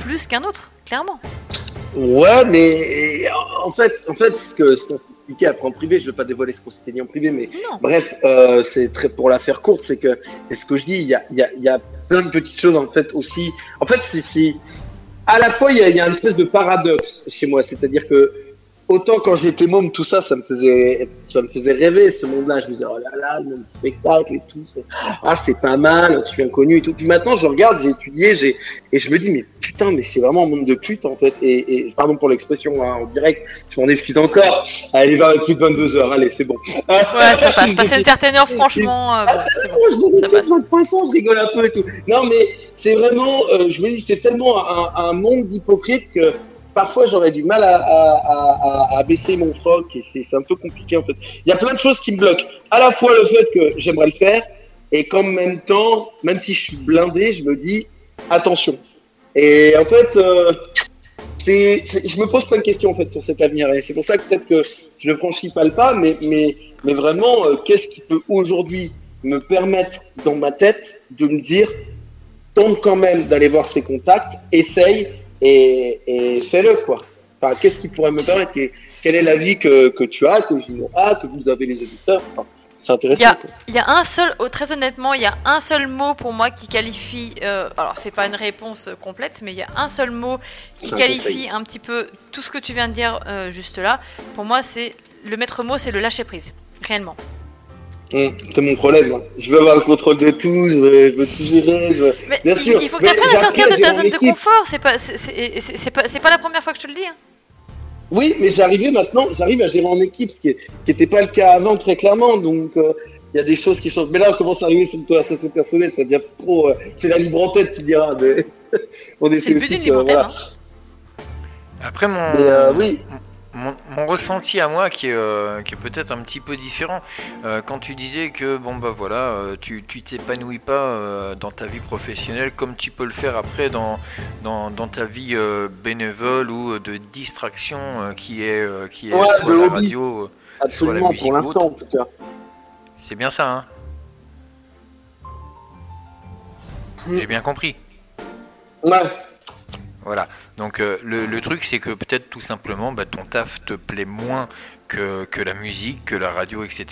plus qu'un autre, clairement. Ouais, mais en fait, en fait, ce que ce qu'on après en privé, je ne veux pas dévoiler ce qu'on s'était dit en privé, mais bref, euh, c'est très pour la faire courte, c'est que, et ce que je dis, il y a, y, a, y a plein de petites choses en fait aussi. En fait, c'est à la fois il y a, y a une espèce de paradoxe chez moi, c'est-à-dire que autant quand j'étais môme, tout ça, ça me faisait, ça me faisait rêver ce monde-là. Je me disais, oh là là, le spectacle et tout, ah, c'est pas mal, je suis inconnu et tout. Puis maintenant, je regarde, j'ai étudié, j'ai, et je me dis, mais putain, mais c'est vraiment un monde de pute, en fait. Et, et pardon pour l'expression, hein, en direct, je m'en excuse encore. Allez, il va plus de 22 heures, allez, c'est bon. Ouais, ça passe. Passer une certaine heure, franchement, euh, bon, c'est bon. Je, ça passe. Poisson, je rigole un peu et tout. Non, mais c'est vraiment, euh, je me dis, c'est tellement un, un monde d'hypocrite que, parfois j'aurais du mal à, baisser mon froc et c'est un peu compliqué en fait. Il y a plein de choses qui me bloquent. À la fois le fait que j'aimerais le faire et qu'en même temps, même si je suis blindé, je me dis attention. Et en fait, euh, c'est, je me pose plein de questions en fait sur cet avenir et c'est pour ça que peut-être que je ne franchis pas le pas, mais, mais, mais vraiment, euh, qu'est-ce qui peut aujourd'hui me permettre dans ma tête de me dire tente quand même d'aller voir ses contacts, essaye et, fais-le quoi. Enfin, qu'est-ce qui pourrait me permettre? Quelle est l'avis que, que tu as, que Gino a, que vous avez les auditeurs? C'est intéressant. Il y, a, un seul, oh, très honnêtement, il y a un seul mot pour moi qui qualifie. Euh, alors, c'est pas une réponse complète, mais il y a un seul mot qui qualifie un petit peu tout ce que tu viens de dire euh, juste là. Pour moi, c'est le maître mot, c'est le lâcher prise, réellement. Hum, c'est mon problème. Hein. Je veux avoir le contrôle de tout, je veux, tout gérer. Mais Bien sûr. Il faut que tu apprennes à sortir de ta zone de confort. C'est pas, c'est pas, pas, la première fois que je te le dis. Hein. Oui, mais j'arrivais maintenant, j'arrive à gérer en équipe, ce qui n'était pas le cas avant très clairement. Donc euh, il y a des choses qui changent. Mais là, on commence à arriver sur une conversation personnelle, ça devient trop. Euh, c'est la libre en tête, tu diras. c'est le but d'une libre en tête. Hein. Après, mon, oui mon, ressenti à moi qui est, euh, qui est peut-être un petit peu différent. Euh, quand tu disais que bon bah voilà, euh, tu tu t'épanouis pas dans ta vie professionnelle comme tu peux le faire après dans dans, dans ta vie bénévole ou de distraction qui est qui est soit la radio, soit la musique. Pour l'instant en tout cas. C'est bien ça, hein. J'ai bien compris. Ouais. Voilà. Donc euh, le, truc, c'est que peut-être tout simplement, bah, ton taf te plaît moins que, que, la musique, que la radio, etc.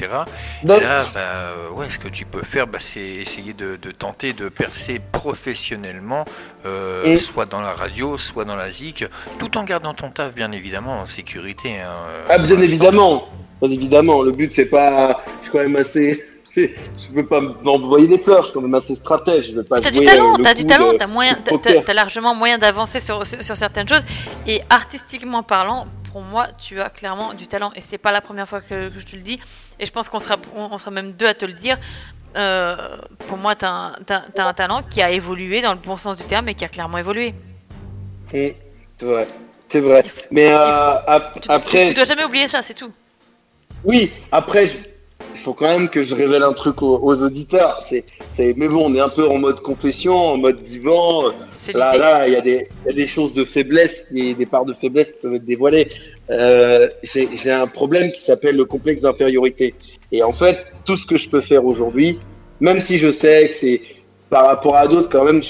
Et là, bah, ouais, ce que tu peux faire, bah, c'est essayer de, tenter de percer professionnellement, euh, soit dans la radio, soit dans la zik, tout en gardant ton taf, bien évidemment, en sécurité. Hein, ah, bien évidemment. Bien évidemment. Le but, c'est pas. Je suis quand même assez je veux pas m'envoyer des fleurs, je suis quand même assez stratège. Je veux pas t'as du talent, t'as du talent, t'as moyen, t'as largement moyen d'avancer sur, sur, certaines choses. Et artistiquement parlant, pour moi, tu as clairement du talent. Et c'est pas la première fois que, je te le dis. Et je pense qu'on sera, on, sera même deux à te le dire. Euh, pour moi, t'as un, as, un talent qui a évolué dans le bon sens du terme et qui a clairement évolué. Mmh, ouais, c'est vrai. Mais euh, après. Tu, dois jamais oublier ça, c'est tout. Oui, après, faut quand même que je révèle un truc aux, auditeurs. C'est, mais bon, on est un peu en mode confession, en mode vivant. Là, là, il y, a des, y a des choses de faiblesse, des, des parts de faiblesse qui peuvent être dévoilées. Euh, j'ai, un problème qui s'appelle le complexe d'infériorité. Et en fait, tout ce que je peux faire aujourd'hui, même si je sais que c'est par rapport à d'autres, quand même,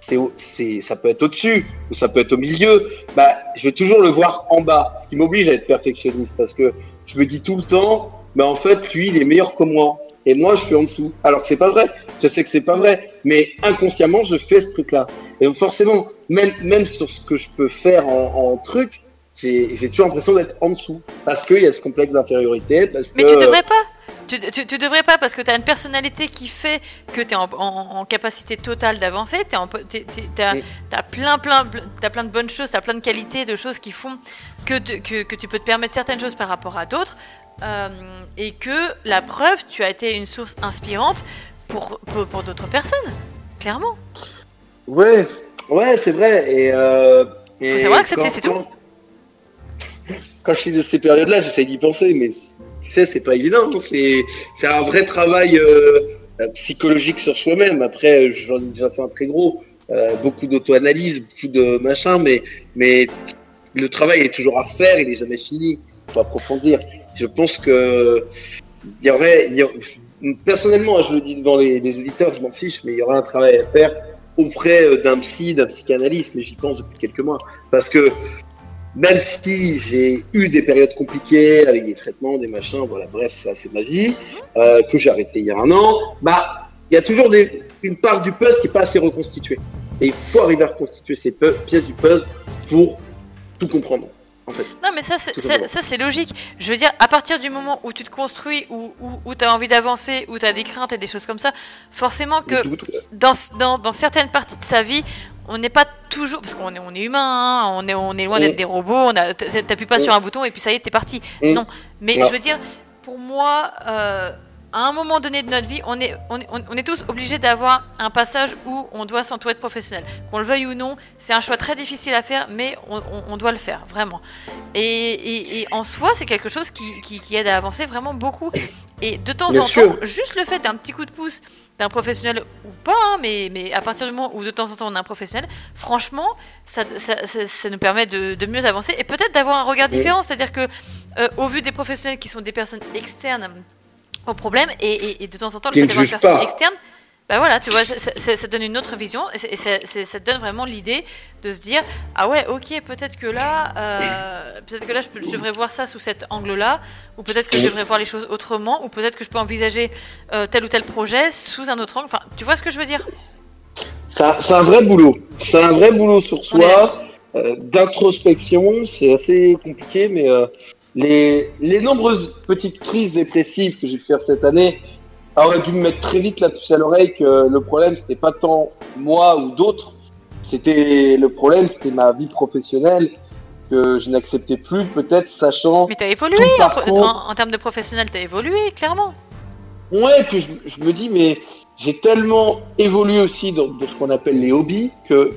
c'est, ça peut être au-dessus ou ça peut être au milieu, bah, je vais toujours le voir en bas, ce qui m'oblige à être perfectionniste parce que je me dis tout le temps, mais en fait, lui, il est meilleur que moi. Et moi, je suis en dessous. Alors c'est pas vrai. Je sais que c'est pas vrai. Mais inconsciemment, je fais ce truc-là. Et donc forcément, même, même sur ce que je peux faire en, en truc, j'ai toujours l'impression d'être en dessous. Parce qu'il y a ce complexe d'infériorité. Mais tu devrais pas. Tu, tu, devrais pas parce que tu as une personnalité qui fait que tu es en, en, capacité totale d'avancer. Tu as, as, plein, plein, as plein de bonnes choses, tu as plein de qualités, de choses qui font que, que, que tu peux te permettre certaines choses par rapport à d'autres. Euh, et que la preuve, tu as été une source inspirante pour, pour, d'autres personnes, clairement. Ouais, ouais, c'est vrai. Et, euh, faut savoir accepter, c'est tout. Quand je suis de ces périodes-là, j'essaie d'y penser, mais tu sais, c'est pas évident. C'est, c'est un vrai travail euh, psychologique sur soi-même. Après, j'en ai déjà fait un très gros, beaucoup d'auto-analyse, beaucoup de machin, mais, mais le travail est toujours à faire, il n'est jamais fini. Il faut approfondir je pense que il y aurait, personnellement, je le dis devant les, auditeurs, je m'en fiche, mais il y aurait un travail à faire auprès d'un psy, d'un psychanalyste, mais j'y pense depuis quelques mois. Parce que même si j'ai eu des périodes compliquées avec des traitements, des machins, voilà, bref, ça c'est ma vie, euh, que j'ai arrêté il y a un an, bah, il y a toujours des, une part du puzzle qui n'est pas assez reconstituée. Et il faut arriver à reconstituer ces pièces du puzzle pour tout comprendre. Non, mais ça, c'est logique. Je veux dire, à partir du moment où tu te construis, où, où, tu as envie d'avancer, où tu as des craintes et des choses comme ça, forcément que dans, dans, dans certaines parties de sa vie, on n'est pas toujours parce qu'on est, on est humain, hein, on, est, on est loin d'être des robots. T'appuies pas sur un bouton et puis ça y est, t'es parti. Non, mais je veux dire, pour moi, euh, à un moment donné de notre vie, on est, on est, on est tous obligés d'avoir un passage où on doit s'entourer de professionnels. Qu'on le veuille ou non, c'est un choix très difficile à faire, mais on, doit le faire, vraiment. Et, en soi, c'est quelque chose qui, qui, aide à avancer vraiment beaucoup. Et de temps en temps, juste le fait d'un petit coup de pouce d'un professionnel ou pas, hein, mais, mais à partir du moment où de temps en temps on a un professionnel, franchement, ça, ça, nous permet de, de, mieux avancer et peut-être d'avoir un regard différent. C'est-à-dire que, euh, au vu des professionnels qui sont des personnes externes au problème et, et, de temps en temps le fait d'avoir une personne externe bah voilà, tu vois, ça, donne une autre vision et, ça, ça, donne vraiment l'idée de se dire ah ouais, ok, peut-être que là, euh, peut-être que là, je, devrais voir ça sous cet angle-là, ou peut-être que je devrais voir les choses autrement, ou peut-être que je peux envisager euh, tel ou tel projet sous un autre angle. Enfin, tu vois ce que je veux dire? C'est un vrai boulot. C'est un vrai boulot sur soi, euh, d'introspection. C'est assez compliqué, mais les, les nombreuses petites crises dépressives que j'ai fait cette année aurait dû me mettre très vite la puce à l'oreille que le problème c'était pas tant moi ou d'autres, c'était le problème c'était ma vie professionnelle que je n'acceptais plus peut-être sachant. Mais t'as évolué en, en, termes de professionnel, t'as évolué clairement. Ouais, puis je, me dis mais j'ai tellement évolué aussi dans, ce qu'on appelle les hobbies que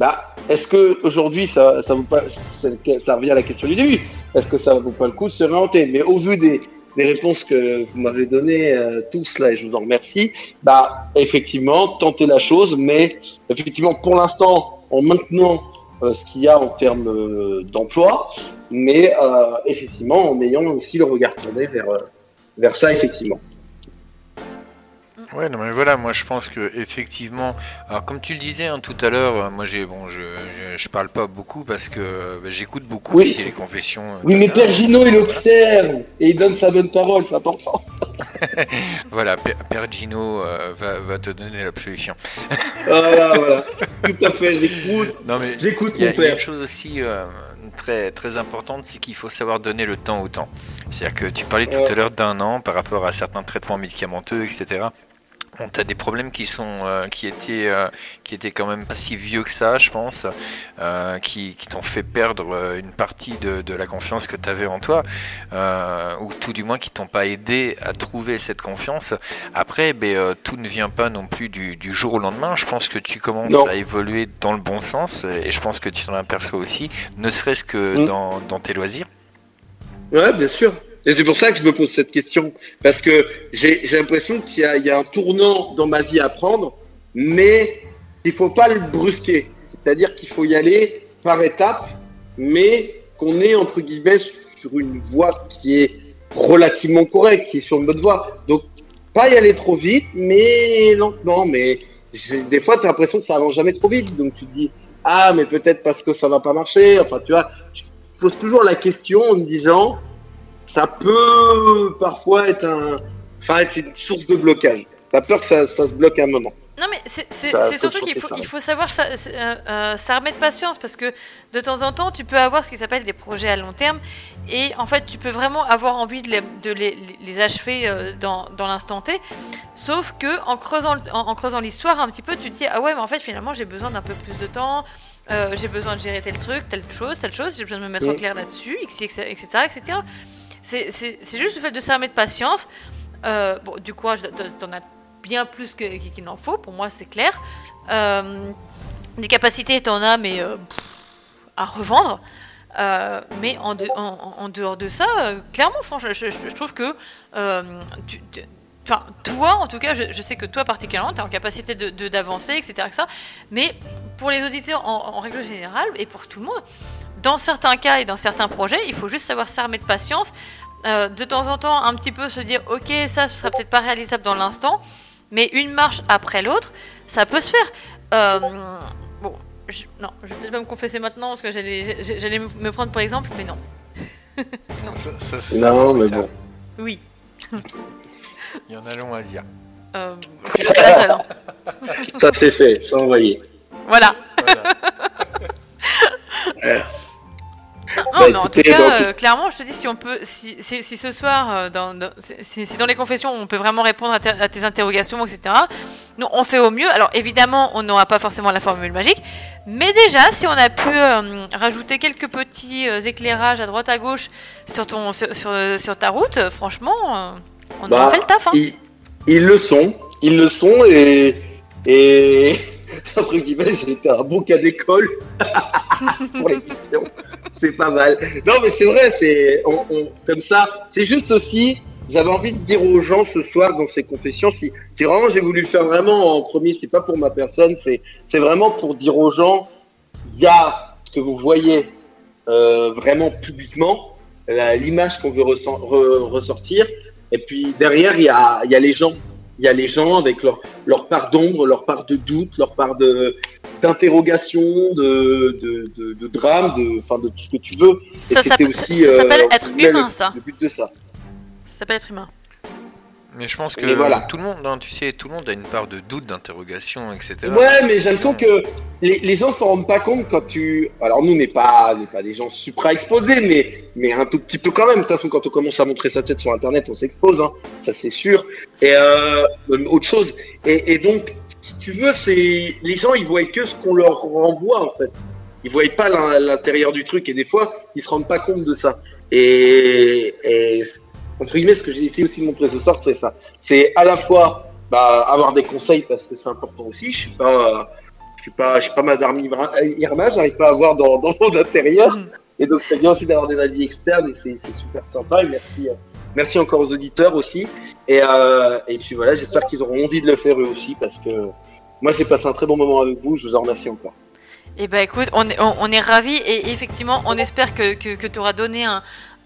bah est-ce que aujourd'hui ça ça, vaut pas ça revient à la question du début est-ce que ça vaut pas le coup de se réorienter mais au vu des les réponses que vous m'avez données euh, tous là, et je vous en remercie, bah effectivement, tenter la chose, mais effectivement, pour l'instant, en maintenant euh, ce qu'il y a en termes euh, d'emploi, mais effectivement, en ayant aussi le regard tourné vers, vers ça, effectivement. Ouais, non, mais voilà, moi je pense que effectivement, alors comme tu le disais hein, tout à l'heure, euh, moi j'ai bon, je, je, parle pas beaucoup parce que bah, j'écoute beaucoup oui. ici les confessions. Euh, oui, mais Père Gino il observe et il donne sa bonne parole, c'est important. voilà, Père, Gino euh, va, va, te donner l'absolution. voilà, voilà, tout à fait, j'écoute. Non mais j'écoute mon père. Il y a une chose aussi. très, très importante, c'est qu'il faut savoir donner le temps au temps. C'est-à-dire que tu parlais tout à l'heure d'un an par rapport à certains traitements médicamenteux, etc. On t'as des problèmes qui sont euh, qui étaient euh, qui étaient quand même pas si vieux que ça, je pense, euh, qui, qui t'ont fait perdre une partie de, de la confiance que tu avais en toi, ou tout du moins qui t'ont pas aidé à trouver cette confiance. Après, ben, tout ne vient pas non plus du, du, jour au lendemain. Je pense que tu commences à évoluer dans le bon sens, et je pense que tu t'en aperçois aussi, ne serait-ce que mm. dans, dans tes loisirs. Ouais, bien sûr. Et c'est pour ça que je me pose cette question. Parce que j'ai l'impression qu'il y, y, a un tournant dans ma vie à prendre, mais il faut pas le brusquer. C'est-à-dire qu'il faut y aller par étapes, mais qu'on est, entre guillemets, sur une voie qui est relativement correcte, qui est sur une bonne voie. Donc, pas y aller trop vite, mais lentement. Mais des fois, tu as l'impression que ça avance jamais trop vite. Donc, tu te dis, ah, mais peut-être parce que ça va pas marcher. Enfin, tu vois, je pose toujours la question en me disant, ça peut parfois être, un, enfin, être une source de blocage. T'as peur que ça, ça, se bloque à un moment. Non, mais c'est surtout qu'il faut, il faut savoir ça, euh, euh, ça remet de patience parce que de temps en temps, tu peux avoir ce qui s'appelle des projets à long terme et en fait, tu peux vraiment avoir envie de les, de les, les achever euh, dans, dans l'instant T. Sauf que en creusant, en, creusant l'histoire un petit peu, tu te dis ah ouais, mais en fait, finalement, j'ai besoin d'un peu plus de temps. j'ai besoin de gérer tel truc, telle chose, telle chose. J'ai besoin de me mettre en clair là-dessus, etc., etc., etc. C'est juste le fait de s'armer de patience. Euh, bon, du courage, t'en as bien plus qu'il n'en faut, pour moi c'est clair. Euh, des capacités, t'en as, mais euh, à revendre. mais en, dehors de ça, clairement, franchement, je, trouve que toi, en tout cas, je, sais que toi particulièrement, tu es en capacité de, d'avancer, etc., etc. Mais pour les auditeurs en, règle générale, et pour tout le monde, dans certains cas et dans certains projets, il faut juste savoir s'armer de patience. Euh, de temps en temps, un petit peu se dire, ok, ça, ce sera peut-être pas réalisable dans l'instant, Mais une marche après l'autre, ça peut se faire. Euh, bon, non, je vais peut-être pas me confesser maintenant parce que j'allais me prendre pour exemple, mais non. non, ça, ça, ça, non mais bon. Oui. Il y en a long à dire. Euh, je suis pas la seule. Hein. ça c'est fait, c'est envoyé. Voilà. voilà. Non, bah, mais en tout cas, euh, clairement, je te dis, si on peut, si, si, ce soir, euh, dans, si, dans les confessions, on peut vraiment répondre à, tes interrogations, etc. Nous, on fait au mieux. Alors, évidemment, on n'aura pas forcément la formule magique, mais déjà, si on a pu euh, rajouter quelques petits éclairages à droite à gauche sur ton, sur, sur, ta route, franchement, on bah, aura fait le taf. Hein. Ils, le sont, ils le sont, et et entre guillemets, j'étais un bon cas d'école pour les questions c'est pas mal. Non, mais c'est vrai, c'est comme ça. C'est juste aussi, j'avais envie de dire aux gens ce soir dans ces confessions, si, vraiment j'ai voulu le faire vraiment en premier, c'est pas pour ma personne, c'est vraiment pour dire aux gens, il y a ce que vous voyez euh, vraiment publiquement, l'image qu'on veut ressortir, et puis derrière il y a, y a les gens il y a les gens avec leur, leur part d'ombre, leur part de doute, leur part de d'interrogation, de, de, de, de, drame, de, tout ce que tu veux. Ça, s'appelle euh, être humain, ça. Le but de ça. Ça s'appelle être humain. Mais je pense que voilà. tout le monde, hein, tu sais, tout le monde a une part de doute, d'interrogation, etc. Ouais, mais j'ai l'impression que les, les gens s'en rendent pas compte quand tu. Alors nous, n'est pas, pas des gens supra exposés, mais mais un tout petit peu quand même. De toute façon, quand on commence à montrer sa tête sur Internet, on s'expose, hein. ça c'est sûr. Et euh, autre chose. Et, et, donc, si tu veux, c'est les gens, ils voient que ce qu'on leur renvoie en fait. Ils voient pas l'intérieur du truc, et des fois, ils se rendent pas compte de ça. Et, et entre guillemets, ce que j'ai essayé aussi de montrer ce soir, c'est ça. C'est à la fois bah, avoir des conseils parce que c'est important aussi. Je suis pas, je suis pas, je suis pas Madame Irma, j'arrive pas à voir dans, dans mon intérieur. Et donc c'est bien aussi d'avoir des avis externes et c'est super sympa. Et merci, euh, merci encore aux auditeurs aussi. Et, euh, et puis voilà, j'espère qu'ils auront envie de le faire eux aussi parce que moi j'ai passé un très bon moment avec vous. Je vous en remercie encore. Eh ben écoute, on est, on, ravis et effectivement, on espère que tu auras donné un,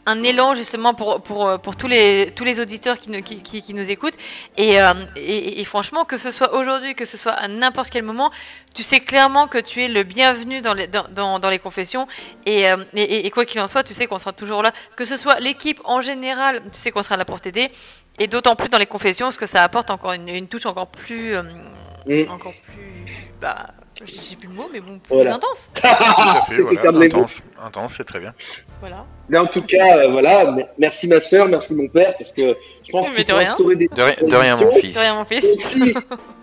un élan justement pour, pour, pour tous, les, tous les auditeurs qui nous, qui, qui, nous écoutent. Euh, et, et, franchement, que ce soit aujourd'hui, que ce soit à n'importe quel moment, tu sais clairement que tu es le bienvenu dans les, dans, dans, les confessions. Euh, et, et, quoi qu'il en soit, tu sais qu'on sera toujours là. Que ce soit l'équipe en général, tu sais qu'on sera là pour t'aider. Et d'autant plus dans les confessions, parce que ça apporte encore une, une touche encore plus... Euh, encore plus... Bah, j'ai plus le mot, mais bon, plus intense. Tout à fait, voilà, intense, intense, c'est très bien. Voilà. Mais en tout cas, euh, voilà, merci ma soeur, merci mon père, parce que je pense qu'il faut instaurer des. De, de, rien, mon fils. De rien, mon fils. S'ils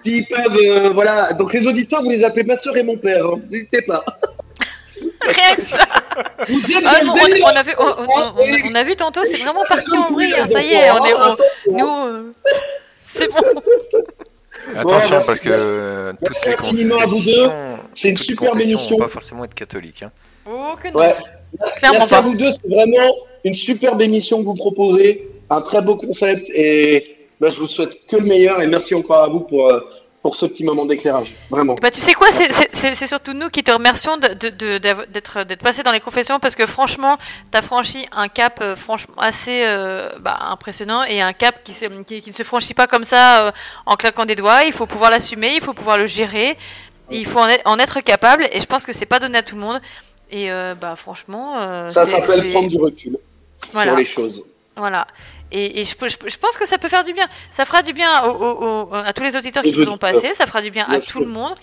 si, peuvent, euh, voilà. Donc les auditeurs, vous les appelez ma soeur et mon père, hein. n'hésitez pas. Rien que ça. Vous ah, on, on, a vu, on, on, a vu tantôt, c'est vraiment parti en vrille. Hein, ça y est, on est, nous, euh, c'est bon. Attention parce que euh, toutes les confessions, c'est une superbe émission. Pas forcément être catholique. Hein. Oh que non. Ouais. Clairement Merci à vous deux, c'est vraiment une superbe émission que vous proposez, un très beau concept et bah, je vous souhaite que le meilleur et merci encore à vous pour, euh, pour ce petit moment d'éclairage, vraiment. Bah, tu sais quoi, c'est surtout nous qui te remercions d'être passé dans les confessions parce que franchement, tu as franchi un cap euh, franchement assez euh, bah, impressionnant et un cap qui, qui, ne se franchit pas comme ça en claquant des doigts. Il faut pouvoir l'assumer, il faut pouvoir le gérer, il faut en être capable et je pense que c'est pas donné à tout le monde. Et euh, bah, franchement. Euh, ça s'appelle prendre du recul sur les choses. Voilà. Et, je, je, pense que ça peut faire du bien. Ça fera du bien à tous les auditeurs qui nous ont passé, ça fera du bien, à tout le monde.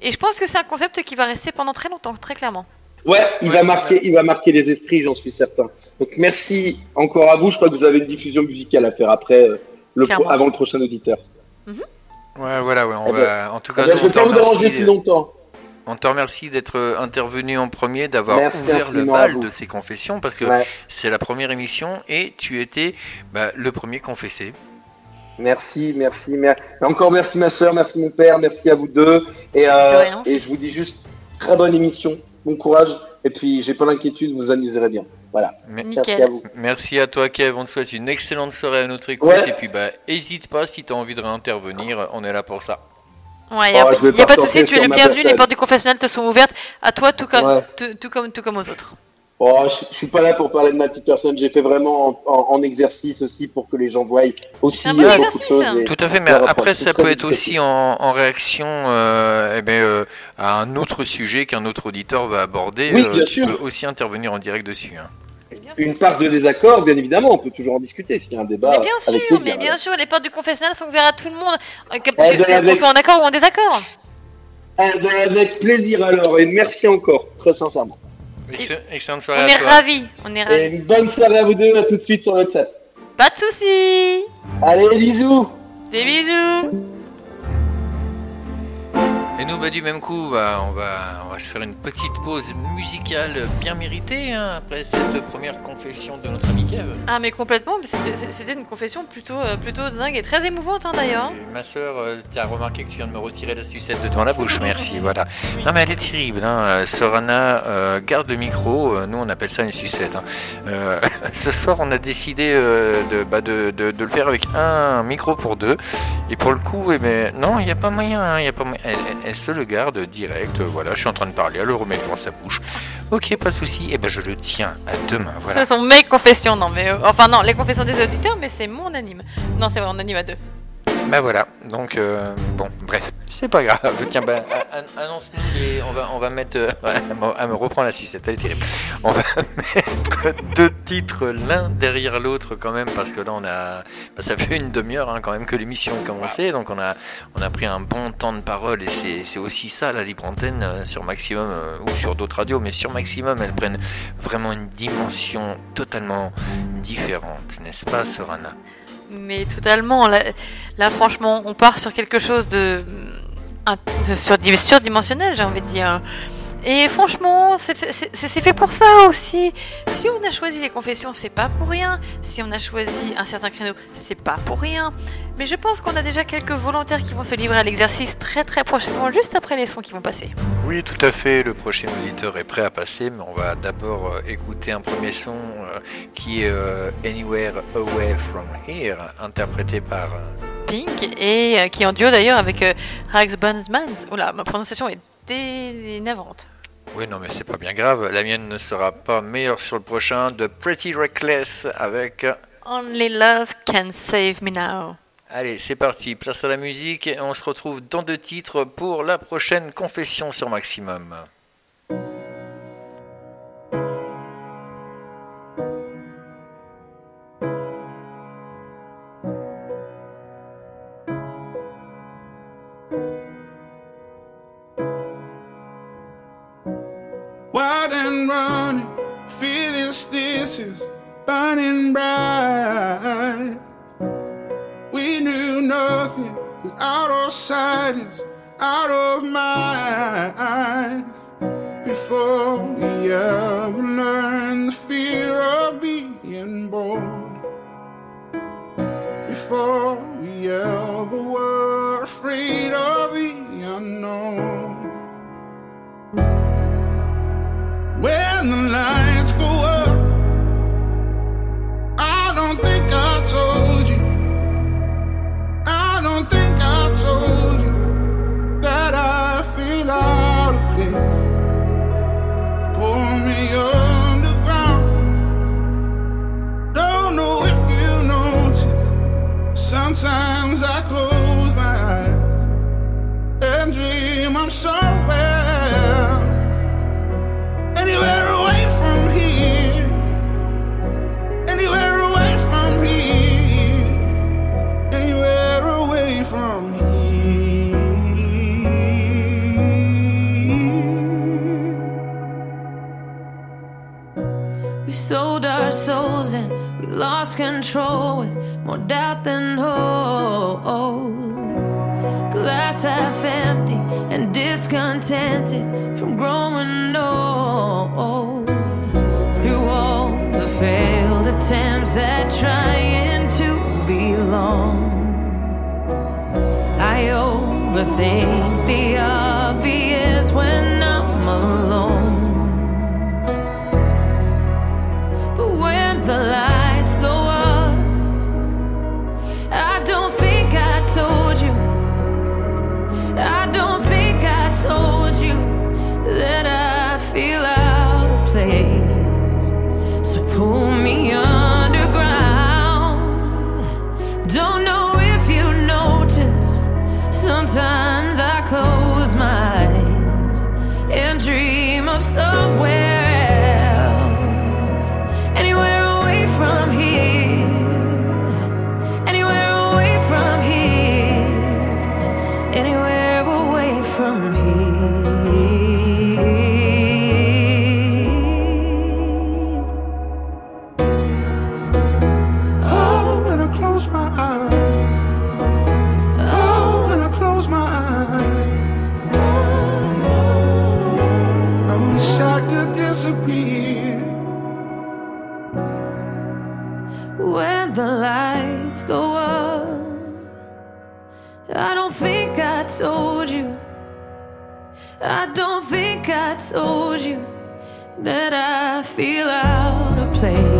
Et je pense que c'est un concept qui va rester pendant très longtemps, très clairement. Ouais, il, va, marquer, il va marquer les esprits, j'en suis certain. Donc merci encore à vous. Je crois que vous avez une diffusion musicale à faire après, euh, le avant le prochain auditeur. Mhm. Ouais, voilà, ouais, on eh va, ben, en tout cas, eh ben, je ne vais pas vous déranger plus longtemps. On te remercie d'être euh, intervenu en premier, d'avoir ouvert le bal de ces confessions, parce que c'est la première émission et tu étais bah, le premier confessé. Merci, merci, Encore merci ma soeur, merci mon père, merci à vous deux. Et, euh, et je vous dis juste, très bonne émission, bon courage. Et puis, j'ai pas d'inquiétude, vous amuserez bien. Voilà. Merci à vous. Merci à toi, Kev. On te souhaite une excellente soirée à notre écoute. Et puis, bah, hésite pas si tu as envie de réintervenir. On est là pour ça. Ouais, il n'y a, pas, de souci, tu es le bienvenu, les portes du confessionnel te sont ouvertes à toi tout comme, tout, comme, tout comme aux autres. Oh, je, suis pas là pour parler de ma petite personne. J'ai fait vraiment en, exercice aussi pour que les gens voient aussi euh, beaucoup de choses. Tout à fait, mais après ça peut être aussi en, réaction euh, eh ben, euh, à un autre sujet qu'un autre auditeur va aborder. Oui, bien tu peux aussi intervenir en direct dessus. Hein. Une part de désaccord, bien évidemment, on peut toujours en discuter s'il y a un débat. Mais bien sûr, mais bien sûr, les portes du confessionnal sont ouvertes à tout le monde, qu'on soit en accord ou en désaccord. Avec plaisir alors, et merci encore, très sincèrement. Excellente soirée on est ravis, on est ravis. une bonne soirée à vous deux, à tout de suite sur le chat. Pas de soucis. Allez, bisous. Des bisous. Et nous, bah, du même coup, bah, on, va, on va se faire une petite pause musicale bien méritée hein, après cette première confession de notre ami Kev. Ah, mais complètement, c'était une confession plutôt, euh, plutôt dingue et très émouvante hein, d'ailleurs. Ma soeur, euh, tu as remarqué que tu viens de me retirer la sucette de devant la bouche, merci. voilà. Non, mais elle est terrible. Hein. Euh, Sorana, garde le micro. Nous, on appelle ça une sucette. Ce soir, on a décidé de, bah, de, de, le faire avec un micro pour deux. Et pour le coup, eh ben, non, il n'y a pas moyen. Y a pas moyen elle se le garde direct. Voilà, je suis en train de parler, elle le remet devant sa bouche. Ok, pas de souci. Et eh ben je le tiens à deux mains. Voilà. Ce sont mes confessions, non mais euh, enfin non, les confessions des auditeurs, mais c'est mon anime. Non, c'est vrai, on anime à deux. Ben voilà, donc euh, bon, bref, c'est pas grave. Tiens, ben, annonce-nous les. On va, mettre. Euh, me reprendre la sucette, elle est terrible. On va mettre deux titres l'un derrière l'autre quand même, parce que là, on a. Ben, ça fait une demi-heure hein, quand même que l'émission a commencé, donc on a, on a pris un bon temps de parole et c'est aussi ça la libre antenne euh, sur Maximum ou sur d'autres radios, mais sur Maximum, elles prennent vraiment une dimension totalement différente, n'est-ce pas, Sorana? Mais totalement. Là, franchement, on part sur quelque chose de, de surdimensionnel, j'ai envie de dire. Et franchement, c'est fait, pour ça aussi. Si on a choisi les confessions, c'est pas pour rien. Si on a choisi un certain créneau, c'est pas pour rien. Mais je pense qu'on a déjà quelques volontaires qui vont se livrer à l'exercice très très prochainement, juste après les sons qui vont passer. Oui, tout à fait. Le prochain auditeur est prêt à passer, mais on va d'abord euh, écouter un premier son euh, qui est euh, Anywhere Away From Here, interprété par Pink et qui est en duo d'ailleurs avec Rags Bunsman. Oula, ma prononciation est dénévante. Oui, non, mais c'est pas bien grave. La mienne ne sera pas meilleure sur le prochain de Pretty Reckless avec Only Love Can Save Me Now. Allez, c'est parti, place à la musique et on se retrouve dans deux titres pour la prochaine confession sur Maximum. Burning bright. We knew nothing was out of sight, is out of mind. Before control with more doubt than hope. Glass half empty and discontented from growing old. Through all the failed attempts at trying to belong. I overthink the that I feel out of place.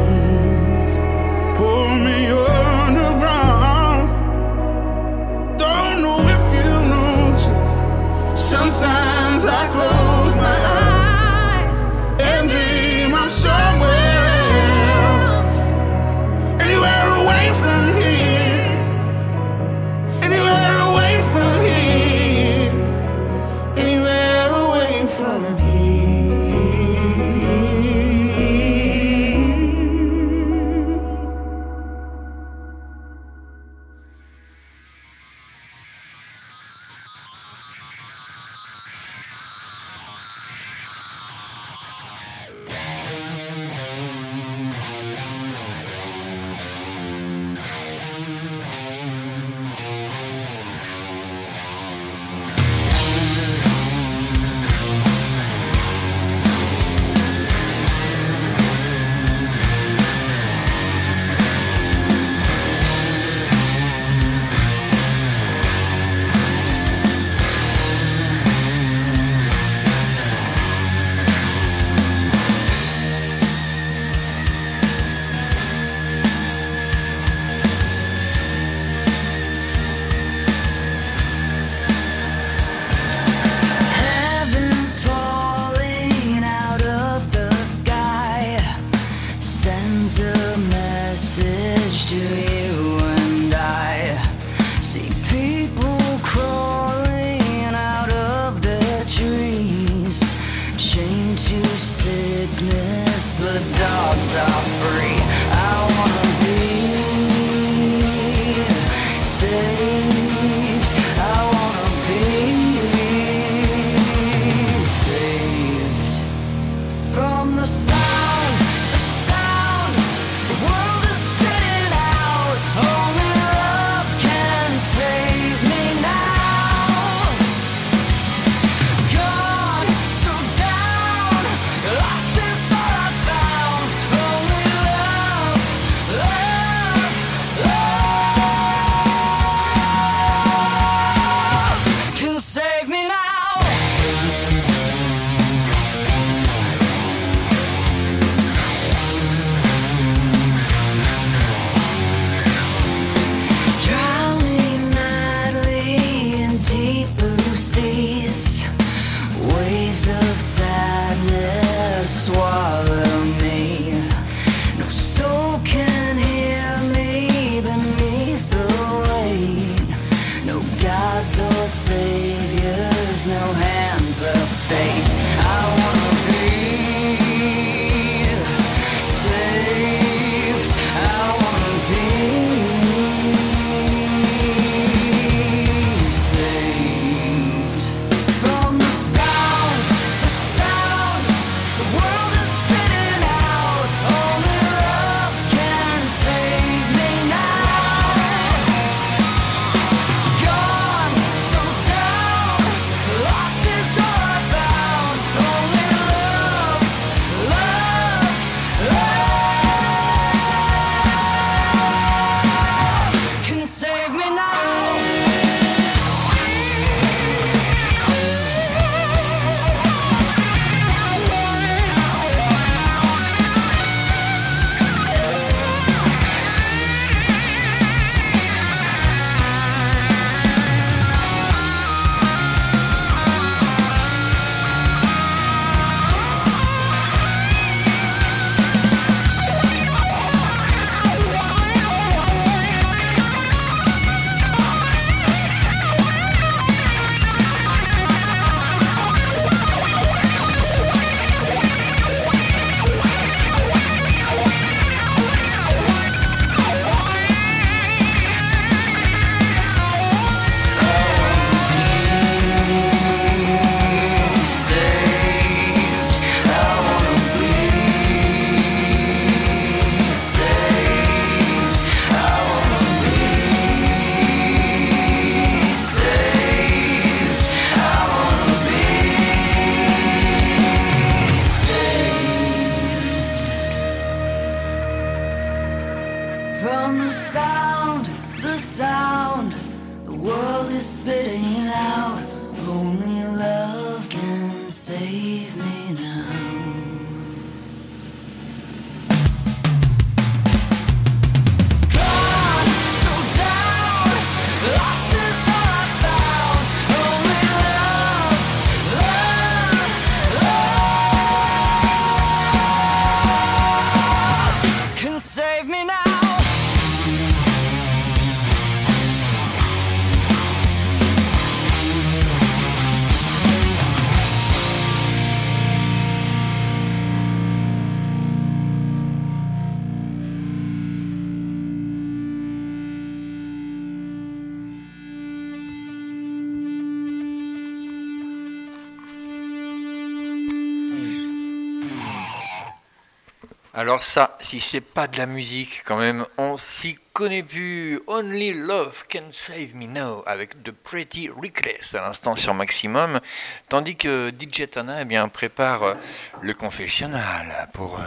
Alors ça, si c'est pas de la musique, quand même, on s'y connaît plus. Only Love Can Save Me Now avec The Pretty Reckless à l'instant sur Maximum, tandis que DJ Tana eh bien, prépare euh, le confessionnal pour euh,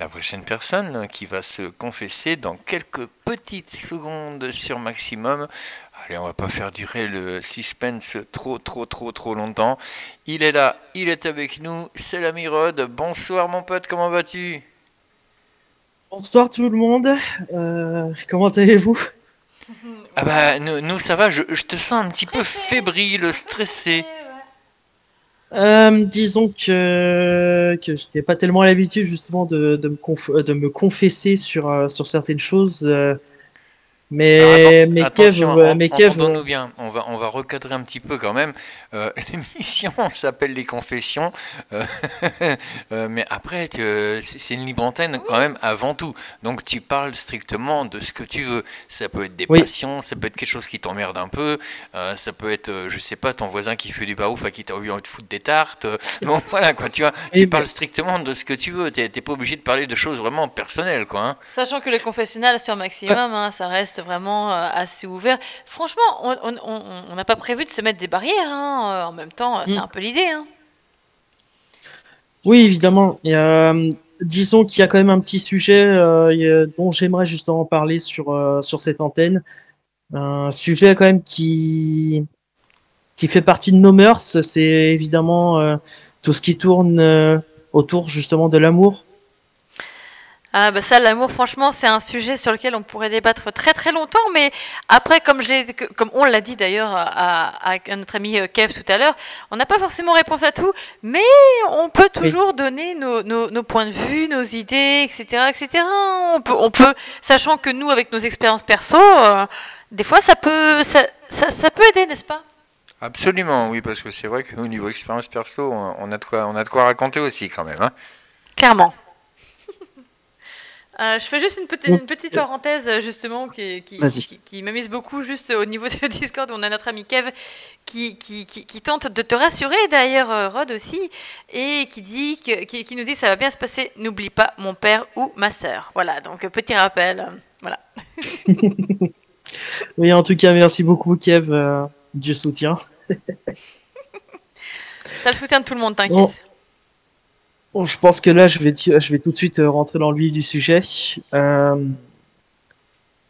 la prochaine personne qui va se confesser dans quelques petites secondes sur Maximum. Allez, on va pas faire durer le suspense trop, trop, trop, trop longtemps. Il est là, il est avec nous, c'est l'ami Rod. Bonsoir mon pote, comment vas-tu? Bonsoir tout le monde, euh, comment allez-vous? Ah bah nous, ça va, je, te sens un petit peu fébrile, stressé. Euh, disons que, que je n'ai pas tellement l'habitude justement de, de, me de me confesser sur, euh, sur certaines choses. Mais, mais attention, mais nous bien, on va, on va recadrer un petit peu quand même. Euh, l'émission s'appelle Les Confessions, euh, euh, mais après, c'est une libre antenne quand même avant tout. Donc tu parles strictement de ce que tu veux. Ça peut être des passions, ça peut être quelque chose qui t'emmerde un peu, ça peut être, je sais pas, ton voisin qui fait du barouf à qui t'as envie de foutre des tartes. bon, voilà, quoi, tu vois, tu parles strictement de ce que tu veux. T'es pas obligé de parler de choses vraiment personnelles, quoi. Hein. Sachant que les confessionnal sur Maximum, hein, ça reste vraiment euh, assez ouvert. Franchement, on n'a pas prévu de se mettre des barrières. Hein. Euh, en même temps, c'est mm. un peu l'idée. Hein. Oui, évidemment. disons qu'il y a quand même un petit sujet euh, dont j'aimerais justement parler sur, sur cette antenne. Un sujet quand même qui, qui fait partie de nos mœurs, c'est évidemment tout ce qui tourne autour justement de l'amour. Ah bah ça, l'amour, franchement, c'est un sujet sur lequel on pourrait débattre très très longtemps, mais après, comme, je comme on l'a dit d'ailleurs à, à, notre ami euh, Kev tout à l'heure, on n'a pas forcément réponse à tout, mais on peut toujours donner nos, nos, points de vue, nos idées, etc. etc. On, peut, on peut, sachant que nous, avec nos expériences perso, euh, des fois, ça peut, ça, ça, ça peut aider, n'est-ce pas? Absolument, oui, parce que c'est vrai qu'au niveau expérience perso, on a, de quoi, on a de quoi raconter aussi quand même. Hein. Clairement. Euh, je fais juste une, petite, une petite parenthèse justement qui, qui, qui, m'amuse beaucoup juste au niveau de Discord. On a notre ami Kev qui, tente de te rassurer, d'ailleurs euh, Rod aussi, et qui, dit que, qui, nous dit ça va bien se passer, n'oublie pas mon père ou ma sœur. Voilà, donc petit rappel. Voilà. oui, en tout cas, merci beaucoup Kev euh, du soutien. T'as le soutien de tout le monde, t'inquiète je pense que là, je vais, tout de suite euh, rentrer dans le vif du sujet. Euh,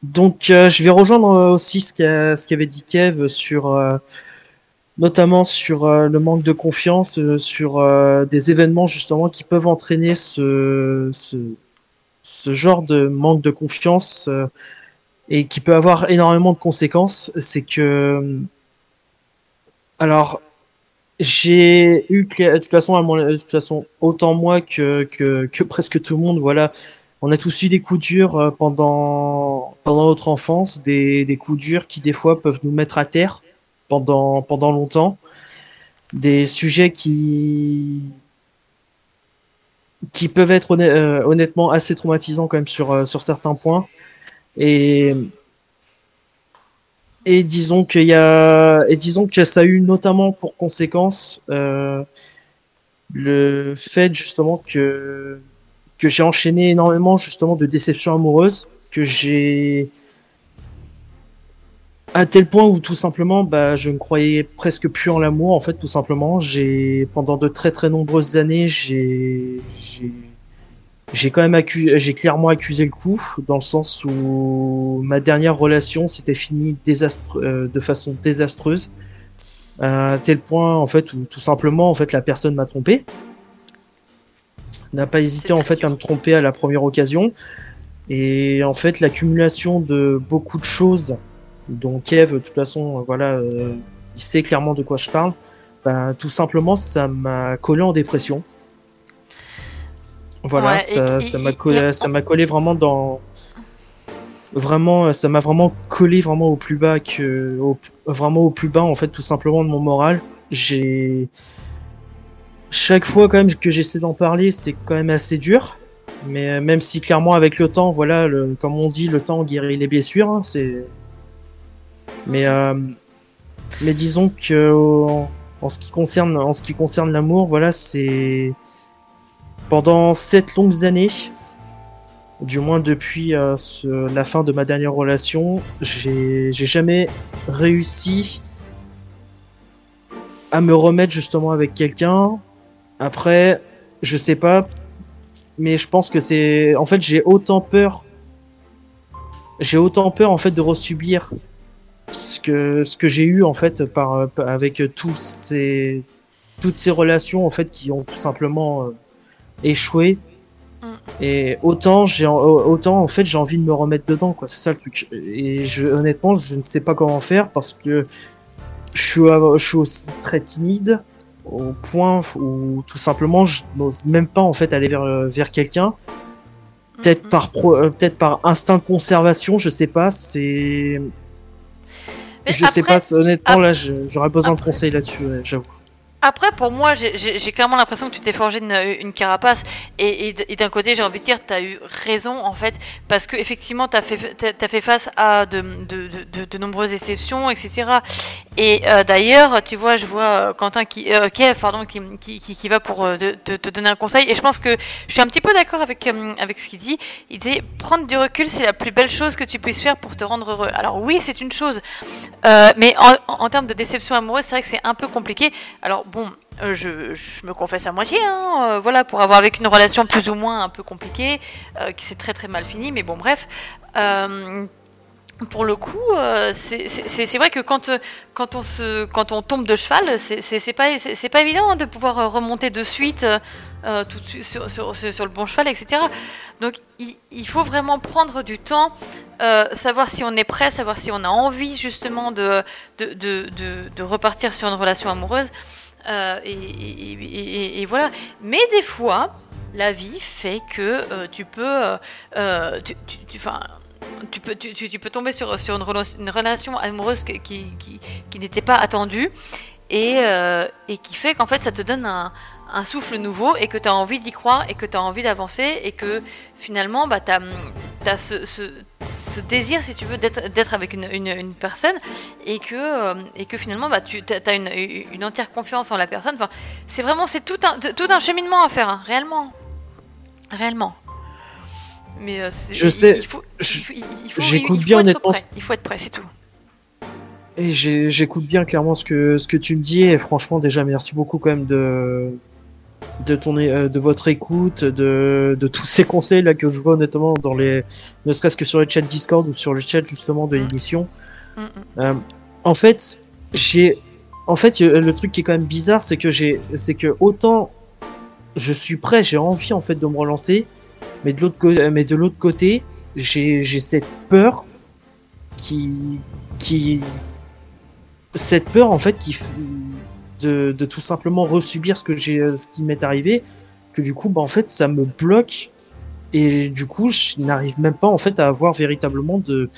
donc, euh, je vais rejoindre aussi ce qu'avait dit Kev sur, notamment sur le manque de confiance, sur des événements justement qui peuvent entraîner ce, ce genre de manque de confiance et qui peut avoir énormément de conséquences. C'est que, alors, j'ai eu, de toute façon, à mon, de toute façon, autant moi que, que, que, presque tout le monde, voilà, on a tous eu des coups durs euh, pendant, pendant notre enfance, des, des coups durs qui des fois peuvent nous mettre à terre pendant, pendant longtemps, des sujets qui, qui peuvent être euh, honnêtement assez traumatisants quand même sur, euh, sur certains points. Et et disons y a, et disons que ça a eu notamment pour conséquence euh, le fait justement que que j'ai enchaîné énormément justement de déceptions amoureuses, que j'ai à tel point où tout simplement bah je ne croyais presque plus en l'amour en fait tout simplement. J'ai pendant de très très nombreuses années j'ai j'ai quand même accusé, j'ai clairement accusé le coup dans le sens où ma dernière relation s'était finie désastre, euh, de façon désastreuse à tel point en fait où tout simplement en fait la personne m'a trompé. N'a pas hésité en fait à me tromper à la première occasion. Et en fait l'accumulation de beaucoup de choses dont Kev de toute façon voilà euh, il sait clairement de quoi je parle ben, tout simplement ça m'a collé en dépression voilà, ça, m'a collé, ça m'a collé vraiment dans, vraiment, ça m'a vraiment collé vraiment au plus bas que, vraiment au plus bas en fait, tout simplement de mon moral. J'ai, chaque fois quand même que j'essaie d'en parler, c'est quand même assez dur. Mais même si clairement avec le temps, voilà, le, comme on dit, le temps guérit les blessures. Hein, c'est, mais euh, mais disons que en ce qui concerne, en ce qui concerne l'amour, voilà, c'est pendant sept longues années, du moins depuis euh, la fin de ma dernière relation, j'ai jamais réussi à me remettre justement avec quelqu'un. Après, je sais pas, mais je pense que c'est. En fait, j'ai autant peur. J'ai autant peur en fait de resubir ce que ce que j'ai eu en fait par avec tous ces toutes ces relations en fait qui ont tout simplement euh, échoué. Mm. Et autant j'ai autant en fait j'ai envie de me remettre dedans quoi, c'est ça le truc. Et je, honnêtement, je ne sais pas comment faire parce que je suis, je suis aussi très timide au point où tout simplement je n'ose même pas en fait aller vers vers quelqu'un. Peut-être par euh, peut-être par instinct de conservation, je sais pas, c'est je sais pas, honnêtement, là, j'aurais besoin de conseils là-dessus, j'avoue. Après, pour moi, j'ai clairement l'impression que tu t'es forgé une, carapace. Et, d'un côté, j'ai envie de dire, tu as eu raison, en fait, parce que effectivement, tu as fait, face à de, nombreuses exceptions, etc. Et euh, d'ailleurs, tu vois, je vois euh, Quentin qui, euh, Kev, qui, va pour te, donner un conseil. Et je pense que je suis un petit peu d'accord avec, avec ce qu'il dit. Il dit, prendre du recul, c'est la plus belle chose que tu puisses faire pour te rendre heureux. Alors oui, c'est une chose. mais en, termes de déception amoureuse, c'est vrai que c'est un peu compliqué. Alors bon, je, me confesse à moitié, hein, voilà, pour avoir avec une relation plus ou moins un peu compliquée, qui s'est très très mal finie, mais bon, bref. Pour le coup, c'est vrai que quand, quand, on se, quand on tombe de cheval, c'est pas, pas évident hein, de pouvoir remonter de suite tout sur, sur, sur, le bon cheval, etc. Donc il, il faut vraiment prendre du temps, savoir si on est prêt, savoir si on a envie justement de, de, de, de repartir sur une relation amoureuse. Euh, et, voilà. Mais des fois, la vie fait que euh, tu peux, euh, tu, tu, tu, peux, tu, peux tomber sur, sur une, relation, amoureuse qui, qui, qui, n'était pas attendue et, et qui fait qu'en fait ça te donne un, un souffle nouveau et que tu as envie d'y croire et que tu as envie d'avancer et que finalement bah, tu as, ce, ce, désir, si tu veux, d'être avec une, une, personne et que, euh, et que finalement bah, tu as une, une, entière confiance en la personne. Enfin, c'est vraiment tout un, tout un cheminement à faire, hein, réellement. Réellement. Mais euh, je sais, j'écoute bien honnêtement. Il faut être prêt, c'est tout. Et j'écoute bien clairement ce que, ce que tu me dis et franchement déjà merci beaucoup quand même de, de ton euh, de votre écoute, de, de tous ces conseils là que je vois honnêtement dans les ne serait-ce que sur le chat Discord ou sur le chat justement de mm. l'émission. Mm, mm. Euh, en fait, j'ai en fait le truc qui est quand même bizarre, c'est que j'ai c'est que autant je suis prêt, j'ai envie en fait de me relancer, mais de l'autre côté mais de l'autre côté, j'ai j'ai cette peur qui qui cette peur en fait qui de, de tout simplement resubir ce que j'ai, euh, ce qui m'est arrivé, que du coup, bah, en fait, ça me bloque et du coup, je n'arrive même pas en fait à avoir véritablement de,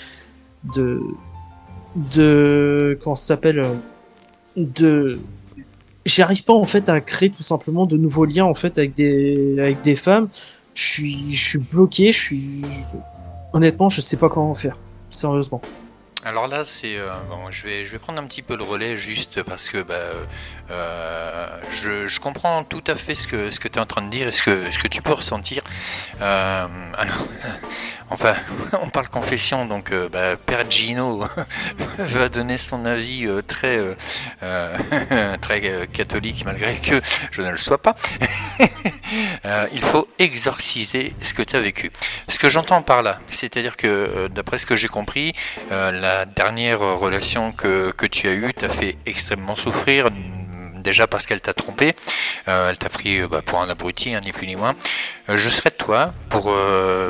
de, de, comment ça s'appelle, euh, de, j'arrive pas en fait à créer tout simplement de nouveaux liens en fait avec des, avec des femmes. Je suis, je suis bloqué, je suis, honnêtement, je sais pas comment faire, sérieusement. Alors là, c'est euh, bon, je vais je vais prendre un petit peu le relais juste parce que bah, euh, je, je, comprends tout à fait ce que ce que tu es en train de dire et ce que ce que tu peux ressentir. Euh, alors, enfin, on parle confession, donc euh, bah, Père Gino va donner son avis euh, très très catholique malgré que je ne le sois pas. il faut exorciser ce que tu as vécu. Ce que j'entends par là, c'est-à-dire que d'après ce que j'ai compris, la dernière relation que, que tu as eue t'a fait extrêmement souffrir déjà parce qu'elle t'a trompé, euh, elle t'a pris euh, bah, pour un abruti, hein, ni plus ni moins. Euh, je serais de toi pour,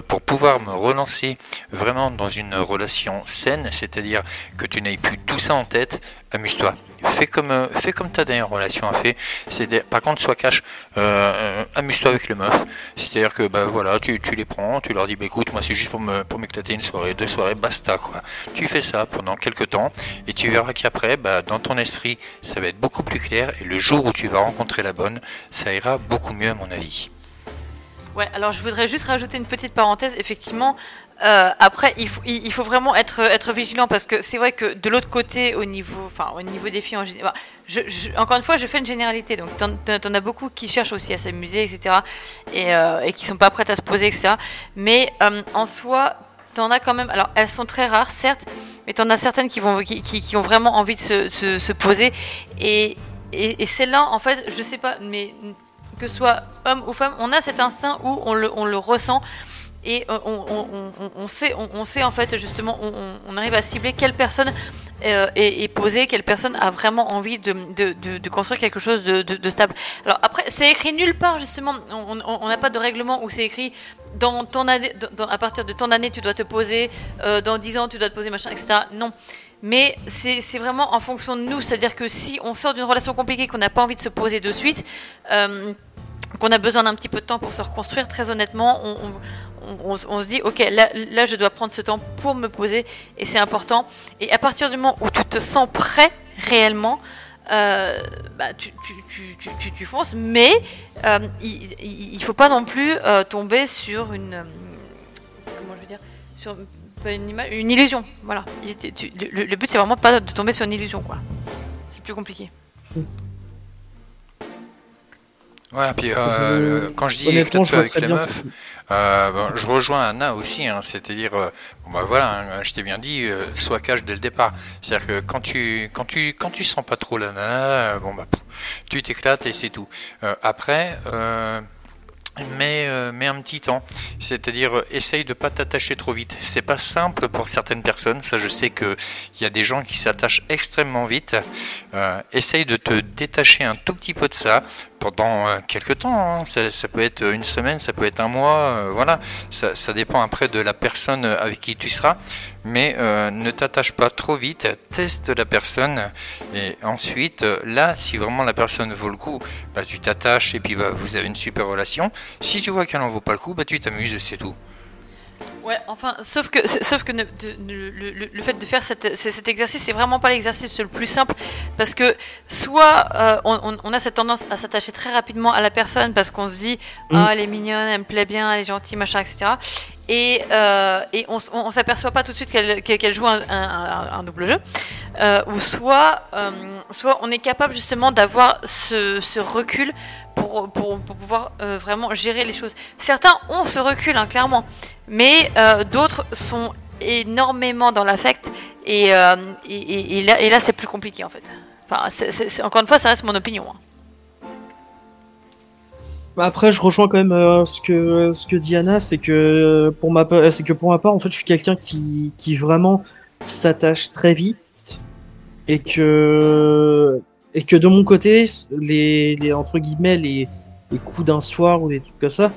pour pouvoir me relancer vraiment dans une relation saine, c'est-à-dire que tu n'aies plus tout ça en tête, amuse-toi fais comme euh, fais comme ta dernière relation a fait. C'est par contre sois cash, euh, amuse-toi avec les meufs. C'est-à-dire que bah voilà, tu, tu les prends, tu leur dis bah écoute moi c'est juste pour me pour m'éclater une soirée, deux soirées, basta quoi. Tu fais ça pendant quelques temps et tu verras qu'après bah dans ton esprit ça va être beaucoup plus clair et le jour où tu vas rencontrer la bonne, ça ira beaucoup mieux à mon avis. Ouais, alors je voudrais juste rajouter une petite parenthèse. Effectivement, euh, après, il faut, vraiment être, vigilant parce que c'est vrai que de l'autre côté, au niveau, enfin, au niveau des filles en général, encore une fois, je fais une généralité. Donc, t'en, en as beaucoup qui cherchent aussi à s'amuser, etc. Et, euh, et qui sont pas prêtes à se poser, etc. Mais euh, en soi, t'en as quand même. Alors, elles sont très rares, certes, mais t'en as certaines qui, vont, qui, ont vraiment envie de se, se, se poser. Et, et, celles-là, en fait, je sais pas, mais que ce soit homme ou femme, on a cet instinct où on le ressent et euh, on, sait, on, sait en fait justement, on, arrive à cibler quelle personne euh, est, posée, quelle personne a vraiment envie de, construire quelque chose de, stable. Alors après, c'est écrit nulle part justement, on n'a pas de règlement où c'est écrit dans ton année, à partir de ton année tu dois te poser, euh, dans 10 ans tu dois te poser machin, etc. Non. Mais c'est vraiment en fonction de nous, c'est-à-dire que si on sort d'une relation compliquée, qu'on n'a pas envie de se poser de suite, qu'on a besoin d'un petit peu de temps pour se reconstruire, très honnêtement, on, on, se dit, ok, là, je dois prendre ce temps pour me poser et c'est important. Et à partir du moment où tu te sens prêt réellement, euh, bah, tu, tu, fonces, mais euh, il ne faut pas non plus euh, tomber sur une. comment je veux dire Sur une, une illusion. Voilà. le, but, c'est vraiment pas de tomber sur une illusion, quoi. C'est plus compliqué. Voilà, puis quand je dis avec la meuf, euh, je rejoins Anna aussi, hein, c'est-à-dire, euh, bon bah voilà, hein, je t'ai bien dit, euh, sois cash dès le départ. C'est-à-dire que quand tu, quand tu, quand tu sens pas trop la nana, bon bah, tu t'éclates et c'est tout. après mais, euh, mais un petit temps. C'est-à-dire, euh, essaye de pas t'attacher trop vite. C'est pas simple pour certaines personnes. Ça, je sais qu'il y a des gens qui s'attachent extrêmement vite. Euh, essaye de te détacher un tout petit peu de ça pendant euh, quelques temps. Hein. Ça, peut être une semaine, ça peut être un mois. voilà. Ça, dépend après de la personne avec qui tu seras mais euh, ne t'attache pas trop vite, teste la personne et ensuite euh, là si vraiment la personne vaut le coup, bah, tu t'attaches et puis bah, vous avez une super relation. Si tu vois qu'elle en vaut pas le coup, bah, tu t'amuses c'est tout. Ouais, enfin, sauf que, sauf que le, fait de faire cet exercice, c'est vraiment pas l'exercice le plus simple, parce que soit euh, on, a cette tendance à s'attacher très rapidement à la personne parce qu'on se dit, mm. ah, elle est mignonne, elle me plaît bien, elle est gentille, machin, etc. Et, euh, et on, on, s'aperçoit pas tout de suite qu'elle joue un, double jeu, euh, ou soit, soit on est capable justement d'avoir ce, ce recul pour, pour, pouvoir euh, vraiment gérer les choses. Certains ont ce recul, hein, clairement, mais euh, d'autres sont énormément dans l'affect et, euh, et, là, c'est plus compliqué en fait. Encore une fois, ça reste mon opinion. Hein. Bah, après, je rejoins quand même ce que ce que Diana, c'est que pour ma c'est que pour ma part, en fait, je suis quelqu'un qui qui vraiment s'attache très vite et que et que de mon côté, les, les entre guillemets les, les coups d'un soir ou des trucs comme ça,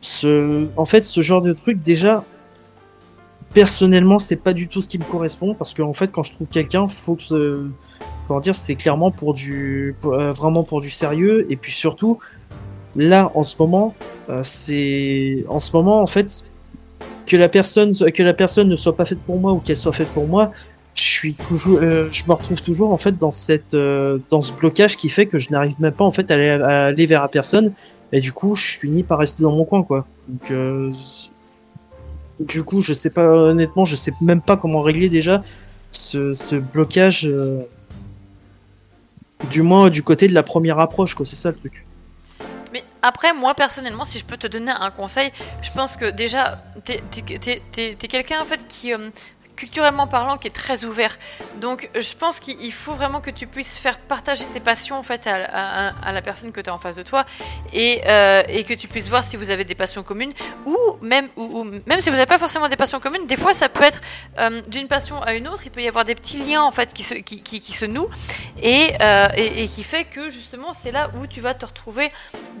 ce, en fait, ce genre de truc déjà, personnellement, c'est pas du tout ce qui me correspond parce qu'en en fait, quand je trouve quelqu'un, faut que, comment dire, c'est clairement pour du, euh, vraiment pour du sérieux et puis surtout, là, en ce moment, euh, c'est, en ce moment, en fait, que la personne, que la personne ne soit pas faite pour moi ou qu'elle soit faite pour moi, je suis toujours, euh, je me retrouve toujours en fait dans cette, dans ce blocage qui fait que je n'arrive même pas en fait à aller, vers la personne et du coup je finis par rester dans mon coin quoi. Donc euh, du coup je sais pas honnêtement, je sais même pas comment régler déjà ce, blocage, du moins du côté de la première approche quoi. C'est ça le truc. Mais après, moi personnellement, si je peux te donner un conseil, je pense que déjà, t'es es, quelqu'un en fait qui, culturellement parlant, qui est très ouvert. Donc, je pense qu'il faut vraiment que tu puisses faire partager tes passions en fait à, la personne que tu as en face de toi et, euh, et, que tu puisses voir si vous avez des passions communes ou même, ou, même si vous n'avez pas forcément des passions communes, des fois ça peut être euh, d'une passion à une autre, il peut y avoir des petits liens en fait qui se, qui, qui, se nouent et, euh, et, et, qui fait que justement c'est là où tu vas te retrouver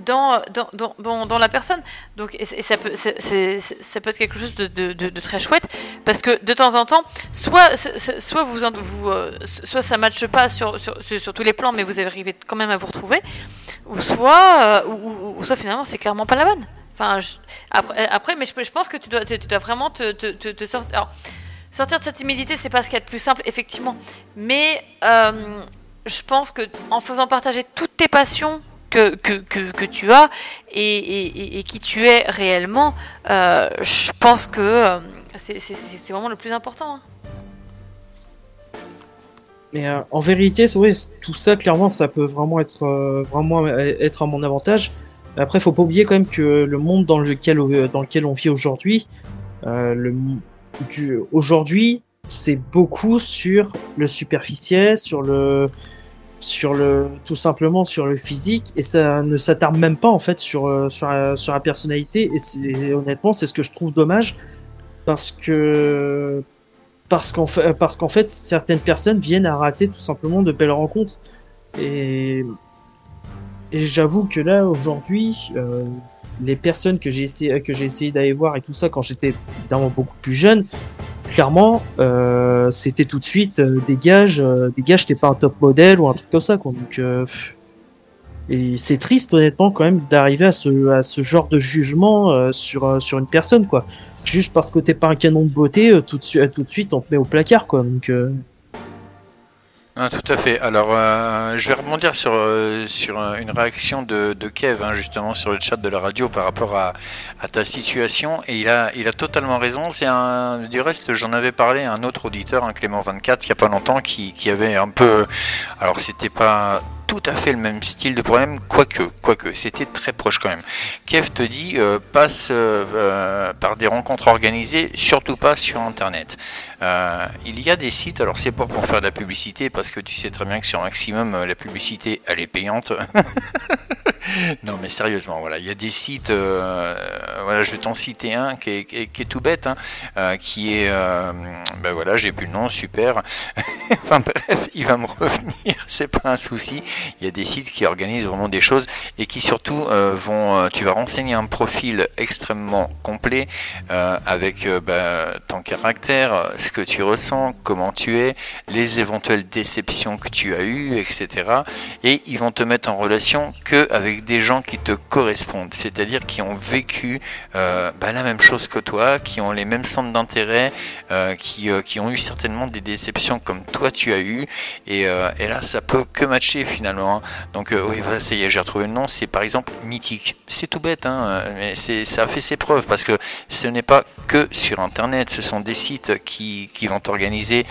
dans, dans, dans, dans la personne. Donc, et, ça, peut, ça peut être quelque chose de, de, de très chouette parce que de temps en temps, soit, euh, soit ça ne matche pas sur, sur, sur, tous les plans, mais vous arrivez quand même à vous retrouver, ou soit, euh, ou, soit finalement c'est clairement pas la bonne. Enfin, après, après, mais je, pense que tu dois, tu, dois vraiment te, sortir. De cette timidité, c'est pas ce qu'il y a de plus simple, effectivement. Mais euh, je pense que en faisant partager toutes tes passions que, que, que, tu as et, qui tu es réellement, euh, je pense que euh, c'est vraiment le plus important. Hein. Mais euh, en vérité, ouais, tout ça, clairement, ça peut vraiment être, euh, vraiment être à mon avantage. Après, faut pas oublier quand même que le monde dans lequel, dans lequel on vit aujourd'hui, aujourd'hui, c'est beaucoup sur le superficiel, sur le, sur le tout simplement sur le physique et ça ne s'attarde même pas en fait sur euh, sur, sur la personnalité et honnêtement c'est ce que je trouve dommage parce que parce qu'en fait parce qu'en fait certaines personnes viennent à rater tout simplement de belles rencontres et j'avoue que là aujourd'hui euh, les personnes que j'ai essayé que j'ai essayé d'aller voir et tout ça quand j'étais évidemment beaucoup plus jeune clairement, euh, c'était tout de suite euh, dégage, euh, dégage, t'es pas un top modèle ou un truc comme ça, quoi. Donc, et c'est triste honnêtement quand même d'arriver à ce, à ce genre de jugement sur sur une personne, quoi. Juste parce que t'es pas un canon de beauté, tout de suite, tout de suite, on te met au placard, quoi. Donc ah, tout à fait. Alors, euh, je vais rebondir sur, euh, sur une réaction de, Kev, hein, justement, sur le chat de la radio par rapport à, ta situation. Et il a, il a totalement raison. C'est du reste, j'en avais parlé à un autre auditeur, un Clément24, il n'y a pas longtemps, qui, qui avait un peu. Alors, c'était pas tout à fait le même style de problème, quoique, quoique, c'était très proche quand même. Kev te dit euh, passe euh, euh, par des rencontres organisées, surtout pas sur Internet. il y a des sites, alors c'est pas pour faire de la publicité, parce que tu sais très bien que sur Maximum, la publicité, elle est payante. non, mais sérieusement, voilà, il y a des sites. Voilà, je vais t'en citer un qui est, tout bête, hein, qui est, ben voilà, j'ai plus le nom, super. enfin bref, il va me revenir, c'est pas un souci. Il y a des sites qui organisent vraiment des choses et qui surtout vont, tu vas renseigner un profil extrêmement complet avec ben, ton caractère, ce que tu ressens, comment tu es, les éventuelles déceptions que tu as eues, etc. Et ils vont te mettre en relation que avec des gens qui te correspondent, c'est-à-dire qui ont vécu euh, bah, la même chose que toi, qui ont les mêmes centres d'intérêt, euh, qui, euh, qui ont eu certainement des déceptions comme toi tu as eu, et, et là ça peut que matcher finalement. Hein. Donc oui, voilà, ça y est, j'ai retrouvé le nom, c'est par exemple Mythique. C'est tout bête, hein, mais c'est, ça a fait ses preuves parce que ce n'est pas que sur Internet, ce sont des sites qui, qui vont organiser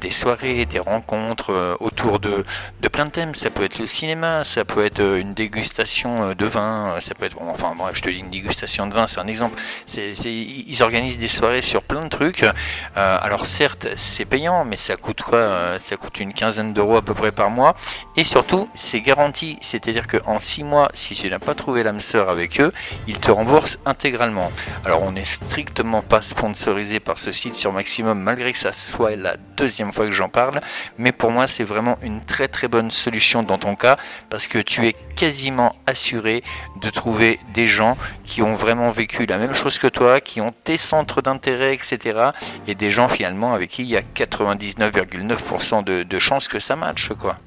des soirées, des rencontres autour de, de plein de thèmes. Ça peut être le cinéma, ça peut être une dégustation euh, de vin, euh, ça peut être, enfin, moi, je te dis une dégustation de vin, c'est un exemple. Ils organisent des soirées sur plein de trucs. Euh, alors certes, c'est payant, mais ça coûte quoi Ça coûte une quinzaine d'euros à peu près par mois. Et surtout, c'est garanti, c'est-à-dire qu'en six mois, si tu n'as pas trouvé l'âme sœur avec eux, ils te remboursent intégralement. Alors, on n'est strictement pas sponsorisé par ce site sur Maximum, malgré que ça soit la deuxième fois que j'en parle. Mais pour moi, c'est vraiment une très très bonne solution dans ton cas, parce que tu es quasiment assuré de trouver des gens qui ont vraiment vécu la même chose que toi, qui ont tes centres d'intérêt, etc. Et des gens finalement avec qui il y a 99,9% de, de chances que ça matche, quoi.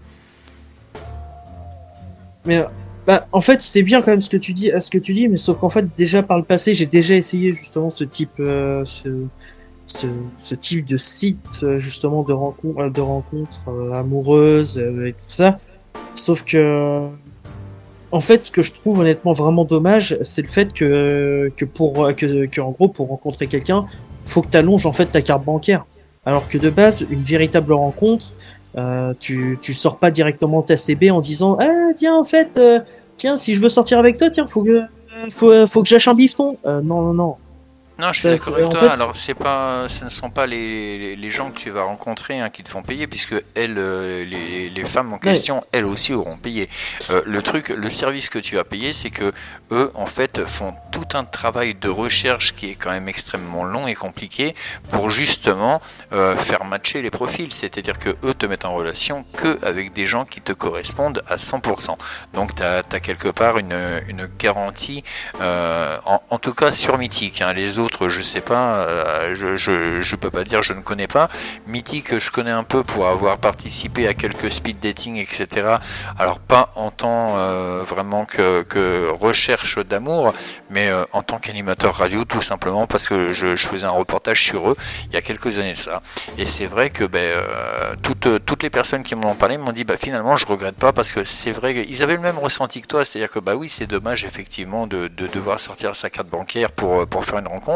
Mais bah, en fait, c'est bien quand même ce que tu dis, ce que tu dis, mais sauf qu'en fait, déjà par le passé, j'ai déjà essayé justement ce type, euh, ce, ce, type de site justement de rencontres, de rencontres euh, amoureuses euh, et tout ça. Sauf que en fait, ce que je trouve honnêtement vraiment dommage, c'est le fait que, que pour que en gros pour rencontrer quelqu'un, faut que tu allonges en fait ta carte bancaire. Alors que de base, une véritable rencontre, euh, tu, tu sors pas directement ta CB en disant ah tiens en fait euh, tiens si je veux sortir avec toi tiens faut que faut, faut que j'achète un bifton. Euh, non non non. Non, je suis d'accord avec toi. Alors, c'est pas, ce ne sont pas les, les, gens que tu vas rencontrer hein, qui te font payer, puisque elles, euh, les, les femmes en question, elles aussi auront payé. Euh, le truc, le service que tu vas payer, c'est que eux, en fait, font tout un travail de recherche qui est quand même extrêmement long et compliqué pour justement euh, faire matcher les profils. C'est-à-dire que eux te mettent en relation que avec des gens qui te correspondent à 100%. Donc, tu as, quelque part une, une garantie, en, en, tout cas sur Mythique. Hein. Les autres je sais pas, euh, je, je, peux pas dire, je ne connais pas. Mythique, je connais un peu pour avoir participé à quelques speed dating, etc. Alors pas en tant euh, vraiment que, que recherche d'amour, mais euh, en tant qu'animateur radio, tout simplement parce que je, faisais un reportage sur eux il y a quelques années ça. Et c'est vrai que ben, toutes, toutes les personnes qui m'en ont parlé m'ont dit bah finalement je regrette pas parce que c'est vrai qu'ils avaient le même ressenti que toi, c'est-à-dire que bah oui c'est dommage effectivement de, de devoir sortir sa carte bancaire pour, pour faire une rencontre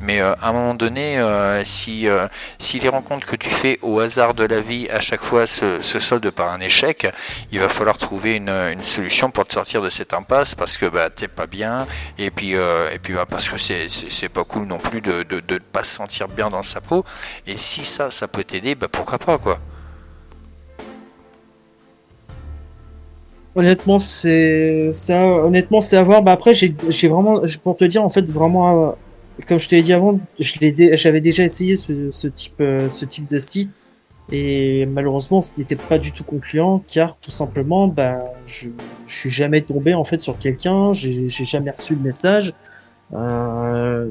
mais euh, à un moment donné, euh, si, euh, si les rencontres que tu fais au hasard de la vie à chaque fois se, se soldent par un échec, il va falloir trouver une, solution pour te sortir de cette impasse parce que bah, t'es pas bien et puis, et puis bah, parce que c'est, c'est, pas cool non plus de ne de, pas se sentir bien dans sa peau. Et si ça, ça peut t'aider, bah, pourquoi pas quoi. Honnêtement, c'est. Honnêtement, c'est à voir. Bah après, j'ai vraiment, pour te dire, en fait, vraiment comme je te l'ai dit avant, j'avais déjà essayé ce, type, euh, ce type de site et malheureusement, ce n'était pas du tout concluant car tout simplement, bah, je, je suis jamais tombé en fait sur quelqu'un, j'ai jamais reçu de message euh,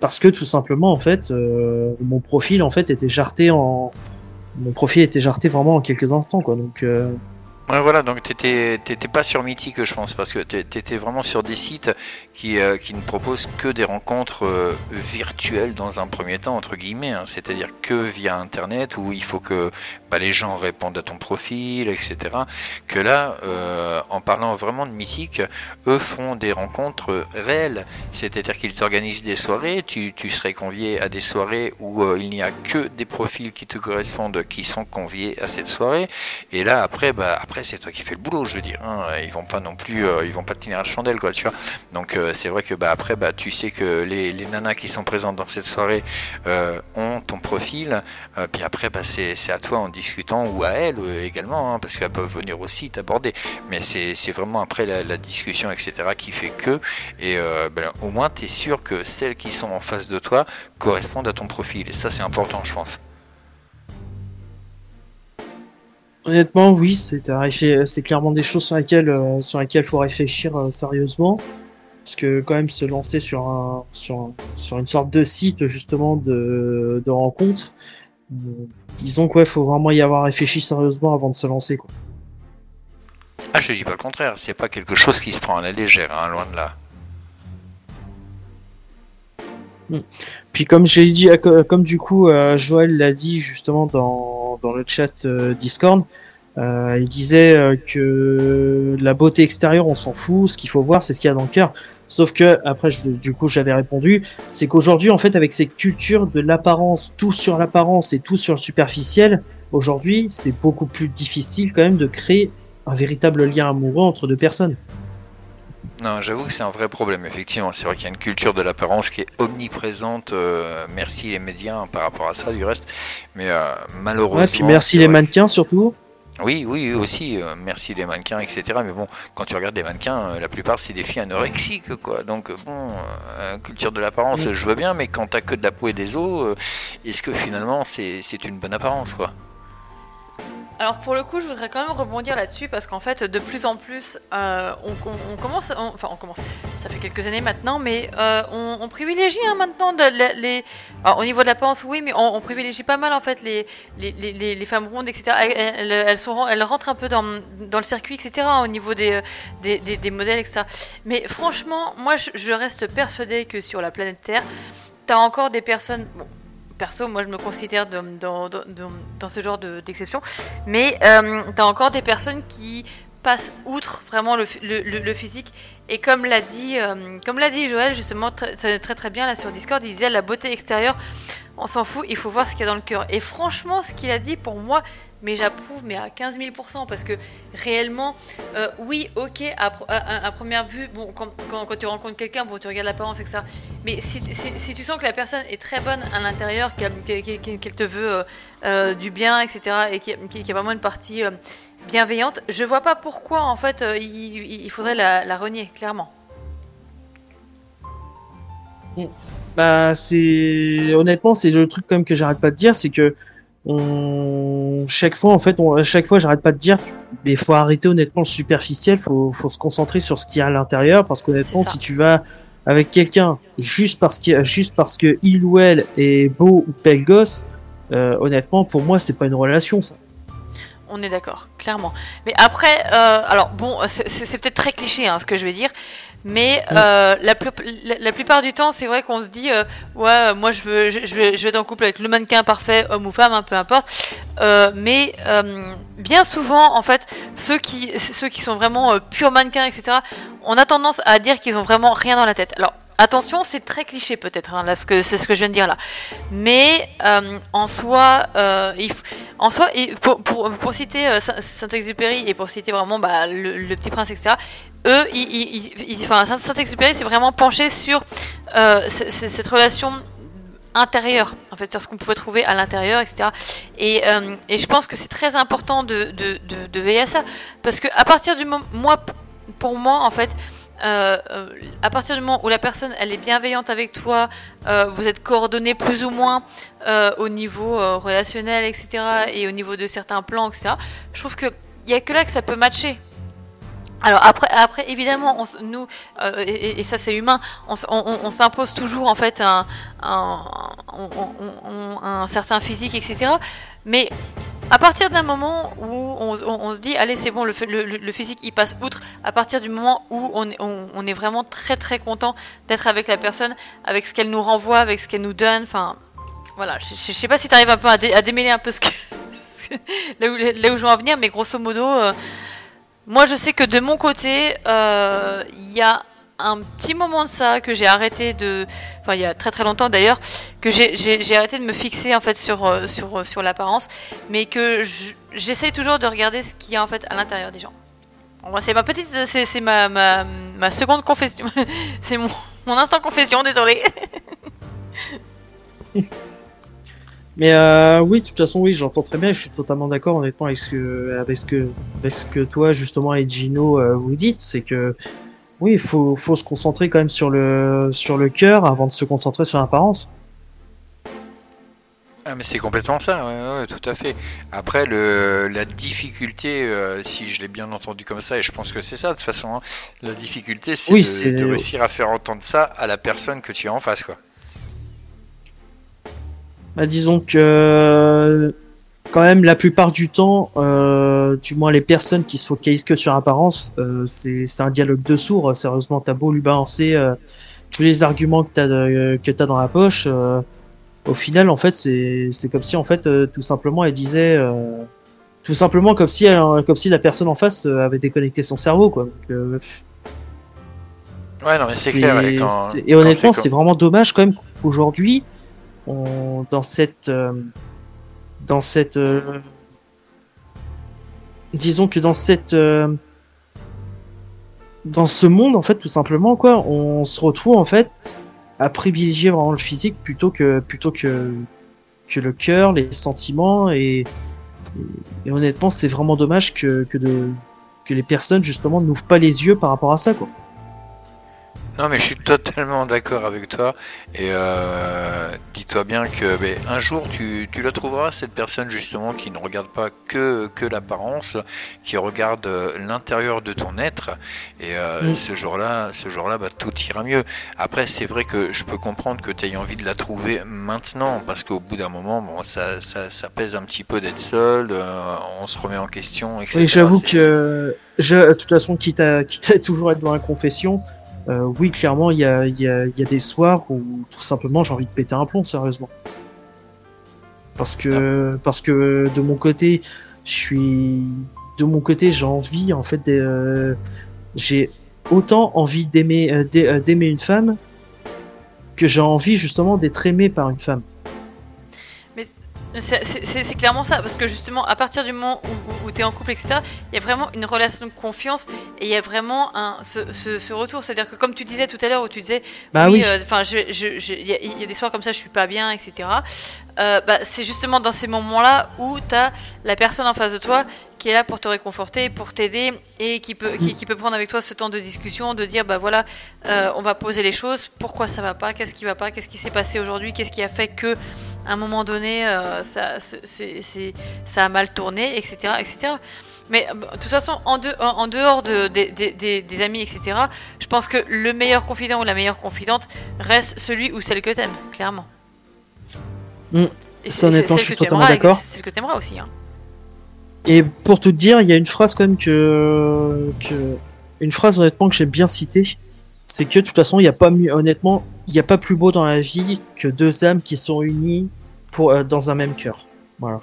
parce que tout simplement euh, mon profil en fait était jarté en mon profil était jarté vraiment en quelques instants quoi. Donc Ouais, voilà, donc t'étais pas sur Mythique, je pense, parce que t'étais vraiment sur des sites qui, euh, qui ne proposent que des rencontres euh, virtuelles dans un premier temps, entre guillemets, hein. c'est-à-dire que via Internet, où il faut que bah, les gens répondent à ton profil, etc. Que là, euh, en parlant vraiment de Mythique, eux font des rencontres réelles, c'est-à-dire qu'ils organisent des soirées, tu, tu, serais convié à des soirées où il n'y a que des profils qui te correspondent, qui sont conviés à cette soirée, et là, après, bah, après c'est toi qui fais le boulot, je veux dire. Hein. Ils vont pas non plus, euh, ils vont pas te tenir à la chandelle, quoi, tu vois. Donc euh, c'est vrai que bah après, bah tu sais que les, les nanas qui sont présentes dans cette soirée euh, ont ton profil. puis après, bah c'est à toi en discutant ou à elles également, hein, parce qu'elles peuvent venir aussi t'aborder. Mais c'est vraiment après la, la, discussion, etc., qui fait que et ben, au moins tu es sûr que celles qui sont en face de toi correspondent à ton profil. Et ça c'est important, je pense. Honnêtement, oui, c'est clairement des choses sur lesquelles euh, sur lesquelles faut réfléchir euh, sérieusement, parce que quand même se lancer sur un sur sur une sorte de site justement de de rencontre, euh, disons quoi, faut vraiment y avoir réfléchi sérieusement avant de se lancer quoi. Ah, je dis pas le contraire, c'est pas quelque chose qui se prend à la légère, hein, loin de là. Hmm. Puis comme j'ai dit, comme du coup Joël l'a dit justement dans dans le chat euh, Discord. Euh, il disait euh, que la beauté extérieure, on s'en fout. Ce qu'il faut voir, c'est ce qu'il y a dans le cœur. Sauf que après, du coup, j'avais répondu, c'est qu'aujourd'hui, en fait, avec cette culture de l'apparence, tout sur l'apparence et tout sur le superficiel, aujourd'hui, c'est beaucoup plus difficile quand même de créer un véritable lien amoureux entre deux personnes. Non, j'avoue que c'est un vrai problème, effectivement. C'est vrai qu'il y a une culture de l'apparence qui est omniprésente. Euh, merci les médias hein, par rapport à ça, du reste. Mais euh, malheureusement. Ouais, puis merci les mannequins surtout. Oui, oui, aussi. Euh, merci les mannequins, etc. Mais bon, quand tu regardes des mannequins, la plupart c'est des filles anorexiques, quoi. Donc bon, culture de l'apparence, je veux bien, mais quand t'as que de la peau et des os, est-ce que finalement c'est une bonne apparence, quoi? Alors pour le coup, je voudrais quand même rebondir là-dessus parce qu'en fait, de plus en plus, euh, on, commence, enfin on commence, ça fait quelques années maintenant, mais euh, on, privilégie hein, maintenant au niveau de la pense, oui, mais on, privilégie pas mal en fait les, femmes rondes, etc. Elles, rentrent un peu dans, le circuit, etc. au niveau des, des, modèles, etc. Mais franchement, moi, je, reste persuadée que sur la planète Terre, tu as encore des personnes, moi je me considère dans, ce genre d'exception. Mais euh, tu as encore des personnes qui passent outre vraiment le, physique. Et comme l'a dit, euh, dit Joël, justement, très, très, très bien là sur Discord, il disait la beauté extérieure, on s'en fout, il faut voir ce qu'il y a dans le cœur. Et franchement, ce qu'il a dit pour moi mais j'approuve, mais à 15 000% parce que réellement, euh, oui, ok, à, première vue, bon, quand, tu rencontres quelqu'un, bon, tu regardes l'apparence, etc. Mais si, tu sens que la personne est très bonne à l'intérieur, qu'elle te veut euh, euh, du bien, etc., et qu'il y, a vraiment une partie bienveillante, je vois pas pourquoi, en fait, il, faudrait la, la renier, clairement. Bah, c'est honnêtement, c'est le truc comme que j'arrête pas de dire, c'est que on... chaque fois en fait on... chaque fois j'arrête pas de dire mais faut arrêter honnêtement le superficiel faut faut se concentrer sur ce qu'il y a à l'intérieur parce qu'honnêtement si tu vas avec quelqu'un juste parce qu'il juste parce que il ou elle est beau ou belle gosse euh, honnêtement pour moi c'est pas une relation ça on est d'accord, clairement. Mais après, euh, alors bon, c'est peut-être très cliché hein, ce que je vais dire, mais euh, la, la, plupart du temps, c'est vrai qu'on se dit, euh, ouais, moi je veux, je, vais, je vais être en couple avec le mannequin parfait, homme ou femme, hein, peu importe. Euh, mais bien souvent, en fait, ceux qui, ceux qui sont vraiment purs mannequins, etc., on a tendance à dire qu'ils ont vraiment rien dans la tête. Alors, Attention, c'est très cliché peut-être, hein, ce que c'est ce que je viens de dire là. Mais en soi, il, en soi, pour, pour, Saint-Exupéry et pour citer vraiment bah, le, le, Petit Prince, etc eux, ils, enfin, Saint-Exupéry s'est vraiment penché sur euh, cette relation intérieure, en fait, sur ce qu'on pouvait trouver à l'intérieur, etc. Et, euh, et, je pense que c'est très important de, de, de, veiller à ça, parce que à partir du moment, moi, pour moi, en fait, euh, à partir du moment où la personne elle est bienveillante avec toi, vous êtes coordonnés plus ou moins au niveau relationnel, etc. et au niveau de certains plans, etc. Je trouve que il y a que là que ça peut matcher alors après, après évidemment, nous euh, et, ça c'est humain, on, s'impose toujours en fait un, certain physique, etc. Mais à partir d'un moment où on, se dit, allez c'est bon, le, physique il passe outre. À partir du moment où on, est vraiment très très content d'être avec la personne, avec ce qu'elle nous renvoie, avec ce qu'elle nous donne. Enfin, voilà. Je, je, sais pas si tu arrives un peu à, démêler un peu ce que là, où, là où je veux en venir, mais grosso modo. Euh, moi, je sais que de mon côté, euh, il y a un petit moment de ça que j'ai arrêté de, enfin il y a très très longtemps d'ailleurs, que j'ai arrêté de me fixer en fait sur euh, sur euh, sur l'apparence, mais que j'essaie toujours de regarder ce qu'il y a en fait à l'intérieur des gens. C'est ma petite, c'est ma, ma, ma seconde confession, c'est mon mon instant confession, désolé. Mais euh, oui, de toute façon, oui, j'entends très bien. Je suis totalement d'accord, honnêtement, avec ce que, avec ce que, avec ce que toi, justement, et Gino euh, vous dites, c'est que oui, il faut, faut se concentrer quand même sur le, sur le cœur avant de se concentrer sur l'apparence. Ah mais c'est complètement ça, ouais, tout à fait. Après le, la difficulté, euh, si je l'ai bien entendu comme ça, et je pense que c'est ça de toute façon, hein, la difficulté c'est de, de, réussir à faire entendre ça à la personne que tu as en face, quoi. Bah, disons que quand même la plupart du temps, euh, du moins les personnes qui se focalisent que sur l'apparence, euh, c'est un dialogue de sourds. Sérieusement, t'as beau lui balancer euh, tous les arguments que t'as euh, que t'as dans la poche, euh, au final, en fait, c'est c'est comme si en fait tout simplement elle disait tout simplement comme si elle, comme si la personne en face avait déconnecté son cerveau quoi. ouais non mais c'est clair. et honnêtement, c'est vraiment dommage quand même aujourd'hui on, dans cette euh, dans cette euh, disons que dans cette euh, dans ce monde en fait tout simplement quoi on se retrouve en fait à privilégier vraiment le physique plutôt que plutôt que que le cœur les sentiments et, et honnêtement c'est vraiment dommage que que de que les personnes justement n'ouvrent pas les yeux par rapport à ça quoi non, mais je suis totalement d'accord avec toi. Et euh, dis-toi bien que ben, un jour, tu, tu, la trouveras, cette personne justement qui ne regarde pas que, que l'apparence, qui regarde euh, l'intérieur de ton être. Et euh, ce jour-là, ce jour-là, bah, tout ira mieux. Après, c'est vrai que je peux comprendre que tu aies envie de la trouver maintenant, parce qu'au bout d'un moment, bon, ça, ça, ça, pèse un petit peu d'être seul, euh, on se remet en question, etc. Oui, j'avoue que, je, de toute façon, quitte à, quitte à toujours être dans la confession, euh, oui, clairement, il y a, y, a, y a, des soirs où tout simplement j'ai envie de péter un plomb, sérieusement. Parce que, ah. parce que de mon côté, je suis, de mon côté, j'ai envie, en fait, euh, j'ai autant envie d'aimer, euh, euh, d'aimer une femme que j'ai envie justement d'être aimé par une femme. C'est clairement ça, parce que justement, à partir du moment où, tu es en couple, etc., il y a vraiment une relation de confiance et il y a vraiment un, ce, retour. C'est-à-dire que, comme tu disais tout à l'heure, où tu disais, bah oui, euh, enfin, il y, a des soirs comme ça, je suis pas bien, etc. Euh, bah, c'est justement dans ces moments-là où tu as la personne en face de toi qui est là pour te réconforter, pour t'aider et qui peut, qui, peut prendre avec toi ce temps de discussion, de dire bah voilà, euh, on va poser les choses, pourquoi ça va pas, qu'est-ce qui va pas, qu'est-ce qui s'est passé aujourd'hui, qu'est-ce qui a fait que à un moment donné euh, ça, ça a mal tourné, etc. etc. Mais de toute façon, en, en dehors de, des amis, etc., je pense que le meilleur confident ou la meilleure confidente reste celui ou celle que t'aimes, clairement. Mm. Et ça, honnêtement, je suis totalement d'accord. C'est ce que t'aimeras aussi. Hein. Et pour tout dire, il y a une phrase quand même que, que une phrase honnêtement que j'aime bien citer, c'est que de toute façon, il n'y a pas mieux, honnêtement, il n'y a pas plus beau dans la vie que deux âmes qui sont unies pour euh, dans un même cœur. Voilà.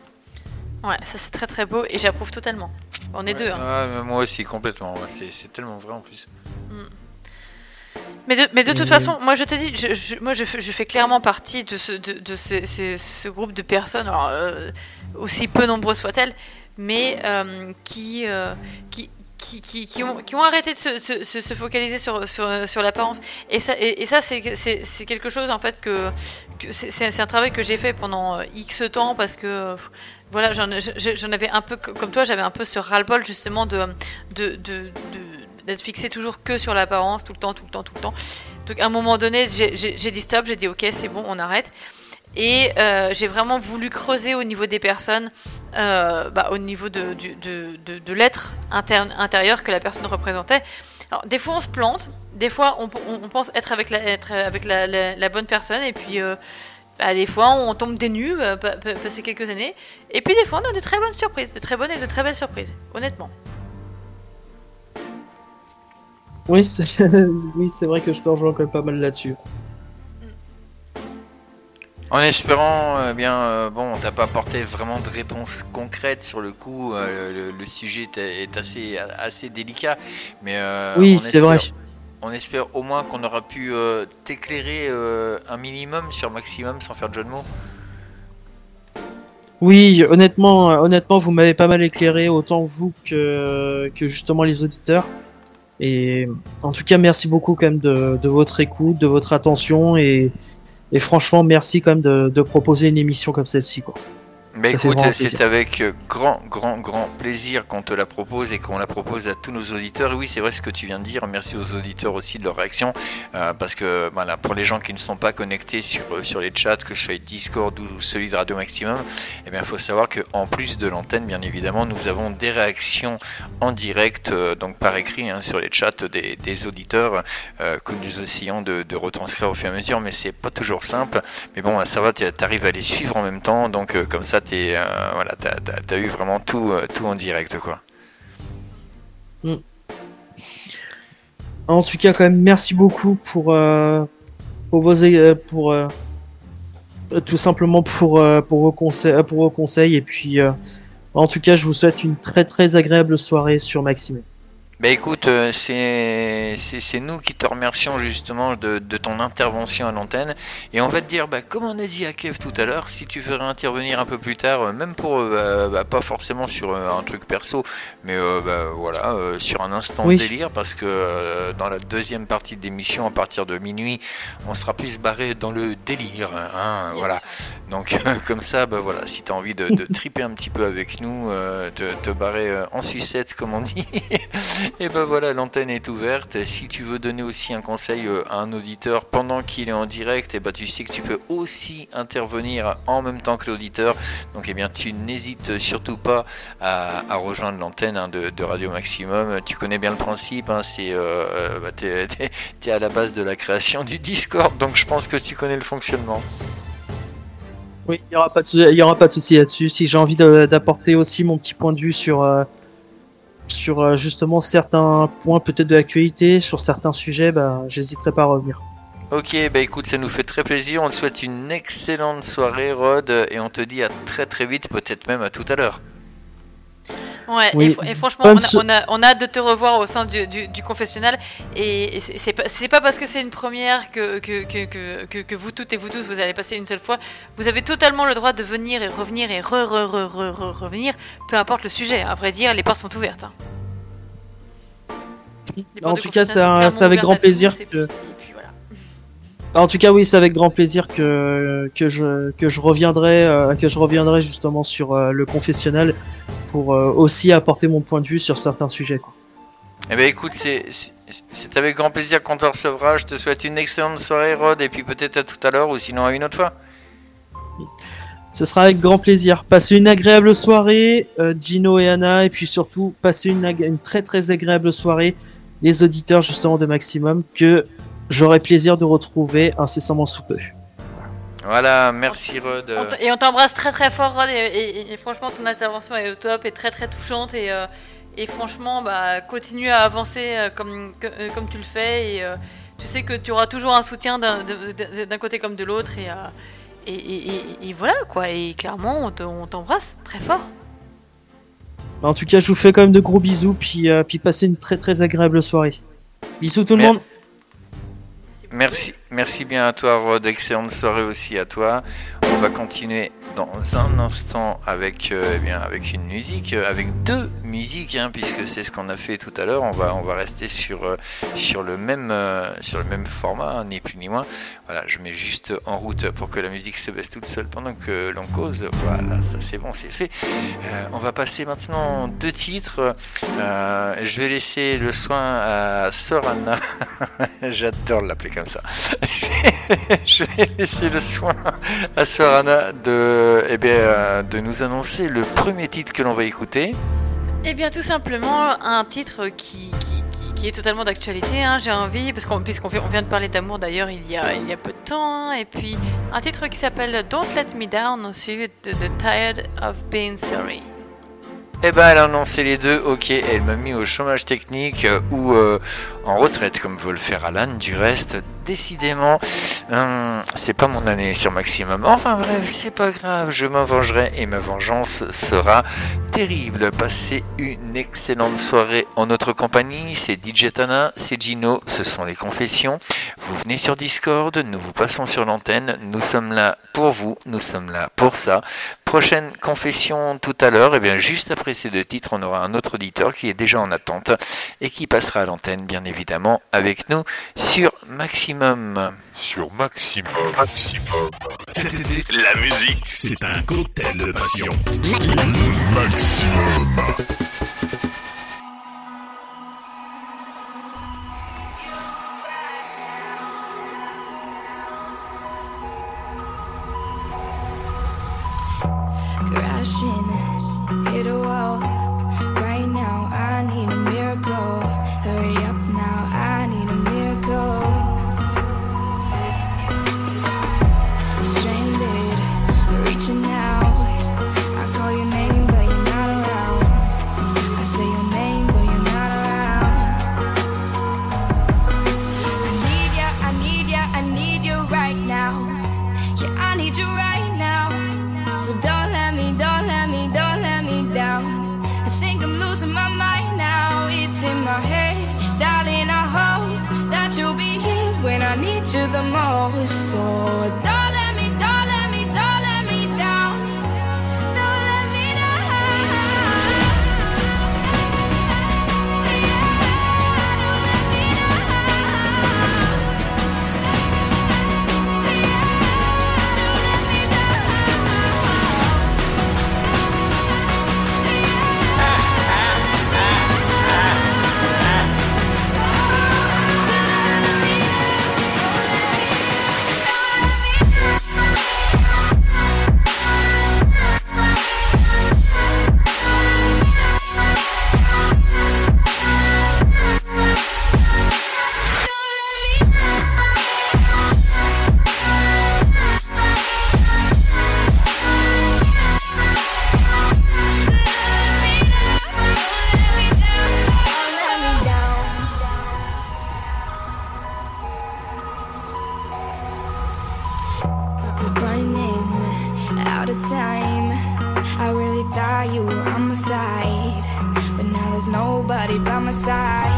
Ouais, ça c'est très très beau et j'approuve totalement. On est deux. Hein. moi aussi, complètement. c'est tellement vrai en plus. Mm. Mais de, mais de toute façon, moi je te dis, je, moi je, je, fais clairement partie de ce, de, de ce, ce, groupe de personnes, alors, euh, aussi peu nombreuses soient-elles, mais euh, qui, euh, qui, qui, qui, qui, ont, arrêté de se, se, se focaliser sur, sur, sur l'apparence. Et ça, et, ça c'est quelque chose en fait que, que c'est un travail que j'ai fait pendant euh, X temps parce que voilà, j'en avais un peu comme toi, j'avais un peu ce ras-le-bol justement de, de, de, d'être fixé toujours que sur l'apparence tout le temps, tout le temps, tout le temps. Donc à un moment donné, j'ai dit stop, j'ai dit ok, c'est bon, on arrête. Et euh, j'ai vraiment voulu creuser au niveau des personnes, euh, bah, au niveau de, de, de, l'être intérieur que la personne représentait. Alors, des fois, on se plante, des fois, on, pense être avec la, être avec la, bonne personne, et puis euh, bah, des fois, on tombe des nus, euh, passer quelques années, et puis des fois, on a de très bonnes surprises, de très bonnes et de très belles surprises, honnêtement. Oui, c'est vrai que je te rejoins quand même pas mal là-dessus. En espérant, euh, bien, euh, bon, t'as pas apporté vraiment de réponse concrète sur le coup. Euh, le, sujet est, assez, assez délicat, mais oui, c'est vrai. On espère au moins qu'on aura pu t'éclairer un minimum sur maximum sans faire de jeu de mots. Oui, honnêtement, honnêtement, vous m'avez pas mal éclairé, autant vous que, que justement les auditeurs. Et en tout cas, merci beaucoup quand même de, de votre écoute, de votre attention et, et franchement, merci quand même de, proposer une émission comme celle-ci. Quoi. Mais écoute, c'est avec euh, grand, grand, grand plaisir qu'on te la propose et qu'on la propose à tous nos auditeurs. Et oui, c'est vrai ce que tu viens de dire. Merci aux auditeurs aussi de leur réaction. Euh, parce que voilà, pour les gens qui ne sont pas connectés sur, euh, sur les chats, que ce soit Discord ou celui de Radio Maximum, eh bien, il faut savoir qu'en plus de l'antenne, bien évidemment, nous avons des réactions en direct, donc par écrit, hein, sur les chats des, des auditeurs que nous essayons de, de, retranscrire au fur et à mesure. Mais c'est pas toujours simple. Mais bon, ça va, tu arrives à les suivre en même temps. Donc, comme ça, euh, voilà, t'as as, eu vraiment tout, euh, tout en direct, quoi. Mm. En tout cas, quand même, merci beaucoup pour, euh, pour vos pour tout simplement pour pour vos conseils pour vos conseils et puis en tout cas, je vous souhaite une très très agréable soirée sur Maxime. Bah écoute, euh, c'est nous qui te remercions justement de, de ton intervention à l'antenne. Et on va te dire, bah, comme on a dit à Kev tout à l'heure, si tu veux intervenir un peu plus tard, euh, même pour, euh, bah, pas forcément sur un truc perso, mais bah, voilà, sur un instant de délire, parce que dans la deuxième partie de l'émission, à partir de minuit, on sera plus barré dans le délire. Hein, voilà. Donc comme ça, bah voilà, si tu as envie de, de, triper un petit peu avec nous, te, te barrer en sucette, comme on dit. Et ben voilà, l'antenne est ouverte. Si tu veux donner aussi un conseil euh, à un auditeur pendant qu'il est en direct, et ben tu sais que tu peux aussi intervenir en même temps que l'auditeur. Donc eh bien tu n'hésites surtout pas à, rejoindre l'antenne hein, de, Radio Maximum. Tu connais bien le principe, hein, c'est euh, euh bah, t'es, es, à la base de la création du Discord, donc je pense que tu connais le fonctionnement. Oui, il n'y aura pas de, aura pas de souci là-dessus. Si j'ai envie d'apporter aussi mon petit point de vue sur sur euh, justement certains points peut-être de l'actualité, sur certains sujets, bah, j'hésiterai pas à revenir. Ok, bah écoute, ça nous fait très plaisir. On te souhaite une excellente soirée, Rod, et on te dit à très très vite, peut-être même à tout à l'heure. Ouais, et, franchement, on a, on, a, hâte de te revoir au sein du, du, confessionnal. Et, c'est pas, pas parce que c'est une première que que, que, que, que, vous toutes et vous tous vous allez passer une seule fois. Vous avez totalement le droit de venir et revenir et re, re, re, re, revenir, peu importe le sujet. À vrai dire, les portes sont ouvertes. Hein. En tout cas, c'est avec grand plaisir que. En tout cas, oui, c'est avec grand plaisir que, que, je, que, je reviendrai, euh, que je reviendrai justement sur euh, le confessionnal pour euh, aussi apporter mon point de vue sur certains sujets. Quoi. Eh bien, écoute, c'est avec grand plaisir qu'on te recevra. Je te souhaite une excellente soirée, Rod, et puis peut-être à tout à l'heure ou sinon à une autre fois. Ce sera avec grand plaisir. Passez une agréable soirée, Gino et Anna, et puis surtout, passez une, une très très agréable soirée, les auditeurs justement de Maximum, que j'aurai plaisir de retrouver incessamment sous peu. Voilà, merci Rod. Et on t'embrasse très très fort Rod et, franchement ton intervention est au top et très très touchante et, euh, et franchement bah, continue à avancer euh, comme, euh, comme tu le fais et tu sais que tu auras toujours un soutien d'un côté comme de l'autre et, et, voilà quoi et clairement on t'embrasse très fort. En tout cas je vous fais quand même de gros bisous puis, puis passez une très très agréable soirée. Bisous tout le monde. Merci, merci bien à toi, Rod. Excellente soirée aussi à toi. On va continuer dans un instant avec, euh, eh bien, avec une musique, euh, avec deux musiques, hein, puisque c'est ce qu'on a fait tout à l'heure. On va, on va rester sur, euh, sur, le même, sur le même format, hein, ni plus ni moins. Voilà, je mets juste en route pour que la musique se baisse toute seule pendant que l'on cause. Voilà, ça c'est bon, c'est fait. on va passer maintenant deux titres. je vais laisser le soin à Sœur Anna. J'adore l'appeler comme ça. je vais laisser le soin à Sœur Anna de eh bien, euh, de nous annoncer le premier titre que l'on va écouter. Eh bien, tout simplement, un titre qui, qui, est totalement d'actualité, hein, j'ai envie, parce qu'on, puisqu'on vient de parler d'amour d'ailleurs il y a, il y a peu de temps, hein, et puis un titre qui s'appelle Don't Let Me Down, suivi de The Tired of Being Sorry. Eh ben, elle a annoncé les deux. Ok, elle m'a mis au chômage technique euh, ou euh, en retraite, comme veut le faire Alan. Du reste, décidément, hum, c'est pas mon année sur maximum. Enfin bref, c'est pas grave, je m'en vengerai et ma vengeance sera terrible. Passez une excellente soirée en notre compagnie. C'est DJ Tana, c'est Gino, ce sont les confessions. Vous venez sur Discord, nous vous passons sur l'antenne. Nous sommes là pour vous, nous sommes là pour ça. Prochaine confession tout à l'heure, et eh bien juste après ces deux titres, on aura un autre auditeur qui est déjà en attente et qui passera à l'antenne, bien évidemment, avec nous sur Maximum. Sur Maximum. Maximum. La musique, c'est un cocktail de passion. Maximum. crashing hit a wall. Right now, I need a miracle. I need you the most. by my side.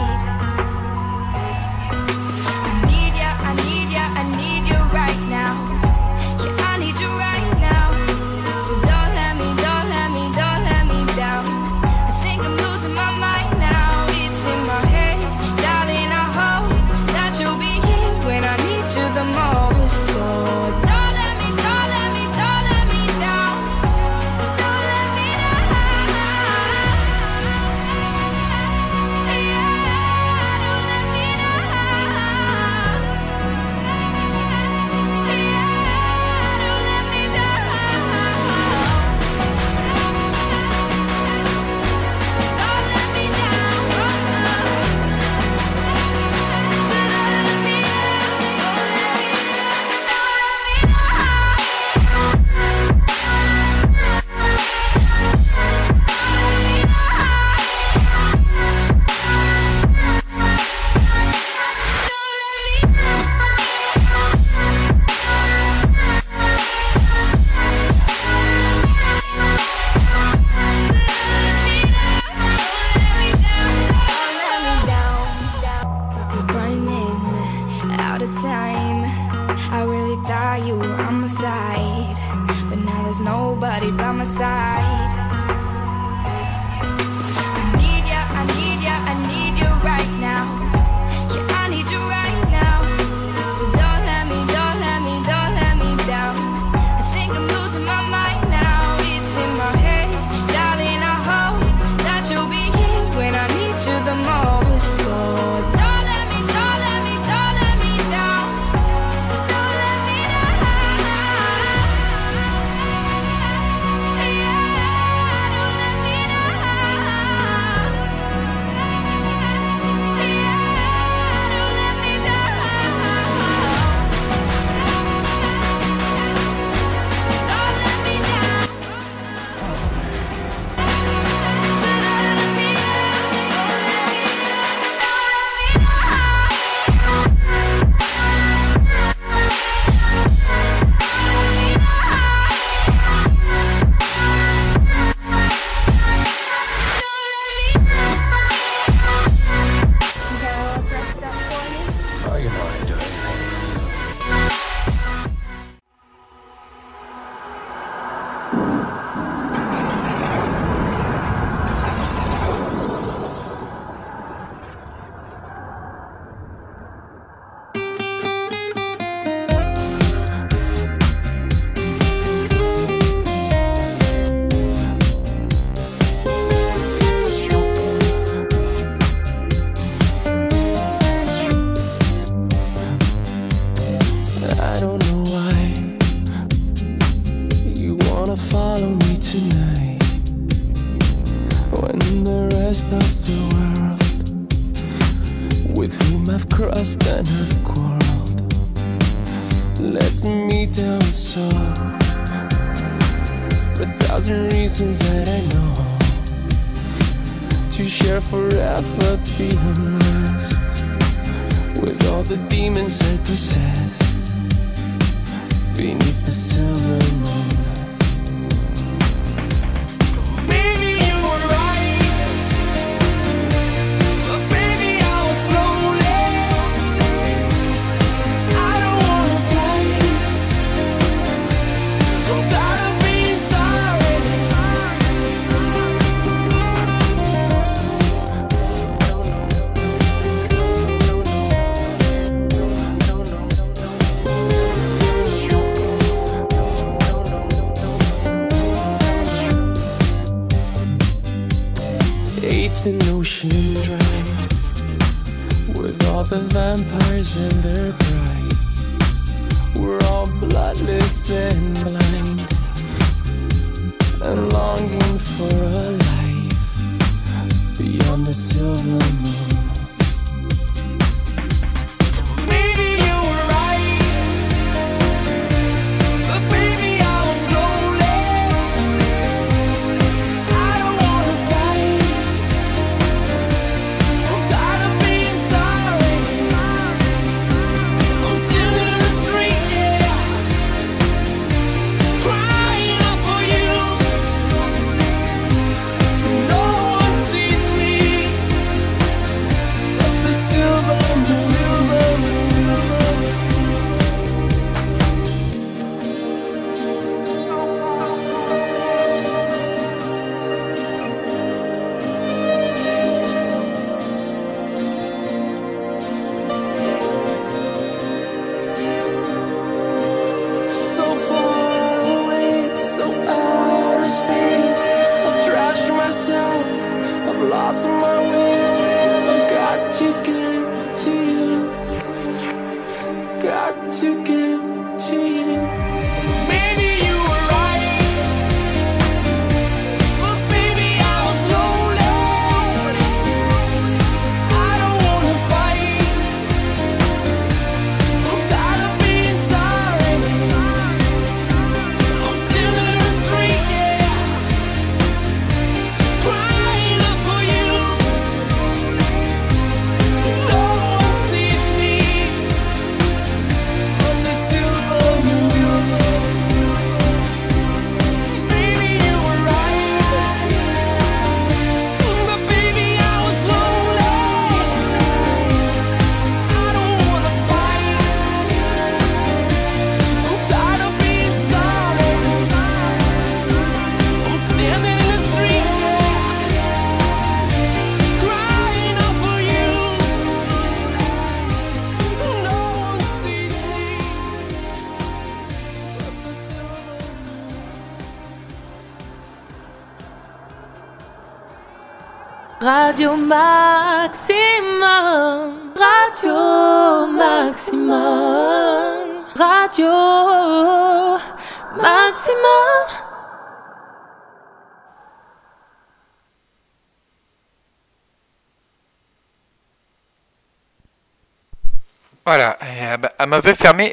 you were on my side, but now there's nobody by my side.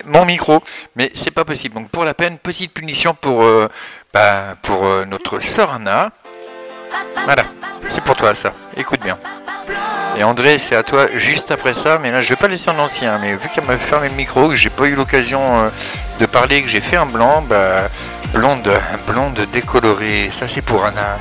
Mon micro, mais c'est pas possible. Donc pour la peine, petite punition pour, euh, bah, pour euh, notre sœur Anna. Voilà, c'est pour toi ça. Écoute bien. Et André, c'est à toi juste après ça, mais là je vais pas laisser en ancien, mais vu qu'elle m'a fermé le micro, que j'ai pas eu l'occasion euh, de parler, que j'ai fait un blanc, bah blonde, blonde décolorée, ça c'est pour Anna.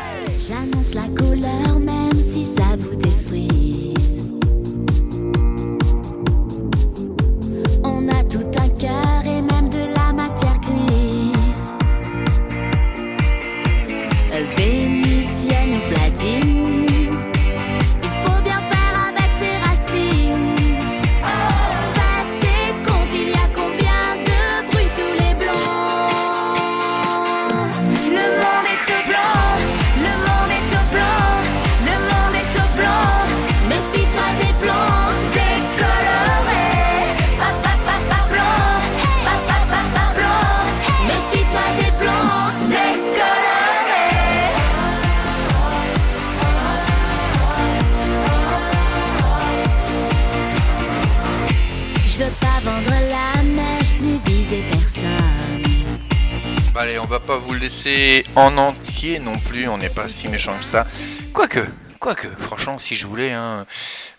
Pas vous le laisser en entier non plus, on n'est pas si méchant que ça. Quoique, quoique, franchement, si je voulais, hein,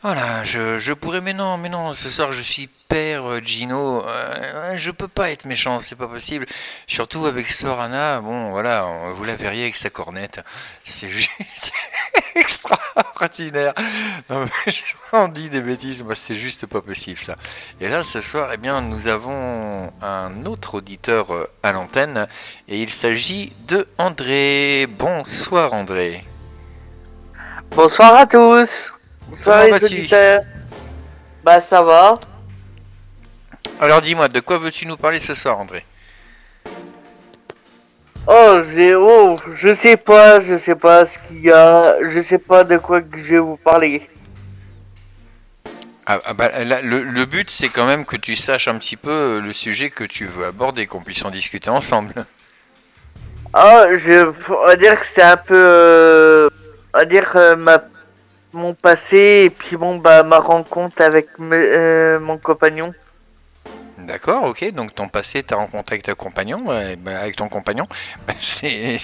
voilà, je, je pourrais, mais non, mais non, ce soir je suis père euh, Gino, euh, je peux pas être méchant, c'est pas possible. Surtout avec Sorana, bon, voilà, vous la verriez avec sa cornette, c'est juste extraordinaire. Non, mais dis des bêtises, moi c'est juste pas possible ça. Et là, ce soir, eh bien, nous avons un autre auditeur euh, à l'antenne, et il s'agit de André. Bonsoir André. Bonsoir à tous. Bonsoir Comment les auditeurs. Bah ça va. Alors dis-moi, de quoi veux-tu nous parler ce soir André? Oh, j'ai oh, je sais pas, je sais pas ce qu'il y a, je sais pas de quoi que je vais vous parler. Ah, ah bah, là, le, le but, c'est quand même que tu saches un petit peu euh, le sujet que tu veux aborder, qu'on puisse en discuter ensemble. Ah, je on va dire que c'est un peu euh, va dire euh, ma mon passé et puis bon bah ma rencontre avec me- euh, mon compagnon. D'accord, ok. Donc ton passé, ta rencontre avec ta compagnon, ouais, bah, avec ton compagnon, bah, c'est,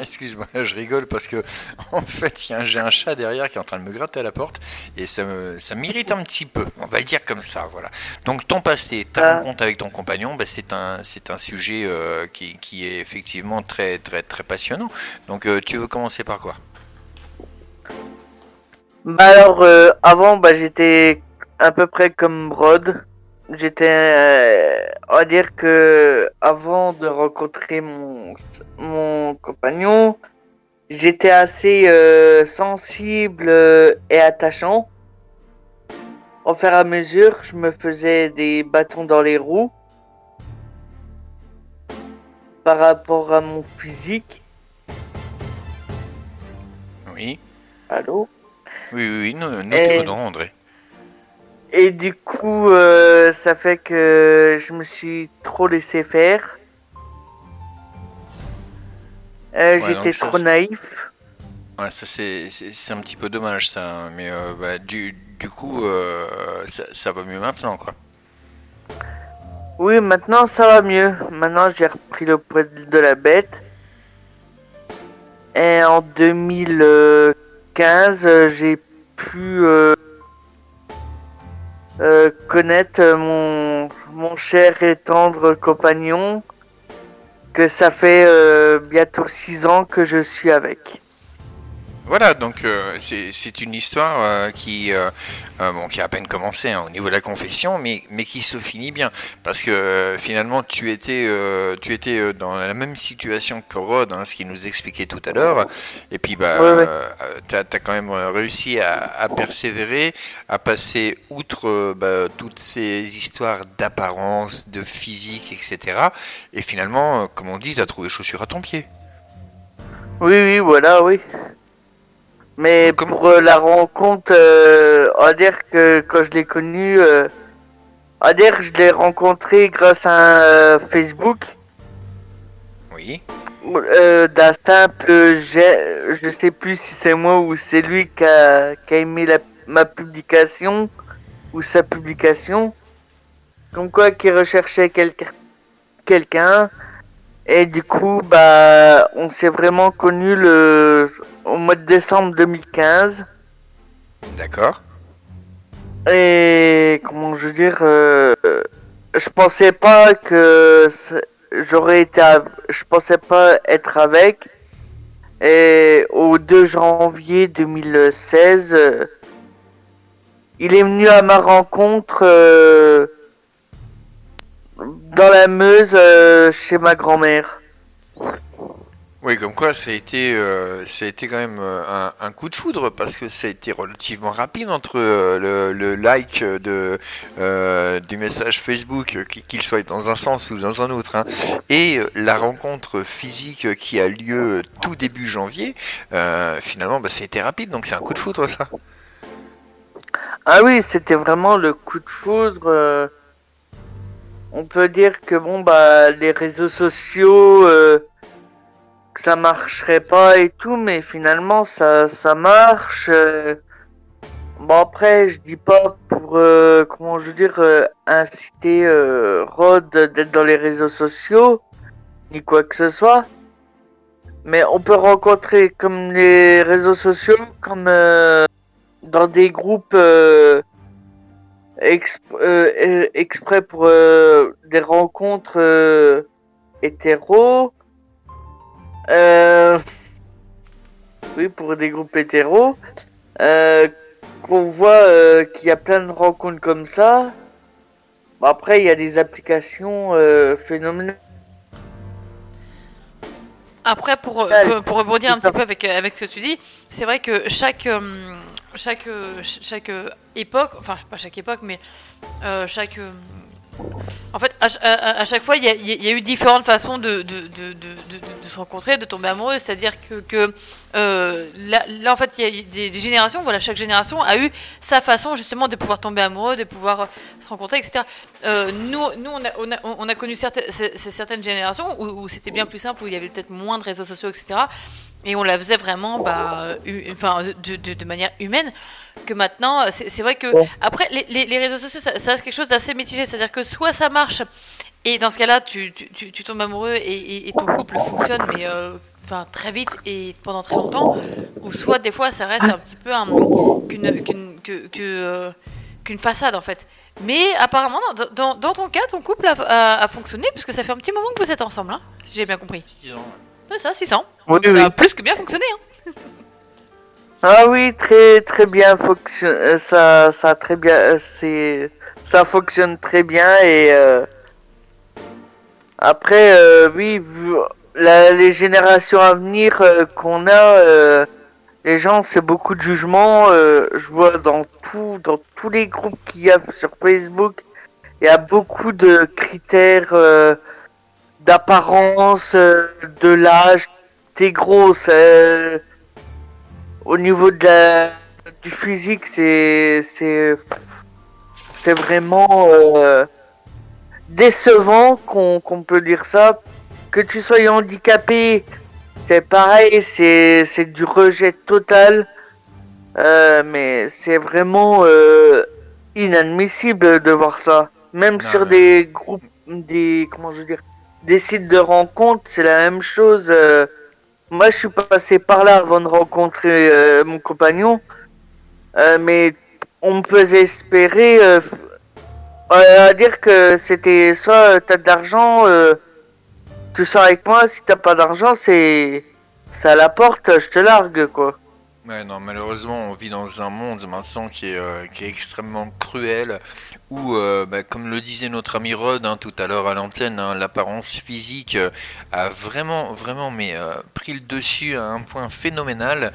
excuse-moi, je rigole parce que en fait, j'ai un chat derrière qui est en train de me gratter à la porte et ça me, ça m'irrite un petit peu. On va le dire comme ça, voilà. Donc ton passé, ta Ah. rencontre avec ton compagnon, bah, c'est un, c'est un sujet euh, qui, qui est effectivement très, très, très passionnant. Donc euh, tu veux commencer par quoi? Bah alors euh, avant bah j'étais à peu près comme Rod. J'étais euh, on va dire que avant de rencontrer mon mon compagnon, j'étais assez euh, sensible euh, et attachant. Au fur et à mesure, je me faisais des bâtons dans les roues par rapport à mon physique. Oui. Allô? Oui, oui, oui, nous, nous André. Et du coup, euh, ça fait que je me suis trop laissé faire. Euh, j'étais trop naïf. Ouais, ça c'est un petit peu dommage, ça. Hein, mais euh, bah, du, du, coup, euh, ça, ça, va mieux maintenant, quoi. Oui, maintenant ça va mieux. Maintenant j'ai repris le poids de la bête. Et en 2000. 15, euh, j'ai pu euh, euh, connaître mon, mon cher et tendre compagnon que ça fait bientôt 6 ans que je suis avec. Voilà, donc euh, c'est une histoire euh, qui, euh, bon, qui a à peine commencé hein, au niveau de la confession, mais, mais qui se finit bien. Parce que finalement, tu étais, tu étais dans la même situation que Rod, hein, ce qu'il nous expliquait tout à l'heure. Et puis, bah, Ouais, ouais. tu as, quand même réussi à, à persévérer, à passer outre bah, toutes ces histoires d'apparence, de physique, etc. Et finalement, comme on dit, tu as trouvé chaussure à ton pied. Oui, oui, voilà, oui. Mais pour euh, la rencontre, euh, on va dire que quand je l'ai connu, euh, on va dire que je l'ai rencontré grâce à un euh, Facebook. Oui. Euh, D'un simple jet, je sais plus si c'est moi ou c'est lui qui a, qui a aimé la- ma publication ou sa publication. Comme quoi qu'il recherchait quelqu'un. quelqu'un. Et du coup, bah, on s'est vraiment connu le au mois de décembre 2015. D'accord. Et comment je veux dire, euh, je pensais pas que j'aurais été, av- je pensais pas être avec. Et au 2 janvier 2016, euh, il est venu à ma rencontre euh, dans la Meuse chez ma grand-mère. Oui, comme quoi ça a été, euh, quand même euh, un, coup de foudre parce que ça a été relativement rapide entre euh, le, like de, du message Facebook, qu'il soit dans un sens ou dans un autre, hein, et la rencontre physique qui a lieu tout début janvier. finalement, bah, ça a été rapide, donc c'est un coup de foudre ça. Ah oui, c'était vraiment le coup de foudre. On peut dire que bon bah les réseaux sociaux, que ça marcherait pas et tout, mais finalement ça ça marche. euh. Bon après, je dis pas pour euh, comment je veux dire euh, inciter Rod d'être dans les réseaux sociaux ni quoi que ce soit. Mais on peut rencontrer comme les réseaux sociaux comme dans des groupes exp- exprès pour des rencontres hétéros. Euh, oui, pour des groupes hétéros. Euh, qu'on voit euh, qu'il y a plein de rencontres comme ça. Bon, après, il y a des applications euh, phénoménales. Après, pour, pour, pour rebondir un petit peu avec, euh, avec ce que tu dis, c'est vrai que chaque, chaque, ch- chaque époque, enfin pas chaque époque, mais euh, chaque... en fait, à, ch- à- à chaque fois, il y a, eu différentes façons de, se rencontrer, de tomber amoureux. C'est-à-dire que, euh, là, en fait, il y a des, générations. Voilà, chaque génération a eu sa façon justement de pouvoir tomber amoureux, de pouvoir euh, se rencontrer, etc. Euh, nous, nous, on a, on a, on a connu certaines, certaines générations où c'était bien plus simple, où il y avait peut-être moins de réseaux sociaux, etc. Et on la faisait vraiment, bah, hu- enfin, de, de, de manière humaine. Que maintenant, c'est vrai que après les, les, les réseaux sociaux, ça, ça reste quelque chose d'assez mitigé. C'est-à-dire que soit ça marche, et dans ce cas-là, tu, tu, tu, tu tombes amoureux et, et, et ton couple fonctionne, mais euh, enfin très vite et pendant très longtemps. Ou soit des fois, ça reste un petit peu un- qu'une que, euh, qu'une façade en fait. Mais apparemment, dans, dans, dans ton cas, ton couple a, a, a fonctionné puisque ça fait un petit moment que vous êtes ensemble, hein, si j'ai bien compris. Ça, 600. Oui, ça a plus que bien fonctionné. Hein. Ah oui, très très bien fonctionne. euh, Ça très bien. euh, C'est ça fonctionne très bien et euh, après euh, oui, la- les générations à venir euh, qu'on a, les gens c'est beaucoup de jugement. euh, je vois dans tout dans tous les groupes qu'il y a sur Facebook, il y a beaucoup de critères euh, d'apparence, euh, de l'âge. T'es gros, c'est au niveau de la, du physique, c'est c'est c'est vraiment euh, décevant qu'on qu'on peut dire ça. Que tu sois handicapé, c'est pareil, c'est c'est du rejet total. Euh, mais c'est vraiment euh, inadmissible de voir ça. Même Non, sur mais- des groupes, des comment je veux dire, des sites de rencontres, c'est la même chose. euh. moi, je suis passé par là avant de rencontrer euh, mon compagnon, Euh, mais on me faisait espérer à dire que c'était soit t'as de l'argent, tu sors avec moi. Si t'as pas d'argent, c'est à la porte, je te largue quoi. Ouais, non, malheureusement, on vit dans un monde maintenant qui est, qui est extrêmement cruel, où, euh, bah, comme le disait notre ami Rod hein, tout à l'heure à l'antenne, hein, l'apparence physique euh, a vraiment, vraiment, mais euh, pris le dessus à un point phénoménal.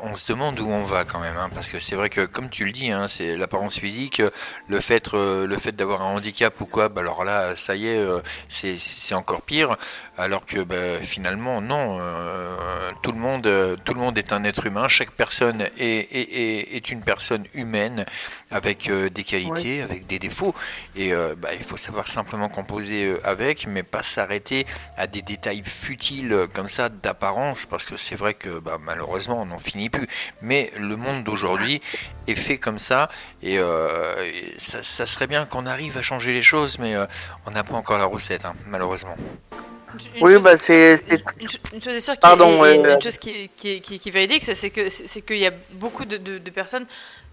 On se demande où on va quand même, hein, parce que c'est vrai que, comme tu le dis, c'est l'apparence physique, le fait, le fait d'avoir un handicap ou quoi, bah alors là, ça y est, c'est, encore pire. Alors que bah, finalement, non, tout le monde, tout le monde est un être humain. Chaque personne est, est, est, est une personne humaine avec des qualités, avec des défauts. Et euh, bah, il faut savoir simplement composer euh, avec, mais pas s'arrêter à des détails futiles euh, comme ça d'apparence, parce que c'est vrai que bah, malheureusement on n'en finit plus. Mais le monde d'aujourd'hui est fait comme ça, et, euh, et ça, ça serait bien qu'on arrive à changer les choses, mais euh, on n'a pas encore la recette, hein, malheureusement. Une Oui, chose bah est- c'est. Une, cho- une chose est sûre, a- Pardon, et euh, une chose qui, qui, qui, qui est véridique, c'est que c'est c'est qu'il y a beaucoup de, de, de personnes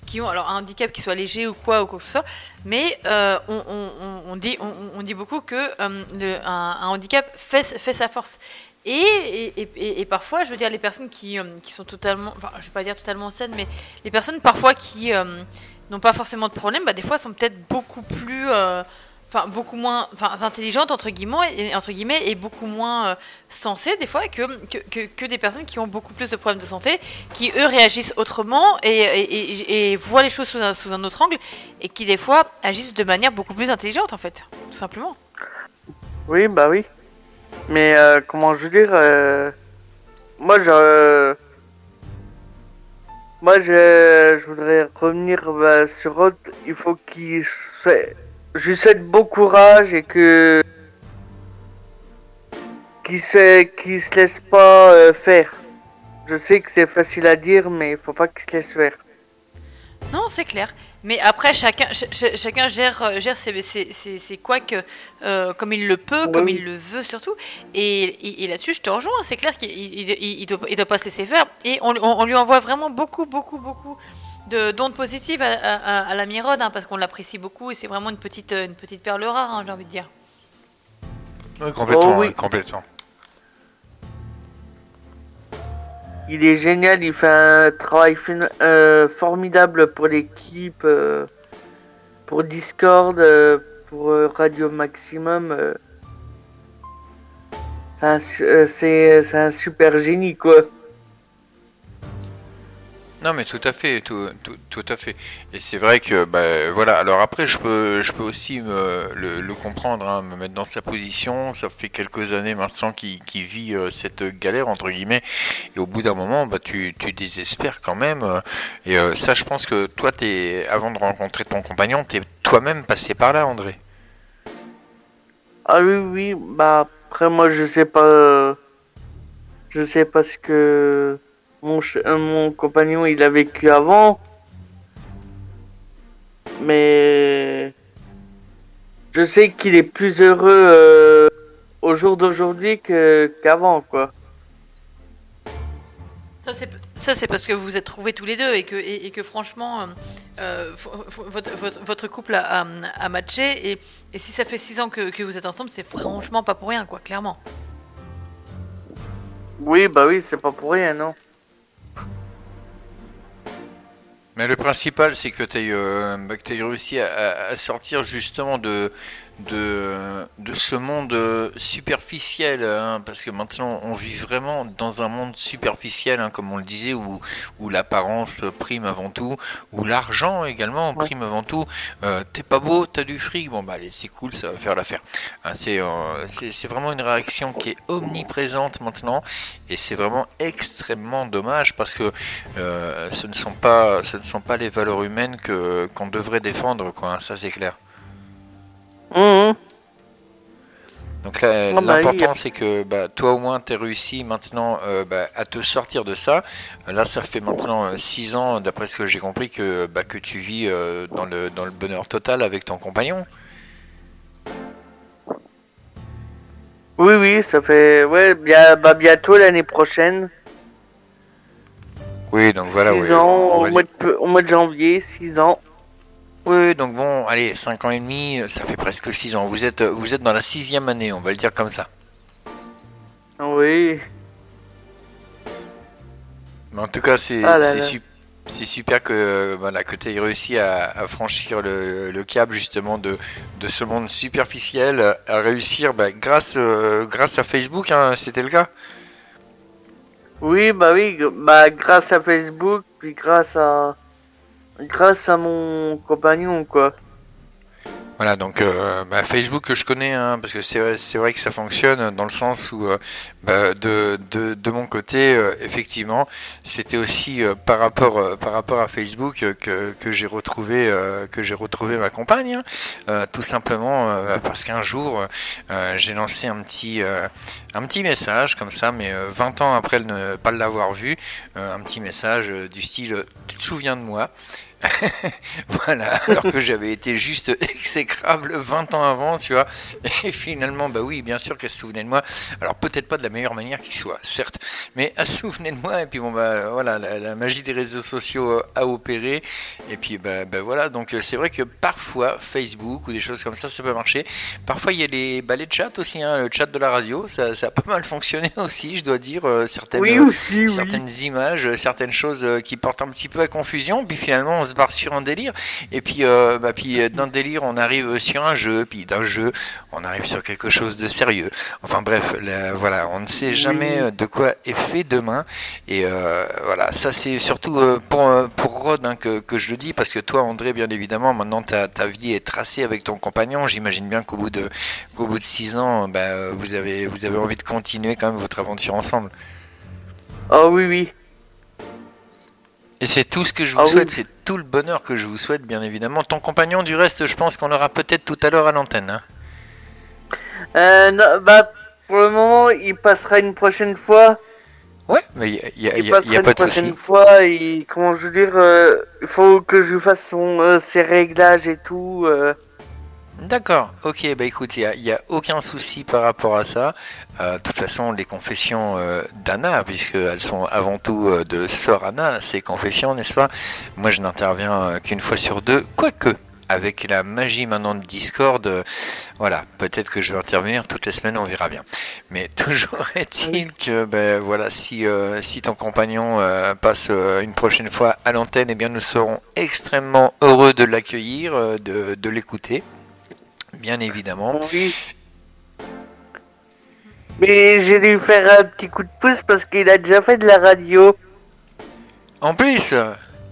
qui ont alors un handicap qui soit léger ou quoi ou quoi que ce soit, mais euh, on, dit on, dit beaucoup que euh, un, handicap fait, sa force. Et, et, parfois, je veux dire, les personnes qui, euh, qui sont totalement, enfin, je vais pas dire totalement saines, mais les personnes parfois qui n'ont pas forcément de problème, bah, des fois sont peut-être beaucoup plus, beaucoup moins, enfin intelligentes entre guillemets, et, beaucoup moins euh, sensées des fois que, des personnes qui ont beaucoup plus de problèmes de santé, qui eux réagissent autrement et, et, voient les choses sous un, autre angle, et qui des fois agissent de manière beaucoup plus intelligente en fait, tout simplement. Oui, bah oui. Mais euh, comment je veux dire euh, Moi, je. Moi, je, voudrais revenir bah, sur autre. Il faut qu'il. se- Je lui souhaite bon courage et que. Qu'il se, qu'il se laisse pas euh, faire. Je sais que c'est facile à dire, mais il faut pas qu'il se laisse faire. Non, c'est clair. Mais après, chacun, ch- ch- chacun gère, euh, gère ses, ses, ses, ses couacs euh, comme il le peut, comme il le veut surtout. Et, et- et là-dessus, je te rejoins. C'est clair qu'il il, il- il doit, pas se laisser faire. Et on, on- on lui envoie vraiment beaucoup, beaucoup, beaucoup d'ondes positives à, à, la Mirode, hein, parce qu'on l'apprécie beaucoup et c'est vraiment une petite, euh, une petite perle rare, hein, j'ai envie de dire. Complètement, Oh oui. ouais, complètement. Il est génial, il fait un travail fin- euh, formidable pour l'équipe, euh, pour Discord, euh, pour Radio Maximum. euh. C'est un, su- euh, c'est c'est un super génie, quoi. Non, mais tout à fait, tout, tout, tout à fait. Et c'est vrai que, bah, voilà. Alors après, je peux, je peux aussi me, le, comprendre, hein, me mettre dans sa position. Ça fait quelques années maintenant qu'il vit euh, cette galère entre guillemets. Et au bout d'un moment, bah, tu, tu désespères quand même. Et euh, ça, je pense que toi, t'es, avant de rencontrer ton compagnon, t'es toi-même passé par là, André. Ah oui, oui, bah après moi je sais pas, euh, je sais pas ce que mon, euh, mon compagnon il a vécu avant, mais je sais qu'il est plus heureux euh, au jour d'aujourd'hui qu'avant quoi. Ça c'est parce que vous vous êtes trouvés tous les deux et que et, et que franchement euh, votre, votre, votre couple a, a, a matché et, et si ça fait six ans que, que vous êtes ensemble c'est franchement pas pour rien quoi clairement. Oui, bah oui, c'est pas pour rien, non. Mais le principal, c'est que tu aies, réussi à, à- à sortir justement de, de, de ce monde euh, superficiel, hein, parce que maintenant on vit vraiment dans un monde superficiel, hein, comme on le disait, où, où l'apparence prime avant tout, où l'argent également prime avant tout. Euh, T'es pas beau, t'as du fric, bon bah allez, c'est cool, ça va faire l'affaire. Hein, c'est euh, c'est c'est vraiment une réaction qui est omniprésente maintenant, et c'est vraiment extrêmement dommage parce que euh, ce ne sont pas ce ne sont pas les valeurs humaines que qu'on devrait défendre, quoi. hein, ça c'est clair. Mhm. Donc là, Ah bah l'important oui. c'est que bah, toi au moins t'es réussi maintenant euh, bah, à te sortir de ça. Là ça fait maintenant 6 ans d'après ce que j'ai compris que, bah, que tu vis euh, dans, le, dans le bonheur total avec ton compagnon. Oui, oui, ça fait. Ouais, bien, bientôt l'année prochaine. Oui donc voilà. 6 oui, ans, on au mois, de, au mois de janvier, 6 ans. Oui, donc bon, allez, 5 ans et demi, ça fait presque 6 ans. Vous êtes, vous êtes dans la sixième année, on va le dire comme ça. Oui. Mais en tout cas, c'est Ah su- super que, voilà, que tu aies réussi à, à franchir le, le cap justement de, de ce monde superficiel, à réussir bah, grâce, euh, grâce à Facebook, hein, c'était le cas? Oui, bah oui, bah grâce à Facebook, puis grâce à. Grâce à mon compagnon, quoi. Voilà, donc euh, bah, Facebook que je connais, hein, parce que c'est vrai, que ça fonctionne dans le sens où, euh, bah, de, de, de mon côté, euh, effectivement, c'était aussi euh, par rapport par rapport à Facebook que, que j'ai retrouvé que retrouvé ma compagne, hein. Tout simplement parce qu'un jour j'ai lancé un petit un petit message comme ça, mais euh, 20 ans après ne pas l'avoir vu, un petit message du style tu te souviens de moi? voilà, alors que j'avais été juste exécrable 20 ans avant, tu vois. Et finalement, bah oui, bien sûr qu'elle se souvenait de moi. Alors peut-être pas de la meilleure manière qui soit, certes, mais elle se souvenait de moi. Et puis bon, bah voilà, la, la magie des réseaux sociaux euh, a opéré. Et puis bah, bah voilà, donc euh, c'est vrai que parfois Facebook ou des choses comme ça, ça peut marcher. Parfois il y a les, bah, les chats aussi, hein, le chat de la radio, ça, ça a pas mal fonctionné aussi, je dois dire. euh, certaines, Oui, aussi, oui. certaines images, certaines choses qui portent un petit peu à confusion. Puis finalement, on se barre sur un délire. Et puis, euh, bah, puis euh, d'un délire, on arrive sur un jeu. Puis d'un jeu, on arrive sur quelque chose de sérieux. Enfin bref, là, voilà, on ne sait jamais euh, de quoi est fait demain. Et voilà, ça c'est surtout pour, pour Rod hein, que, que je le dis, parce que toi, André, bien évidemment, maintenant ta, ta vie est tracée avec ton compagnon. J'imagine bien qu'au bout de qu'au bout de six ans, bah, vous avez vous avez envie de continuer quand même votre aventure ensemble. Oh oui, oui. Et c'est tout ce que je vous Ah oui. souhaite, c'est tout le bonheur que je vous souhaite, bien évidemment. Ton compagnon, du reste, je pense qu'on aura peut-être tout à l'heure à l'antenne. hein. Euh, non, bah, pour le moment, il passera une prochaine fois. Ouais, mais il y a, Il y a- passera y a une pas de prochaine souci. fois. Et comment je veux dire, euh, il faut que je fasse son, euh, ses réglages et tout. euh. D'accord, ok, bah écoute, il n'y a, aucun souci par rapport à ça. Euh, de toute façon, les confessions euh, d'Anna, puisqu'elles sont avant tout euh, de Sœur Anna, ces confessions, n'est-ce pas? Moi, je n'interviens euh, qu'une fois sur deux, quoique. Avec la magie maintenant de Discord, euh, voilà, peut-être que je vais intervenir toutes les semaines, on verra bien. Mais toujours est-il que, ben voilà, si euh, si ton compagnon euh, passe une prochaine fois à l'antenne, eh bien nous serons extrêmement heureux de l'accueillir, de, de l'écouter bien évidemment. Oui. Mais j'ai dû lui faire un petit coup de pouce parce qu'il a déjà fait de la radio. En plus,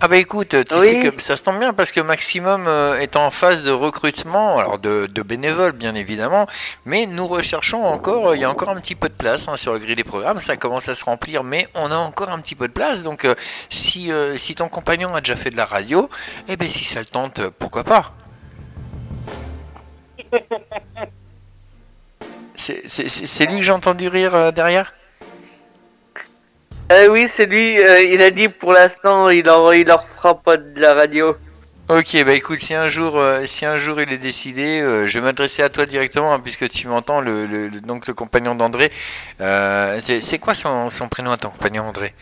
ah bah écoute, tu Oui. sais que ça se tombe bien parce que Maximum euh, est en phase de recrutement, alors de, de bénévoles bien évidemment, mais nous recherchons encore, il y a encore un petit peu de place hein, sur le grille des programmes, ça commence à se remplir, mais on a encore un petit peu de place, donc euh, si, euh, si ton compagnon a déjà fait de la radio, eh ben si ça le tente, pourquoi pas? C'est- lui que j'ai entendu rire euh, derrière? Euh, oui, c'est lui. euh, il a dit pour l'instant, il en, il en fera pas de la radio. Ok, bah écoute, si un jour, si un jour il est décidé, je vais m'adresser à toi directement hein, puisque tu m'entends, le, le- le- donc le compagnon d'André. C'est c'est quoi son, son prénom à ton compagnon André?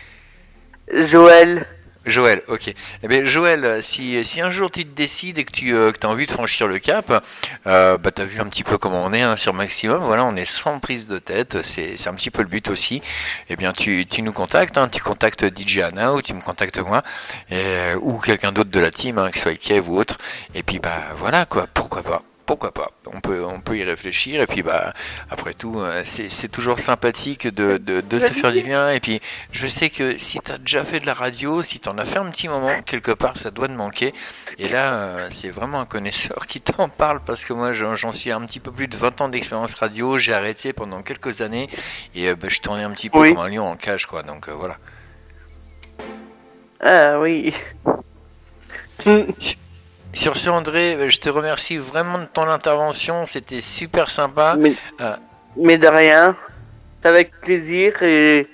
Joël. Joël, ok. Eh bien, Joël, si, si un jour tu te décides et que tu euh, as envie de franchir le cap, euh, bah, tu as vu un petit peu comment on est hein, sur Maximum. Voilà, on est sans prise de tête. C'est un petit peu le but aussi. Eh bien, tu, tu nous contactes. Hein, tu contactes DJ ou tu me contactes moi. Et, ou quelqu'un d'autre de la team, hein, que ce soit Kev ou autre. Et puis, bah voilà, quoi. Pourquoi pas pourquoi pas On peut, on peut y réfléchir. Et puis, bah, après tout, euh, c'est toujours sympathique de, de, de se faire du bien. Et puis, je sais que si tu as déjà fait de la radio, si tu en as fait un petit moment, quelque part, ça doit te manquer. Et là, euh, c'est vraiment un connaisseur qui t'en parle parce que moi, j'en suis un petit peu plus de 20 ans d'expérience radio. J'ai arrêté pendant quelques années et euh, bah, je tournais un petit peu Oui. comme un lion en cage, quoi. Donc, euh, voilà. Ah oui. Sur ce, André, euh, je te remercie vraiment de ton intervention. C'était super sympa. Mais, Euh, mais de rien. C'est avec plaisir et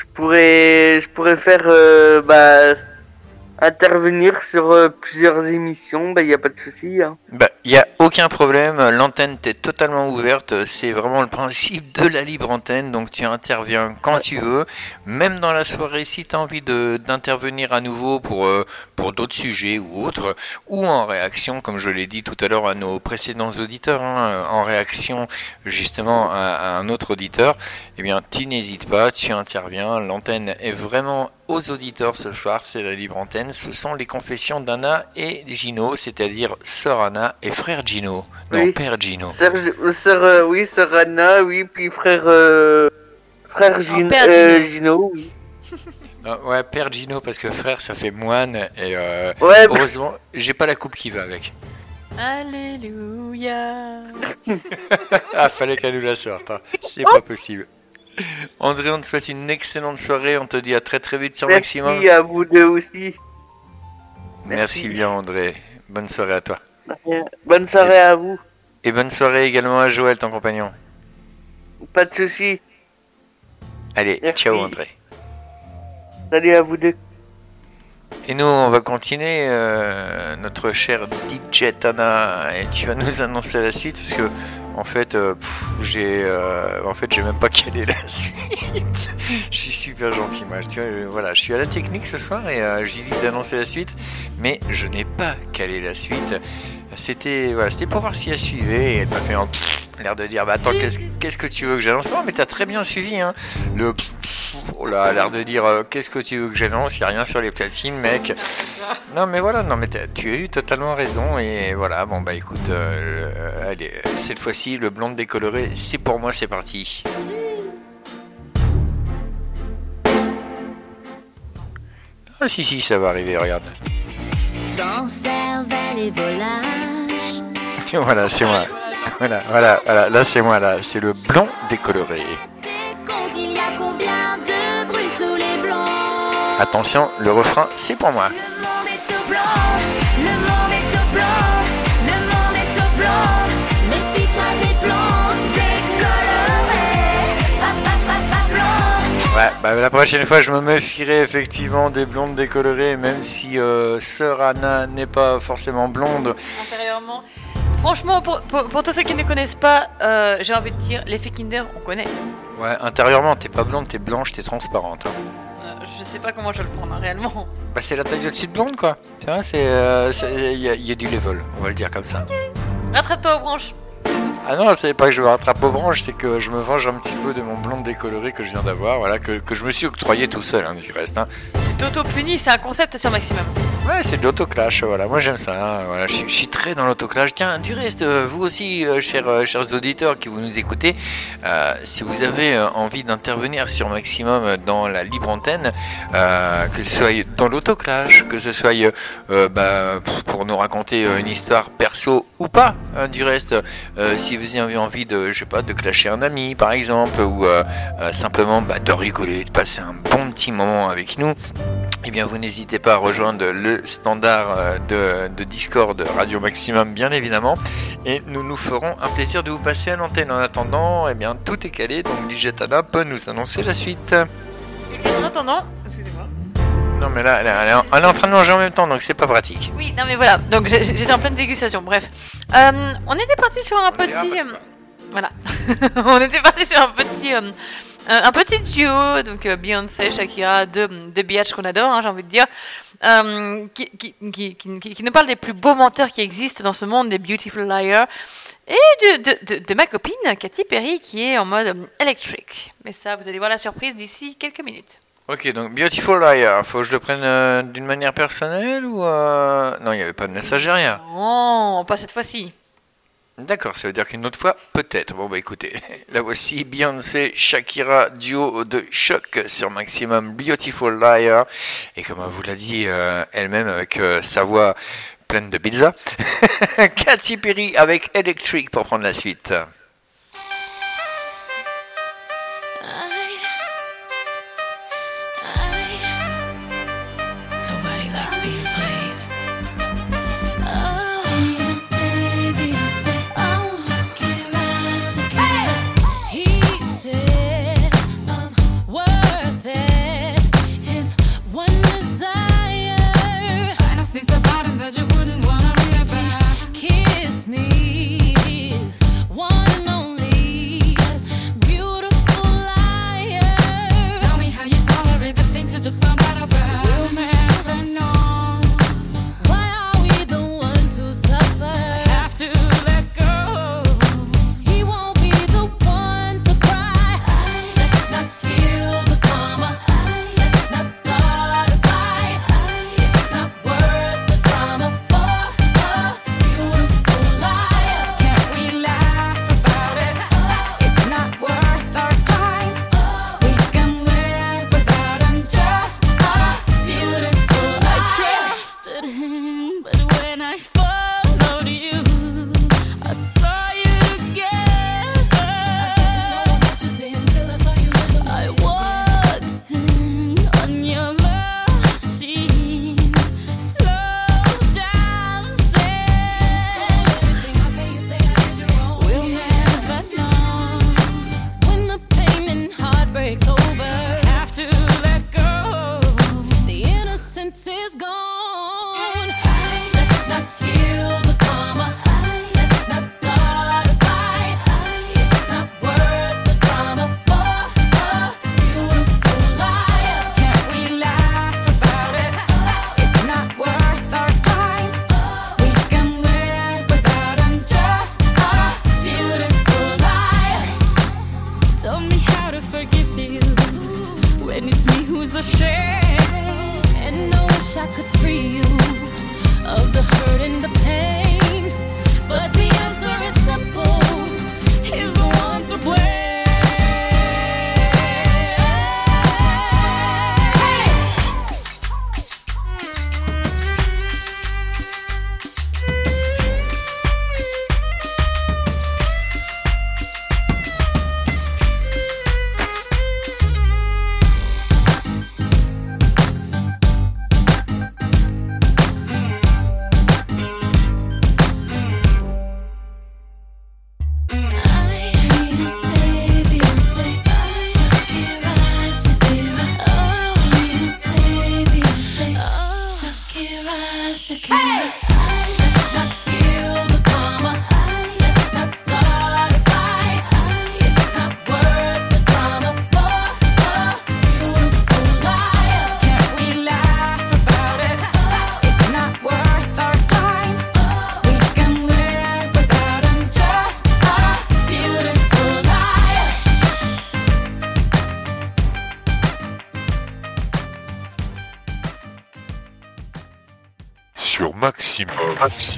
je pourrais, je pourrais faire euh, bah, intervenir sur euh, plusieurs émissions. Bah, il n'y a pas de souci. Hein. Bah, il n'y a aucun problème, l'antenne t'est totalement ouverte, c'est vraiment le principe de la libre antenne, donc tu interviens quand tu veux, même dans la soirée si tu as envie d'intervenir à nouveau pour, euh, pour d'autres sujets ou autres, ou en réaction, comme je l'ai dit tout à l'heure à nos précédents auditeurs, hein, en réaction justement à, à un autre auditeur, eh bien tu n'hésites pas, tu interviens, l'antenne est vraiment aux auditeurs ce soir, c'est la libre antenne, ce sont les confessions d'Anna et Gino, c'est-à-dire sœur Anna et frère Gino, non Oui. père Gino. Sœur, sœur, euh, oui, sœur Anna, oui, puis frère, euh, frère Gino, père euh, Gino. Gino, oui. Ouais, père Gino parce que frère ça fait moine et euh, Ouais, bah- heureusement j'ai pas la coupe qui va avec. Alléluia. ah fallait qu'elle nous la sorte, hein. c'est pas possible. André, on te souhaite une excellente soirée, on te dit à très très vite sur Merci Maximum. à vous deux aussi. Merci bien André, bonne soirée à toi. Bonne soirée à vous. Et bonne soirée également à Joël, ton compagnon. Pas de souci. Allez, Merci. ciao André. Salut à vous deux. Et nous, on va continuer euh, notre cher DJ Tana et tu vas nous annoncer la suite parce que en fait, euh, euh, en fait j'ai même pas calé la suite. je suis super gentil, moi. Euh, voilà, je suis à la technique ce soir et j'ai dit d'annoncer la suite, mais je n'ai pas calé la suite. C'était voilà, c'était pour voir si elle suivait et elle m'a fait un l'air de dire bah attends qu'est-ce qu'est-ce que tu veux que j'annonce? Non mais t'as très bien suivi hein. Le oh là, l'air de dire euh, qu'est-ce que tu veux que j'annonce? Il a rien sur les platines mec. Non mais voilà, non mais tu as eu totalement raison et voilà, bon bah écoute, euh, euh, allez, cette fois-ci le blond décoloré, c'est pour moi, c'est parti. Ah si si, ça va arriver, regarde. Sans cervelle et volage. voilà, c'est moi. Voilà, voilà, voilà, là c'est moi, là, c'est le blond décoloré. Attention, le refrain, c'est pour moi. Blanc, blanc, blanc. Blanc. Ouais, bah la prochaine fois, je me méfierai effectivement des blondes décolorées, même si euh, Sœur Anna n'est pas forcément blonde. Franchement, pour, pour, pour tous ceux qui ne connaissent pas, euh, j'ai envie de dire, l'effet Kinder, on connaît. Ouais, intérieurement, t'es pas blonde, t'es blanche, t'es transparente. hein. Euh, je sais pas comment je vais le prendre, hein, réellement. Bah, c'est la taille de blonde, quoi. Tu vois, c'est. euh, Il y, a- il y a du level, on va le dire comme ça. Rattrape-toi aux branches. Ah non, c'est pas que je me rattrape aux branches, c'est que je me venge un petit peu de mon blonde décoloré que je viens d'avoir, voilà, que, que je me suis octroyé tout seul, hein, du reste. Hein. Tu t'auto-punis, c'est un concept sur Maximum. Ouais, c'est de l'autoclash, voilà, moi j'aime ça, hein, voilà, je, suis- je suis très dans l'autoclash. Tiens, du reste, euh, vous aussi, euh, chers, euh, chers auditeurs qui vous nous écoutez, euh, si vous avez envie d'intervenir sur Maximum dans la libre antenne, que ce soit dans l'autoclash, que ce soit bah, pour nous raconter une histoire perso ou pas, hein, du reste, euh, si vous avez envie de, je sais pas, de clasher un ami par exemple, ou euh, euh, simplement bah, de rigoler, de passer un bon petit moment avec nous, eh bien, vous n'hésitez pas à rejoindre le standard euh, de, Discord Radio Maximum, bien évidemment. Et nous nous ferons un plaisir de vous passer à l'antenne. En attendant, eh bien, tout est calé, donc DJ Tana peut nous annoncer la suite. Et bien en attendant. Non, mais là, elle est- elle est en- train de manger en même temps, donc c'est pas pratique. Oui, non mais voilà, donc j'étais en pleine dégustation, bref. Euh, on était parti sur un petit... euh, voilà. on était parti sur un petit... euh, un petit duo, donc euh, Beyoncé, Shakira, deux, deux biatchs qu'on adore, hein, j'ai envie de dire, euh, qui, qui, qui, qui, qui- qui nous parle des plus beaux menteurs qui existent dans ce monde, des Beautiful Liars, et de, de, de, de ma copine Katy Perry qui est en mode euh, électrique. Mais ça, vous allez voir la surprise d'ici quelques minutes. Ok, donc Beautiful Liar, faut que je le prenne euh, d'une manière personnelle ou. Euh, non, il n'y avait pas de messagère Non, pas cette fois-ci. D'accord, ça veut dire qu'une autre fois, peut-être. Bon, bah écoutez, là voici Beyoncé Shakira, duo de choc sur Maximum Beautiful Liar. Et comme vous l'a dit euh, elle-même avec sa voix pleine de pizza, Katy Perry avec Electric pour prendre la suite. Thanks.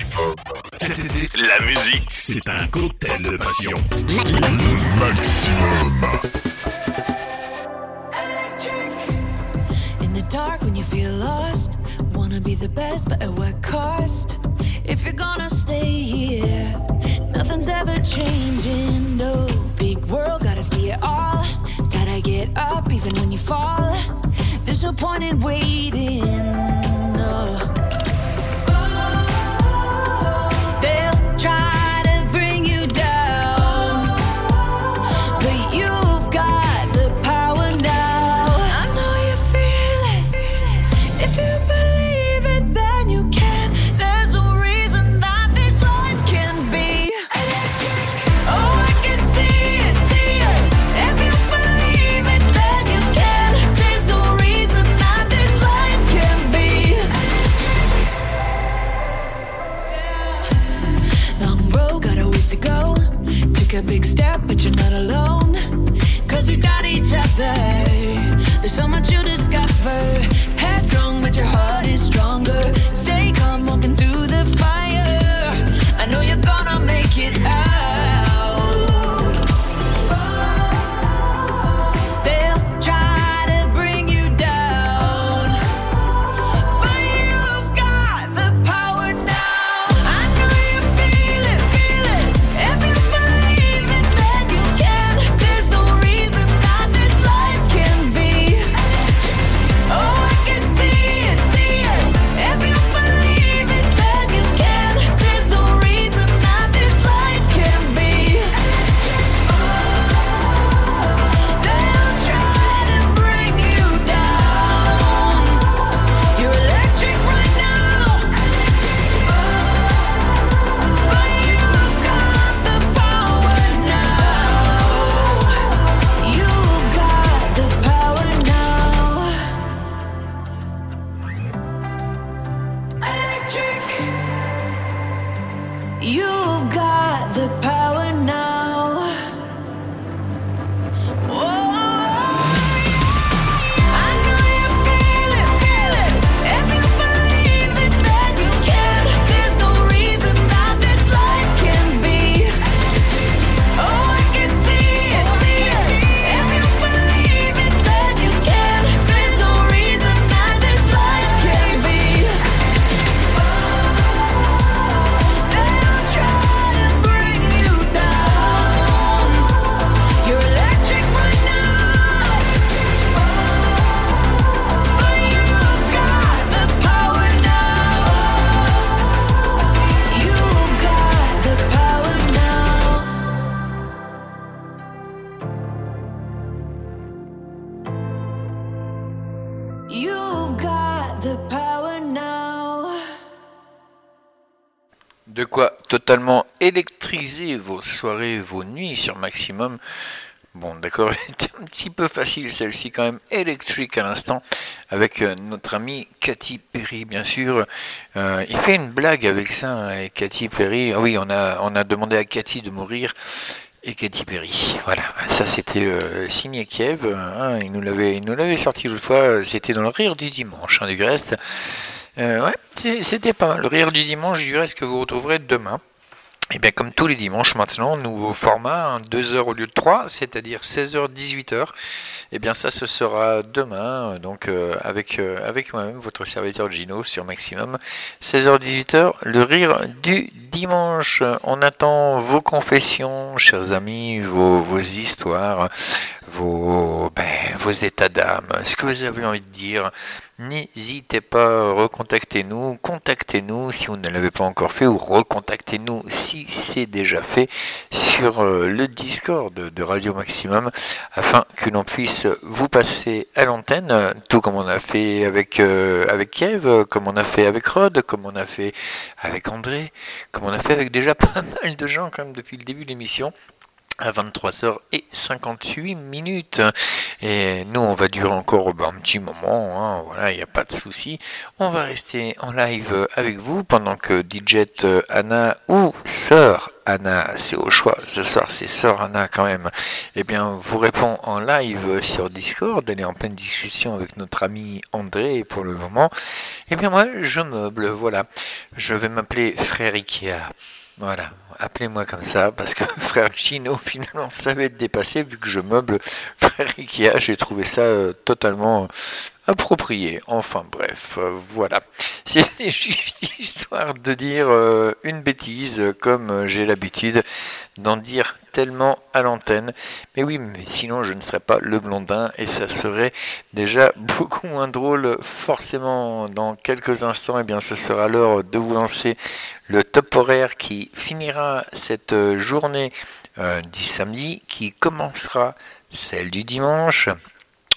Totalement électriser vos soirées, vos nuits sur maximum. Bon, d'accord, était un petit peu facile celle-ci quand même, électrique à l'instant, avec euh, notre amie Cathy Perry, bien sûr. Euh, il fait une blague avec ça, hein, Cathy Perry. Ah oui, on a, on a demandé à Cathy de mourir et Katy Perry. Voilà, ça c'était euh, signé Kiev. hein, il nous l'avait, nous l'avait sorti l'autre fois. C'était dans le rire du dimanche, hein, du reste. Euh, ouais, c'était pas mal. Le rire du dimanche, du reste que vous retrouverez demain. Et bien comme tous les dimanches maintenant, nouveau format, 2 heures au lieu de 3, c'est-à-dire 16h, 18h. Et bien ça, ce sera demain, euh, donc euh, avec, euh, avec moi-même, votre serviteur Gino sur Maximum. 16h, 18h, le rire du dimanche. On attend vos confessions, chers amis, vos, vos histoires, vos, ben, vos états d'âme, ce que vous avez envie de dire. N'hésitez pas, recontactez-nous, contactez-nous si vous ne l'avez pas encore fait ou recontactez-nous si c'est déjà fait sur euh, le Discord de Radio Maximum afin que l'on puisse vous passer à l'antenne, tout comme on a fait avec, euh, avec comme on a fait avec Rod, comme on a fait avec André, comme on a fait avec déjà pas mal de gens quand même depuis le début de l'émission à 23h58 minutes. Et nous, on va durer encore ben, un petit moment, hein, voilà, il n'y a pas de souci. On va rester en live avec vous pendant que DJ Anna ou Sœur Anna, c'est au choix, ce soir c'est Sœur Anna quand même, eh bien, vous répond en live sur Discord, elle est en pleine discussion avec notre ami André pour le moment. Eh bien, moi, je meuble, voilà. Je vais m'appeler Frère Ikea. Voilà, appelez-moi comme ça, parce que frère Chino, finalement, ça va être dépassé, vu que je meuble. Frère Ikea, j'ai trouvé ça euh, totalement approprié. Enfin bref, euh, voilà. C'était juste histoire de dire euh, une bêtise, euh, comme j'ai l'habitude d'en dire tellement à l'antenne. Mais oui, mais sinon je ne serais pas le blondin, et ça serait déjà beaucoup moins drôle. Forcément, dans quelques instants, eh bien, ce sera l'heure de vous lancer le top horaire qui finira cette journée du samedi, qui commencera celle du dimanche.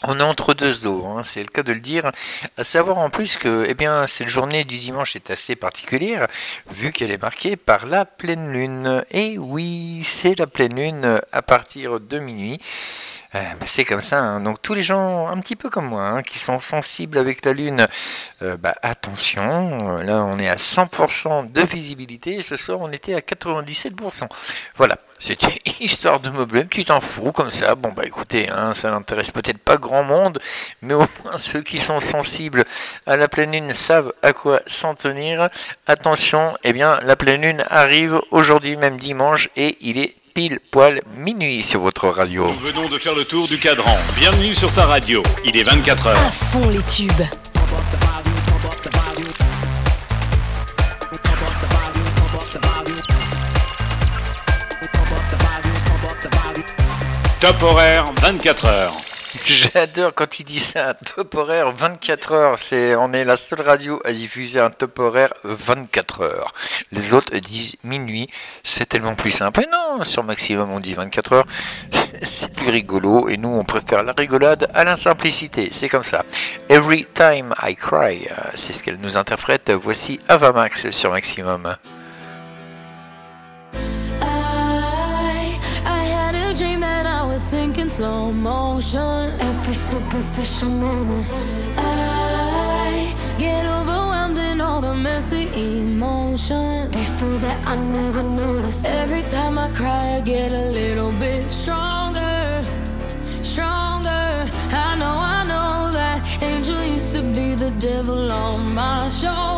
On est entre deux eaux, hein, c'est le cas de le dire. À savoir en plus que eh bien, cette journée du dimanche est assez particulière, vu qu'elle est marquée par la pleine lune. Et oui, c'est la pleine lune à partir de minuit. Euh, bah, c'est comme ça, hein. donc tous les gens un petit peu comme moi, hein, qui sont sensibles avec la Lune, euh, bah, attention, euh, là on est à 100% de visibilité, ce soir on était à 97%. Voilà, c'était histoire de meubler, tu t'en fous comme ça, bon bah écoutez, hein, ça n'intéresse peut-être pas grand monde, mais au moins ceux qui sont sensibles à la pleine Lune savent à quoi s'en tenir. Attention, eh bien la pleine Lune arrive aujourd'hui même dimanche, et il est pile poil minuit sur votre radio. Nous venons de faire le tour du cadran. Bienvenue sur ta radio. Il est 24 À heures. fond les tubes. Top horaire, 24 heures. J'adore quand il dit ça, un top horaire 24 heures. C'est, on est la seule radio à diffuser un top horaire 24 heures. Les autres disent minuit. C'est tellement plus simple. Et non, sur Maximum on dit 24 heures. C'est- plus rigolo. Et nous, on préfère la rigolade à la simplicité. C'est comme ça. Every time I cry, euh, c'est ce qu'elle nous interprète. Voici Avamax sur Maximum. Slow motion. Every superficial moment. I get overwhelmed in all the messy emotions. So that I never noticed. Every time I cry, I get a little bit stronger. Stronger. I know, I know that angel used to be the devil on my shoulder.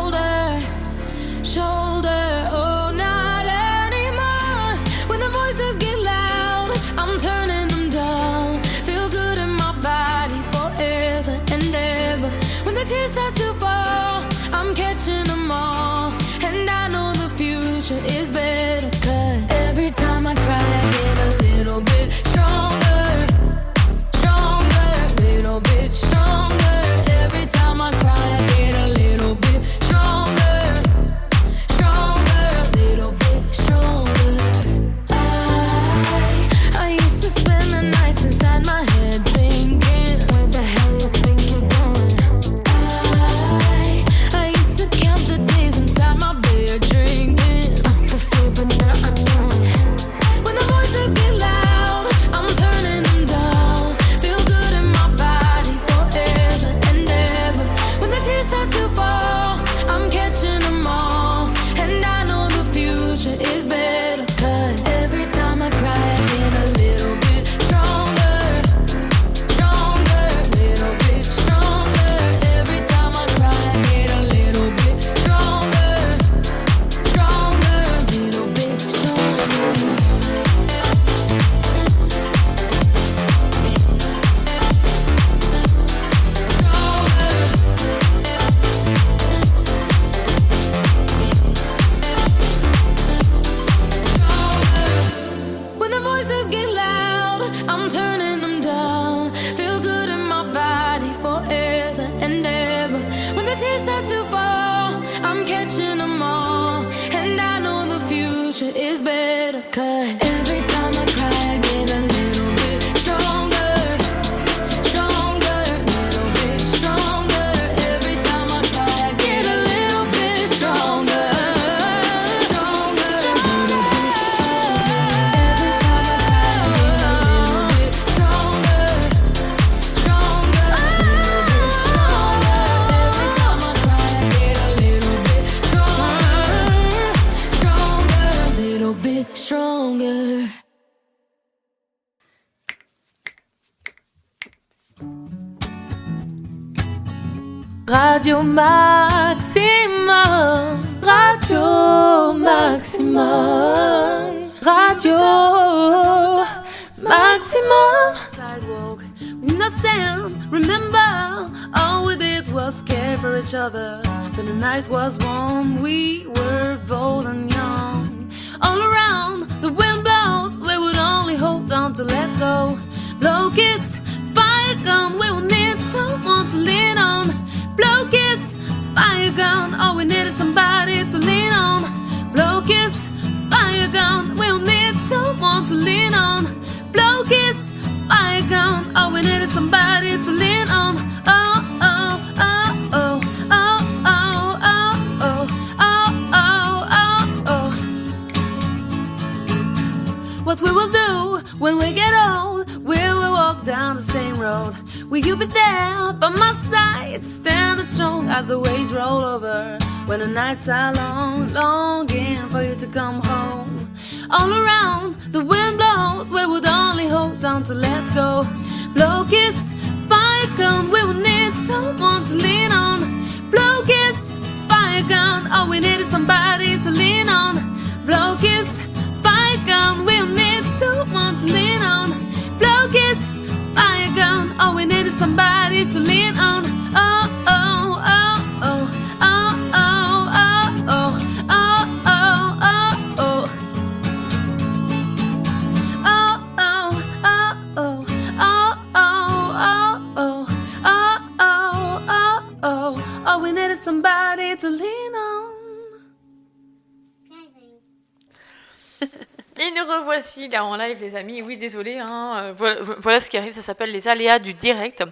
Et nous revoici là en live, les amis. Oui, désolé. hein, euh, voilà, ce qui arrive. Ça s'appelle les aléas du direct.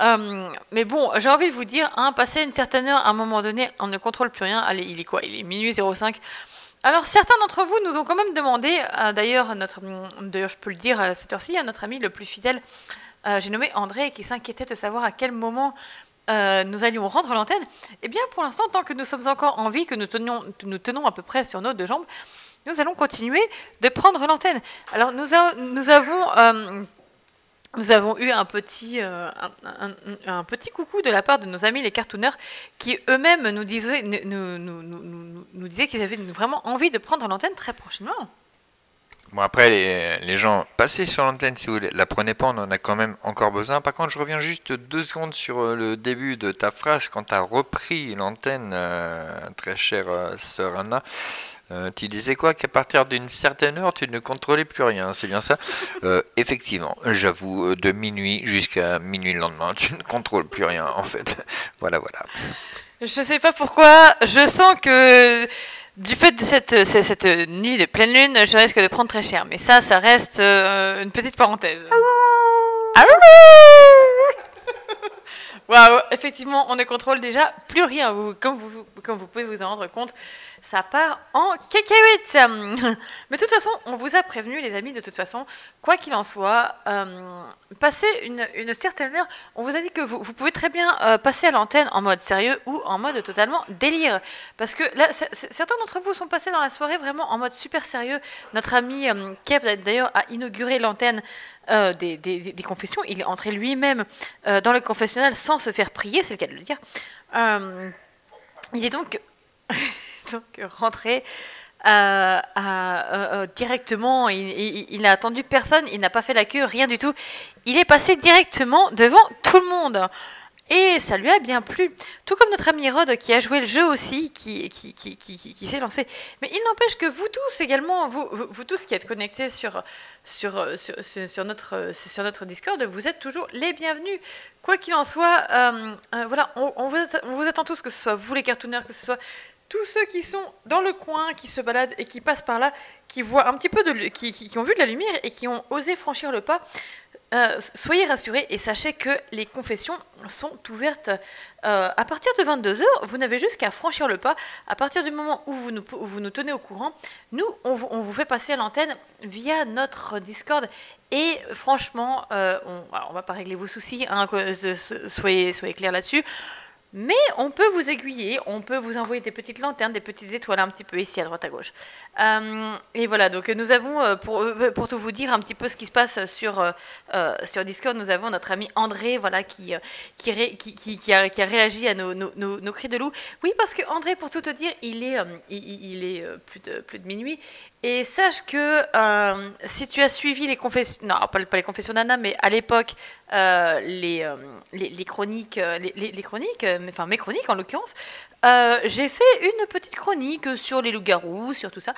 Euh, mais bon, j'ai envie de vous dire, hein, passer une certaine heure, à un moment donné, on ne contrôle plus rien. Allez, il est quoi? Il est minuit 05. Alors, certains d'entre vous nous ont quand même demandé, euh, d'ailleurs, je peux le dire à cette heure-ci, à notre ami le plus fidèle, euh, j'ai nommé André, qui s'inquiétait de savoir à quel moment euh, nous allions rendre l'antenne. Eh bien, pour l'instant, tant que nous sommes encore en vie, que nous, tenons à peu près sur nos deux jambes, nous allons continuer de prendre l'antenne. Alors, nous, euh, avons eu un petit, euh, un, petit coucou de la part de nos amis les cartooners qui eux-mêmes nous disaient qu'ils avaient vraiment envie de prendre l'antenne très prochainement. Bon, après, les, les gens, passez sur l'antenne si vous ne la prenez pas, on en a quand même encore besoin. Par contre, je reviens juste deux secondes sur euh, le début de ta phrase. Quand tu as repris l'antenne, euh, très chère euh, sœur Anna, euh, tu disais quoi? Qu'à partir d'une certaine heure, tu ne contrôlais plus rien, c'est bien ça? Euh, Effectivement, j'avoue, de minuit jusqu'à minuit le lendemain, tu ne contrôles plus rien, en fait. voilà, voilà. Je sais pas pourquoi, je sens que du fait de cette, cette, cette nuit de pleine lune, je risque de prendre très cher. Mais ça, ça reste euh, une petite parenthèse. Ah Waouh, effectivement, on ne contrôle déjà plus rien. Vous, comme, vous, comme vous pouvez vous en rendre compte, ça part en cacahuète. Mais de toute façon, on vous a prévenu, les amis, de toute façon, quoi qu'il en soit, euh, passer une, certaine heure, on vous a dit que vous, pouvez très bien euh, passer à l'antenne en mode sérieux ou en mode totalement délire. Parce que là, certains d'entre vous sont passés dans la soirée vraiment en mode super sérieux. Notre ami euh, Kev, d'ailleurs, a inauguré l'antenne euh, des, confessions. Il est entré lui-même dans le confessionnal sans se faire prier, c'est le cas de le dire. Il est donc, donc rentré euh, euh, euh, directement, il, n'a attendu personne, il n'a pas fait la queue, rien du tout. Il est passé directement devant tout le monde. Et ça lui a bien plu. Tout comme notre ami Rod qui a joué le jeu aussi, qui, s'est lancé. Mais il n'empêche que vous tous également, vous, tous qui êtes connectés sur, notre, Discord, vous êtes toujours les bienvenus. Quoi qu'il en soit, voilà, on, vous on vous attend tous, que ce soit vous les cartooners, que ce soit tous ceux qui sont dans le coin, qui se baladent et qui passent par là, qui voient un petit peu de, qui, ont vu de la lumière et qui ont osé franchir le pas. Euh, soyez rassurés et sachez que les confessions sont ouvertes euh, à partir de 22h. Vous n'avez juste qu'à franchir le pas. À partir du moment où vous nous, vous nous tenez au courant, nous, on vous, on vous fait passer à l'antenne via notre Discord. Et franchement, euh, on, on va pas régler vos soucis, hein, soyez, soyez clairs là-dessus. Mais on peut vous aiguiller, on peut vous envoyer des petites lanternes, des petites étoiles un petit peu ici à droite à gauche. Euh, et voilà, donc nous avons, euh, pour, euh, pour tout vous dire un petit peu ce qui se passe sur, sur Discord, nous avons notre ami André voilà, qui, qui, qui, qui- a, a réagi à nos, nos, nos- cris de loup. Oui, parce que André, pour tout te dire, il est, il, est plus, de, plus de minuit. Et sache que euh, si tu as suivi les confessions, non, pas, les confessions d'Anna, mais à l'époque, euh, les, euh, les, chroniques, les, chroniques, enfin mes chroniques en l'occurrence, j'ai fait une petite chronique sur les loups-garous, sur tout ça.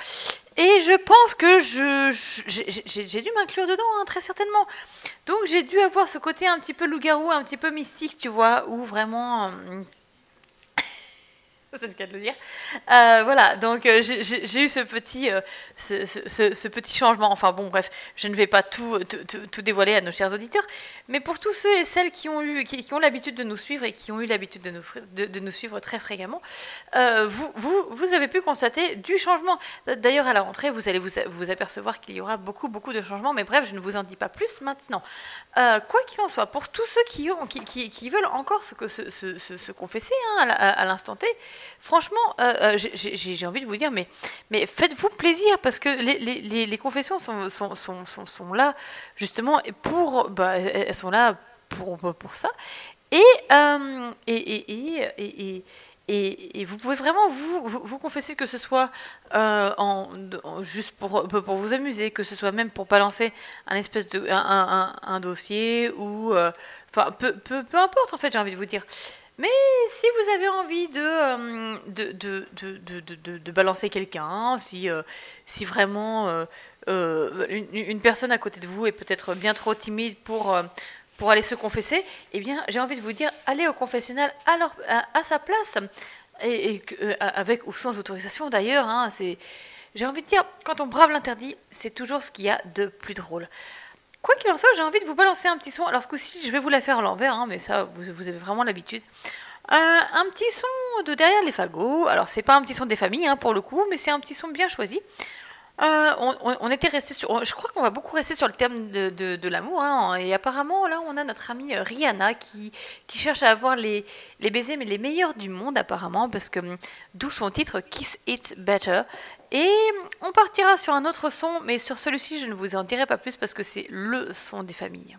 Et je pense que j'ai dû m'inclure dedans, hein, très certainement. Donc j'ai dû avoir ce côté un petit peu loup-garou, un petit peu mystique, tu vois, où vraiment... c'est le cas de le dire. Euh, voilà, donc euh, j'ai- eu ce petit, euh, ce, petit changement. Enfin bon, bref, je ne vais pas tout, tout, dévoiler à nos chers auditeurs, mais pour tous ceux et celles qui ont eu, qui, qui ont l'habitude de nous suivre et qui ont eu l'habitude de nous, de, nous suivre très fréquemment, vous, vous, avez pu constater du changement. D'ailleurs, à la rentrée, vous allez vous, vous apercevoir qu'il y aura beaucoup, beaucoup de changements, mais bref, je ne vous en dis pas plus maintenant. Quoi qu'il en soit, pour tous ceux qui, ont, qui, qui- veulent encore se, se, se- se- se confesser hein, à, à l'instant T, franchement, euh, euh, j'ai- envie de vous dire, mais, faites-vous plaisir, parce que les, confessions sont, là, justement, pour... Bah, là pour, ça. Et, euh, et, vous pouvez vraiment vous, confesser que ce soit juste pour, vous amuser, que ce soit même pour balancer un dossier ou peu, peu, peu importe en fait j'ai envie de vous dire. Mais si vous avez envie de, euh, de, de, de, de, balancer quelqu'un, si, euh, si vraiment euh, une, personne à côté de vous est peut-être bien trop timide pour, pour aller se confesser, eh bien j'ai envie de vous dire, allez au confessionnal à, à, sa place, et, avec ou sans autorisation d'ailleurs. hein, j'ai envie de dire, quand on brave l'interdit, c'est toujours ce qu'il y a de plus drôle. Quoi qu'il en soit, j'ai envie de vous balancer un petit son. Alors ce coup-ci, je vais vous la faire à l'envers, hein, mais ça, vous, avez vraiment l'habitude. Euh, un petit son de derrière les fagots. Alors c'est pas un petit son des familles hein, pour le coup, mais c'est un petit son bien choisi. Euh, on, était resté sur. Je crois qu'on va beaucoup rester sur le thème de, l'amour. hein, et apparemment, là, on a notre amie euh, Rihanna qui, qui cherche à avoir les, les baisers, mais les meilleurs du monde, apparemment, parce que hum, d'où son titre Kiss It Better. Et on partira sur un autre son, mais sur celui-ci, je ne vous en dirai pas plus parce que c'est le son des familles.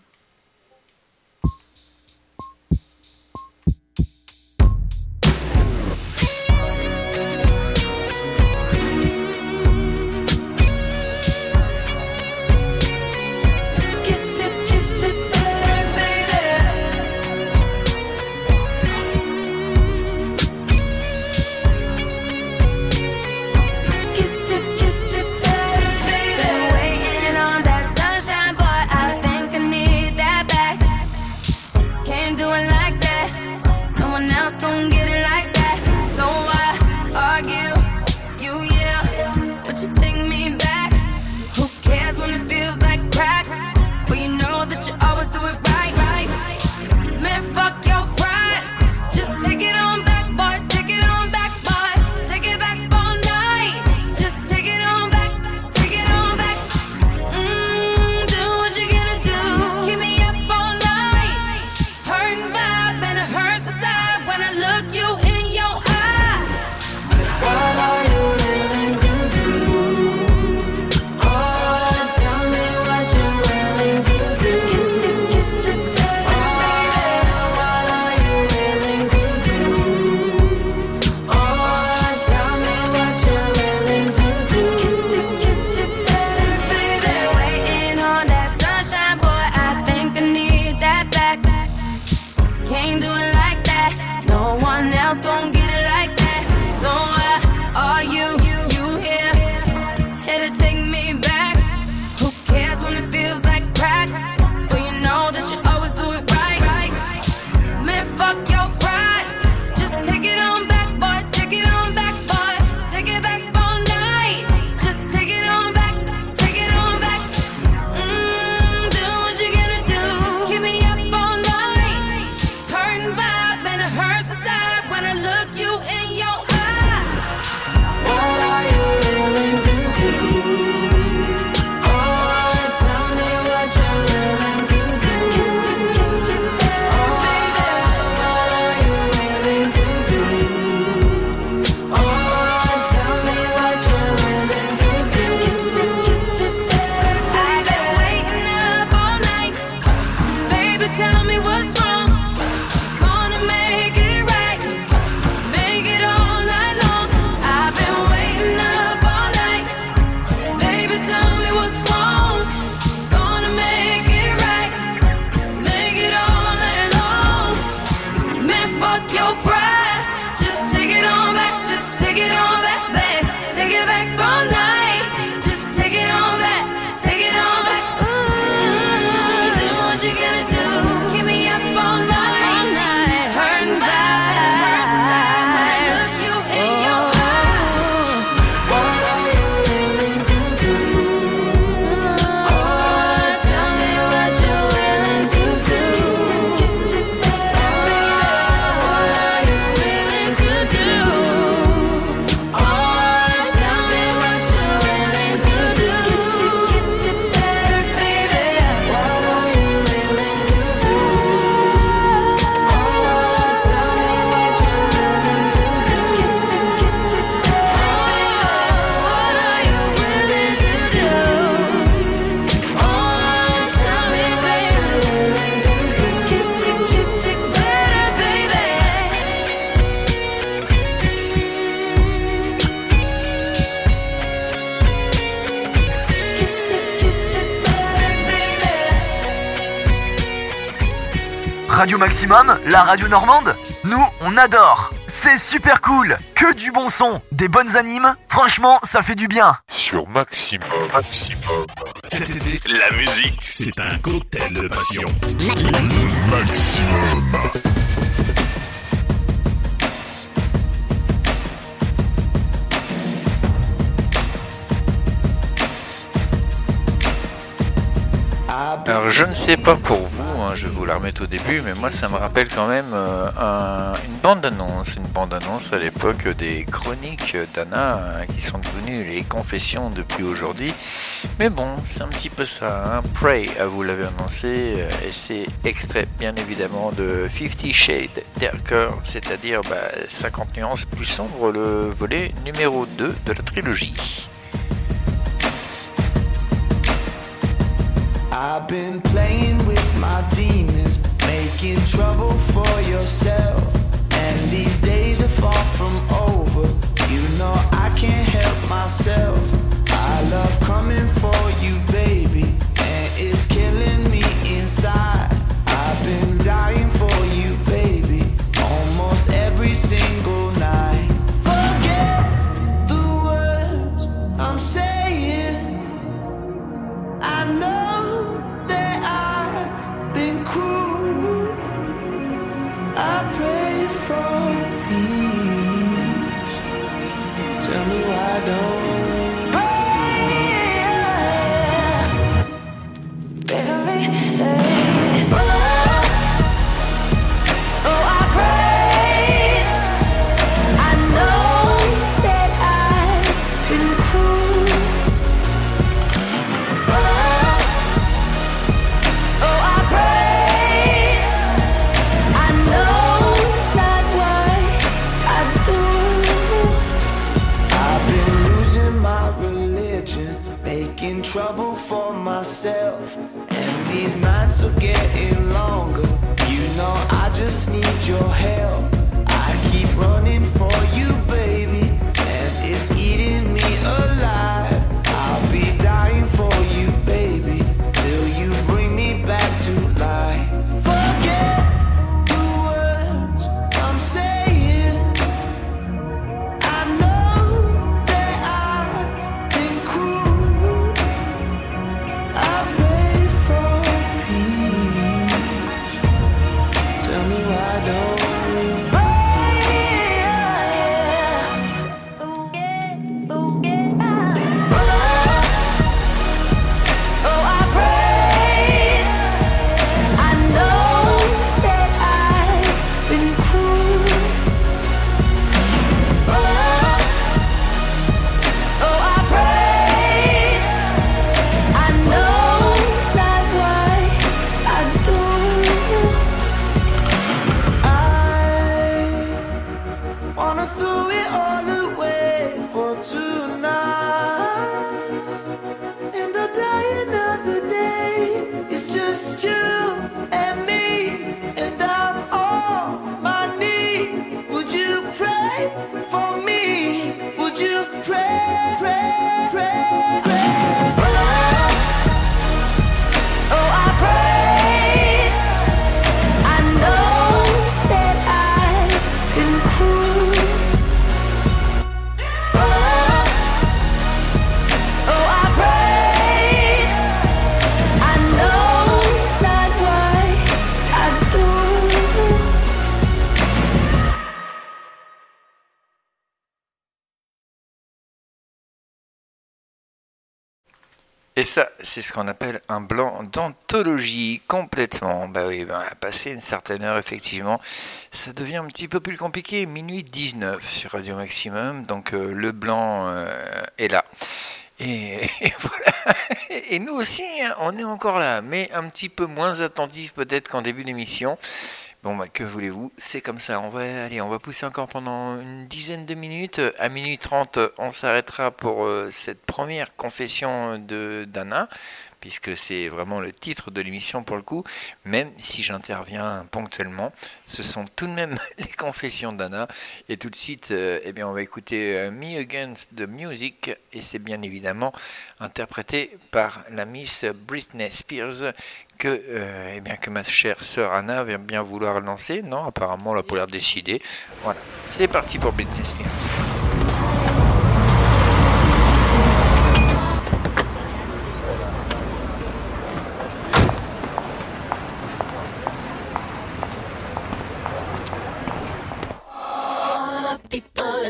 Maximum, la radio normande Nous, on adore C'est super cool Que du bon son, des bonnes animes, franchement, ça fait du bien Sur Maximum, Maximum. La musique, c'est un cocktail de passion. Maximum. Alors je ne sais pas pour vous, hein, je vais vous la remettre au début, mais moi ça me rappelle quand même euh, un- une bande-annonce, une bande-annonce à l'époque des chroniques d'Anna hein, qui sont devenues les confessions depuis aujourd'hui. Mais bon, c'est un petit peu ça. Hein. Pray, ah, vous l'avez annoncé, euh, et c'est extrait bien évidemment de Fifty Shades Darker, c'est-à-dire bah, 50 nuances plus sombres, le volet numéro 2 de la trilogie. I've been playing with my demons, making trouble for yourself. And these days are far from over. You know I can't help myself. I love coming for you, getting longer. You know, I just need your help. Et ça, c'est ce qu'on appelle un blanc d'anthologie complètement. Bah oui, bah, passer une certaine heure, effectivement, ça devient un petit peu plus compliqué. Minuit 19 sur Radio Maximum, donc euh, le blanc euh, est là. Et, et nous aussi, hein, on est encore là, mais un petit peu moins attentif peut-être qu'en début d'émission. Bon bah, que voulez-vous, c'est comme ça. On va aller, on va pousser encore pendant une dizaine de minutes. À minute 30, on s'arrêtera pour euh, cette première confession de Dana, puisque c'est vraiment le titre de l'émission pour le coup. Même si j'interviens ponctuellement, ce sont tout de même les confessions d'Anna. Et tout de suite, euh, eh bien, on va écouter euh, Me Against the Music, et c'est bien évidemment interprété par la Miss Britney Spears que, euh, eh bien, que ma chère sœur Anna vient bien vouloir lancer. Non, apparemment, elle a pas l'air décidée. Voilà, c'est parti pour business.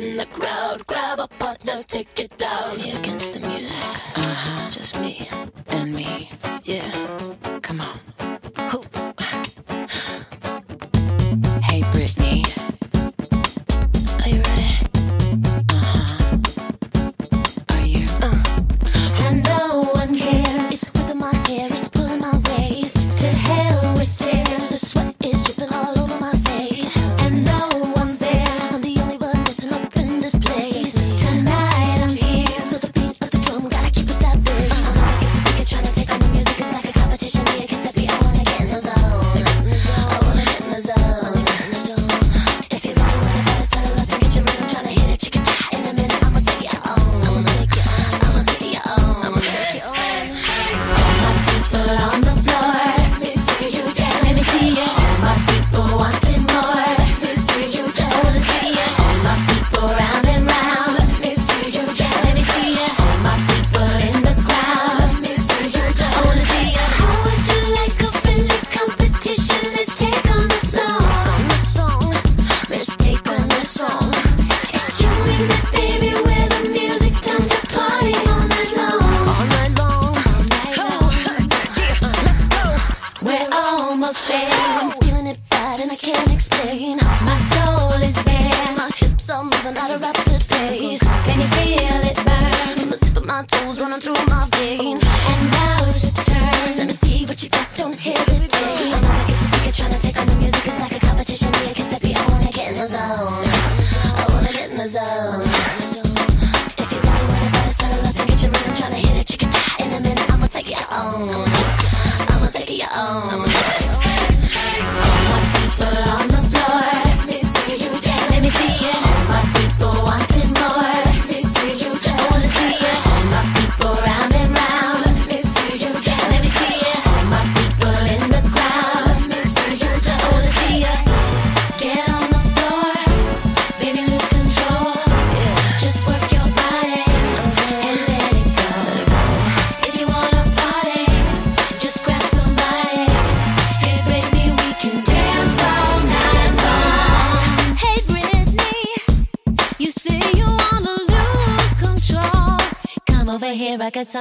in the crowd. Grab a partner, take it down. It's me against the music. Uh-huh. It's just me and me. Yeah, come on.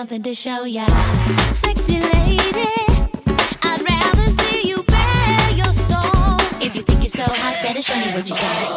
something to show ya. Sexy lady, I'd rather see you bare your soul. If you think you're so hot, better show me what you got.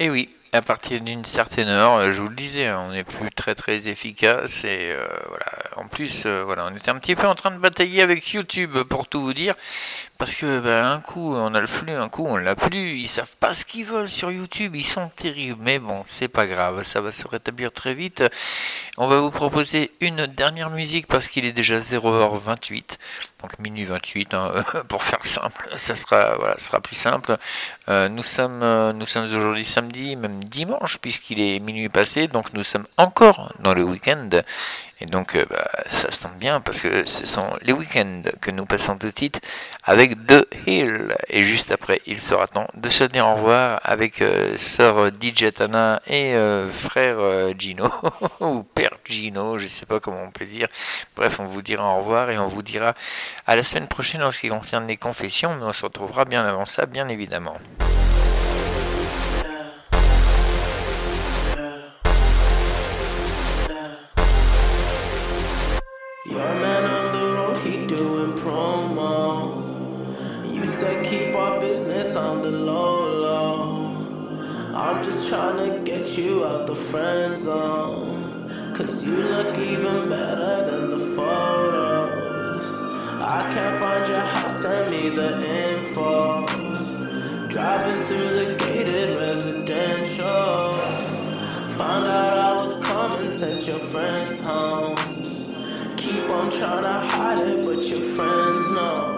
Et oui, à partir d'une certaine heure, euh, je vous le disais, hein, on n'est plus très très efficace et euh, voilà. En plus, euh, voilà, on était un petit peu en train de batailler avec YouTube pour tout vous dire, parce que bah, un coup on a le flux, un coup on l'a plus. Ils savent pas ce qu'ils veulent sur YouTube, ils sont terribles. Mais bon, c'est pas grave, ça va se rétablir très vite. On va vous proposer une dernière musique parce qu'il est déjà 0h28, donc minuit 28 hein, pour faire simple. Ça sera voilà, sera plus simple. Euh, nous sommes euh, nous sommes aujourd'hui samedi, même dimanche puisqu'il est minuit passé, donc nous sommes encore dans le week-end. Et donc euh, bah, ça se tombe bien parce que ce sont les week-ends que nous passons tout de suite avec The Hill. Et juste après, il sera temps de se dire au revoir avec euh, sœur DJ et euh, frère Gino ou père Gino, je sais pas comment on peut dire. Bref, on vous dira au revoir et on vous dira à la semaine prochaine en ce qui concerne les confessions, mais on se retrouvera bien avant ça, bien évidemment. I'm just trying to get you out the friend zone. Cause you look even better than the photos. I can't find your house, send me the info. Driving through the gated residential. Found out I was coming, sent your friends home. Keep on trying to hide it, but your friends know.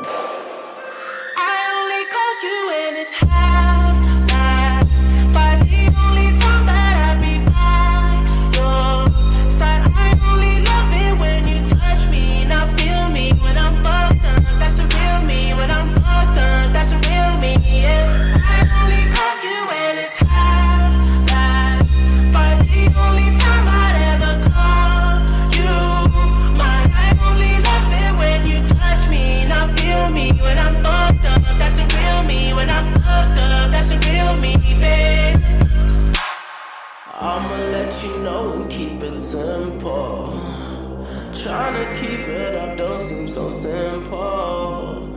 Me, babe. I'ma let you know and keep it simple. Trying to keep it up don't seem so simple.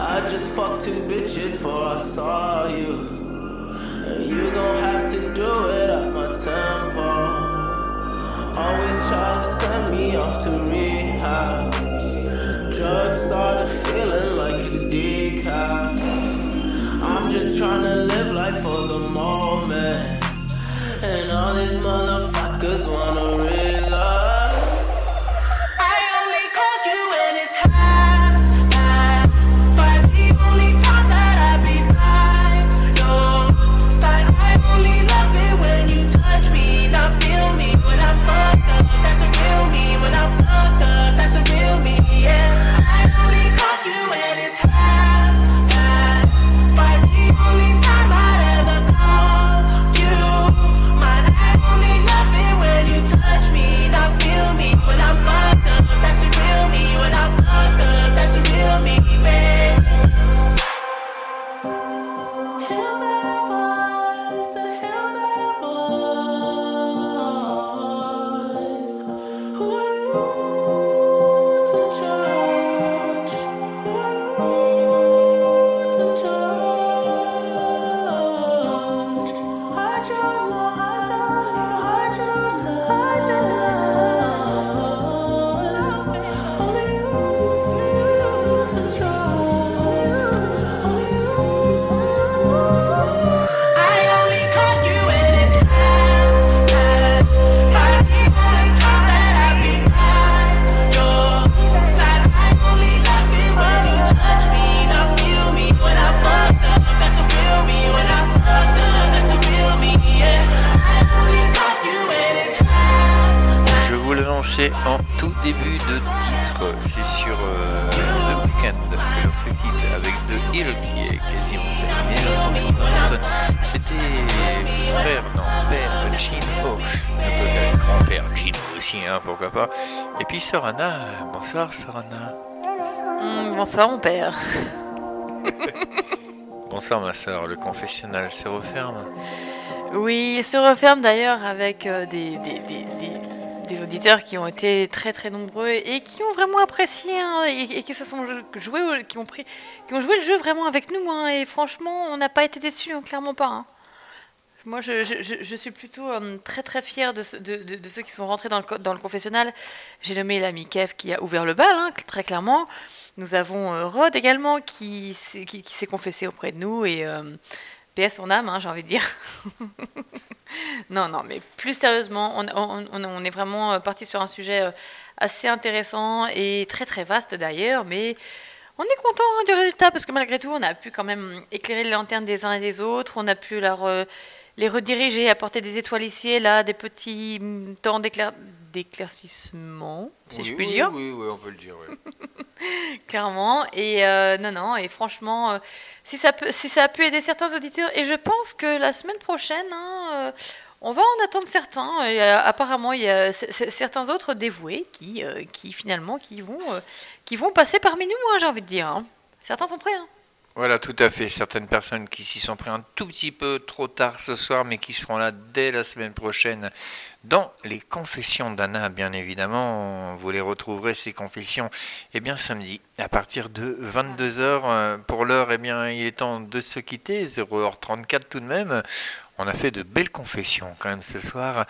I just fucked two bitches before I saw you. And you gon' have to do it at my tempo. Always try to send me off to rehab. Drugs started feeling like it's decaf. Just trying to live life for the moment. And all these motherfuckers para Hein, pourquoi pas. Et puis Sorana, bonsoir Sorana. Hum, bonsoir mon père. Bonsoir ma soeur, le confessionnal se referme. Oui, il se referme d'ailleurs avec euh, des, des, des, des- des auditeurs qui ont été très très nombreux et qui ont vraiment apprécié hein, et, et qui se sont jou- joués, qui ont pris, qui ont joué le jeu vraiment avec nous. hein, et franchement, on n'a pas été déçus, clairement pas. Moi, je, suis plutôt euh, très très fière de, ce- de, de- de ceux qui sont rentrés dans le, dans confessionnal. J'ai nommé l'ami Kev qui a ouvert le bal, hein, très clairement. Nous avons euh, Rod également qui, s'est- confessé auprès de nous et euh, PS son âme, hein, j'ai envie de dire. non, non, mais plus sérieusement, on, est vraiment parti sur un sujet assez intéressant et très très vaste d'ailleurs, mais on est content hein, du résultat parce que malgré tout, on a pu quand même éclairer les lanternes des uns et des autres, on a pu leur, les rediriger, apporter des étoiles ici et là, des petits mm, temps d'éclair- d'éclaircissement, si Oui, je puis oui, dire Oui, oui, on peut le dire. oui. clairement. Et euh, non, non, et franchement, euh, si, ça peut, si ça a pu aider certains auditeurs, et je pense que la semaine prochaine, hein, euh, on va en attendre certains. Et, apparemment, il y a certains autres dévoués qui, qui finalement, qui vont, qui vont passer parmi nous, hein, j'ai envie de dire. hein. Certains sont prêts. hein. Voilà, tout à fait. Certaines personnes qui s'y sont pris un tout petit peu trop tard ce soir, mais qui seront là dès la semaine prochaine dans les confessions d'Anna, bien évidemment. Vous les retrouverez, ces confessions, eh bien, samedi, à partir de 22h. Pour l'heure, eh bien, il est temps de se quitter. 0h34 tout de même. On a fait de belles confessions quand même ce soir.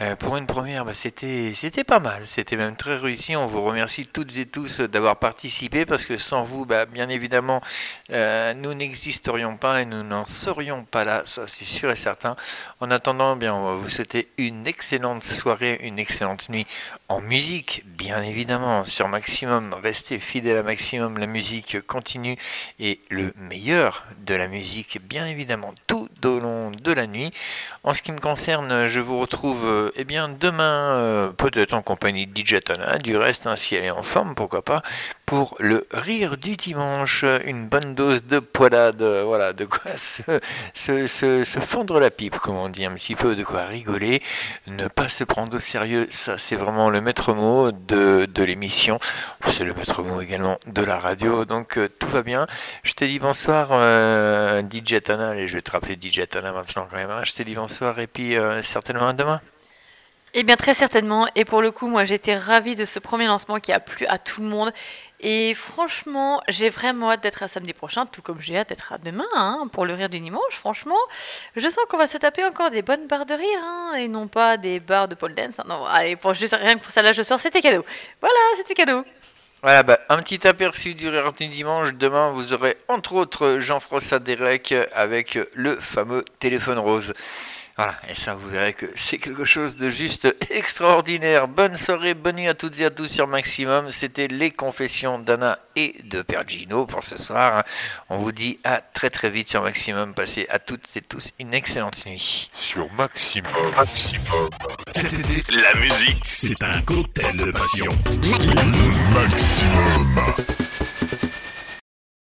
Euh, pour une première, bah, c'était c'était pas mal, c'était même très réussi. On vous remercie toutes et tous d'avoir participé parce que sans vous, bah, bien évidemment, euh, nous n'existerions pas et nous n'en serions pas là, ça c'est sûr et certain. En attendant, eh bien, on va vous souhaiter une excellente soirée, une excellente nuit en musique, bien évidemment, sur Maximum. Restez fidèles à Maximum, la musique continue et le meilleur de la musique, bien évidemment, tout au long de la nuit. En ce qui me concerne, je vous retrouve euh, eh bien demain, euh, peut-être en compagnie de DJ Tana. Du reste, hein, si elle est en forme, pourquoi pas, pour le rire du dimanche, une bonne dose de poilade, euh, voilà, de quoi se, se, se- fondre la pipe, comme on dit, un petit peu, de quoi rigoler, ne pas se prendre au sérieux, ça c'est vraiment le maître mot de, de l'émission, c'est le maître mot également de la radio, donc euh, tout va bien. Je te dis bonsoir, DJ Tana, je vais te rappeler DJ Tana maintenant quand même, hein. je te dis bonsoir et puis certainement à demain. Eh bien, très certainement. Et pour le coup, moi, j'étais ravie de ce premier lancement qui a plu à tout le monde. Et franchement, j'ai vraiment hâte d'être à samedi prochain, tout comme j'ai hâte d'être à demain, hein, pour le rire du dimanche. Franchement, je sens qu'on va se taper encore des bonnes barres de rire, hein, et non pas des barres de pole dance. hein. Non, allez, pour juste rien que pour ça, là, je sors, c'était cadeau. Voilà, c'était cadeau. Voilà, bah, un petit aperçu du rire du dimanche. Demain, vous aurez entre autres Jean-François Derek avec le fameux téléphone rose. Voilà, et ça, vous verrez que c'est quelque chose de juste extraordinaire. Bonne soirée, bonne nuit à toutes et à tous sur Maximum. C'était les confessions d'Anna et de Pergino pour ce soir. On vous dit à très très vite sur Maximum. Passez à toutes et tous une excellente nuit. Sur Maximum. Maximum. La musique, c'est un cocktail de passion. Maximum.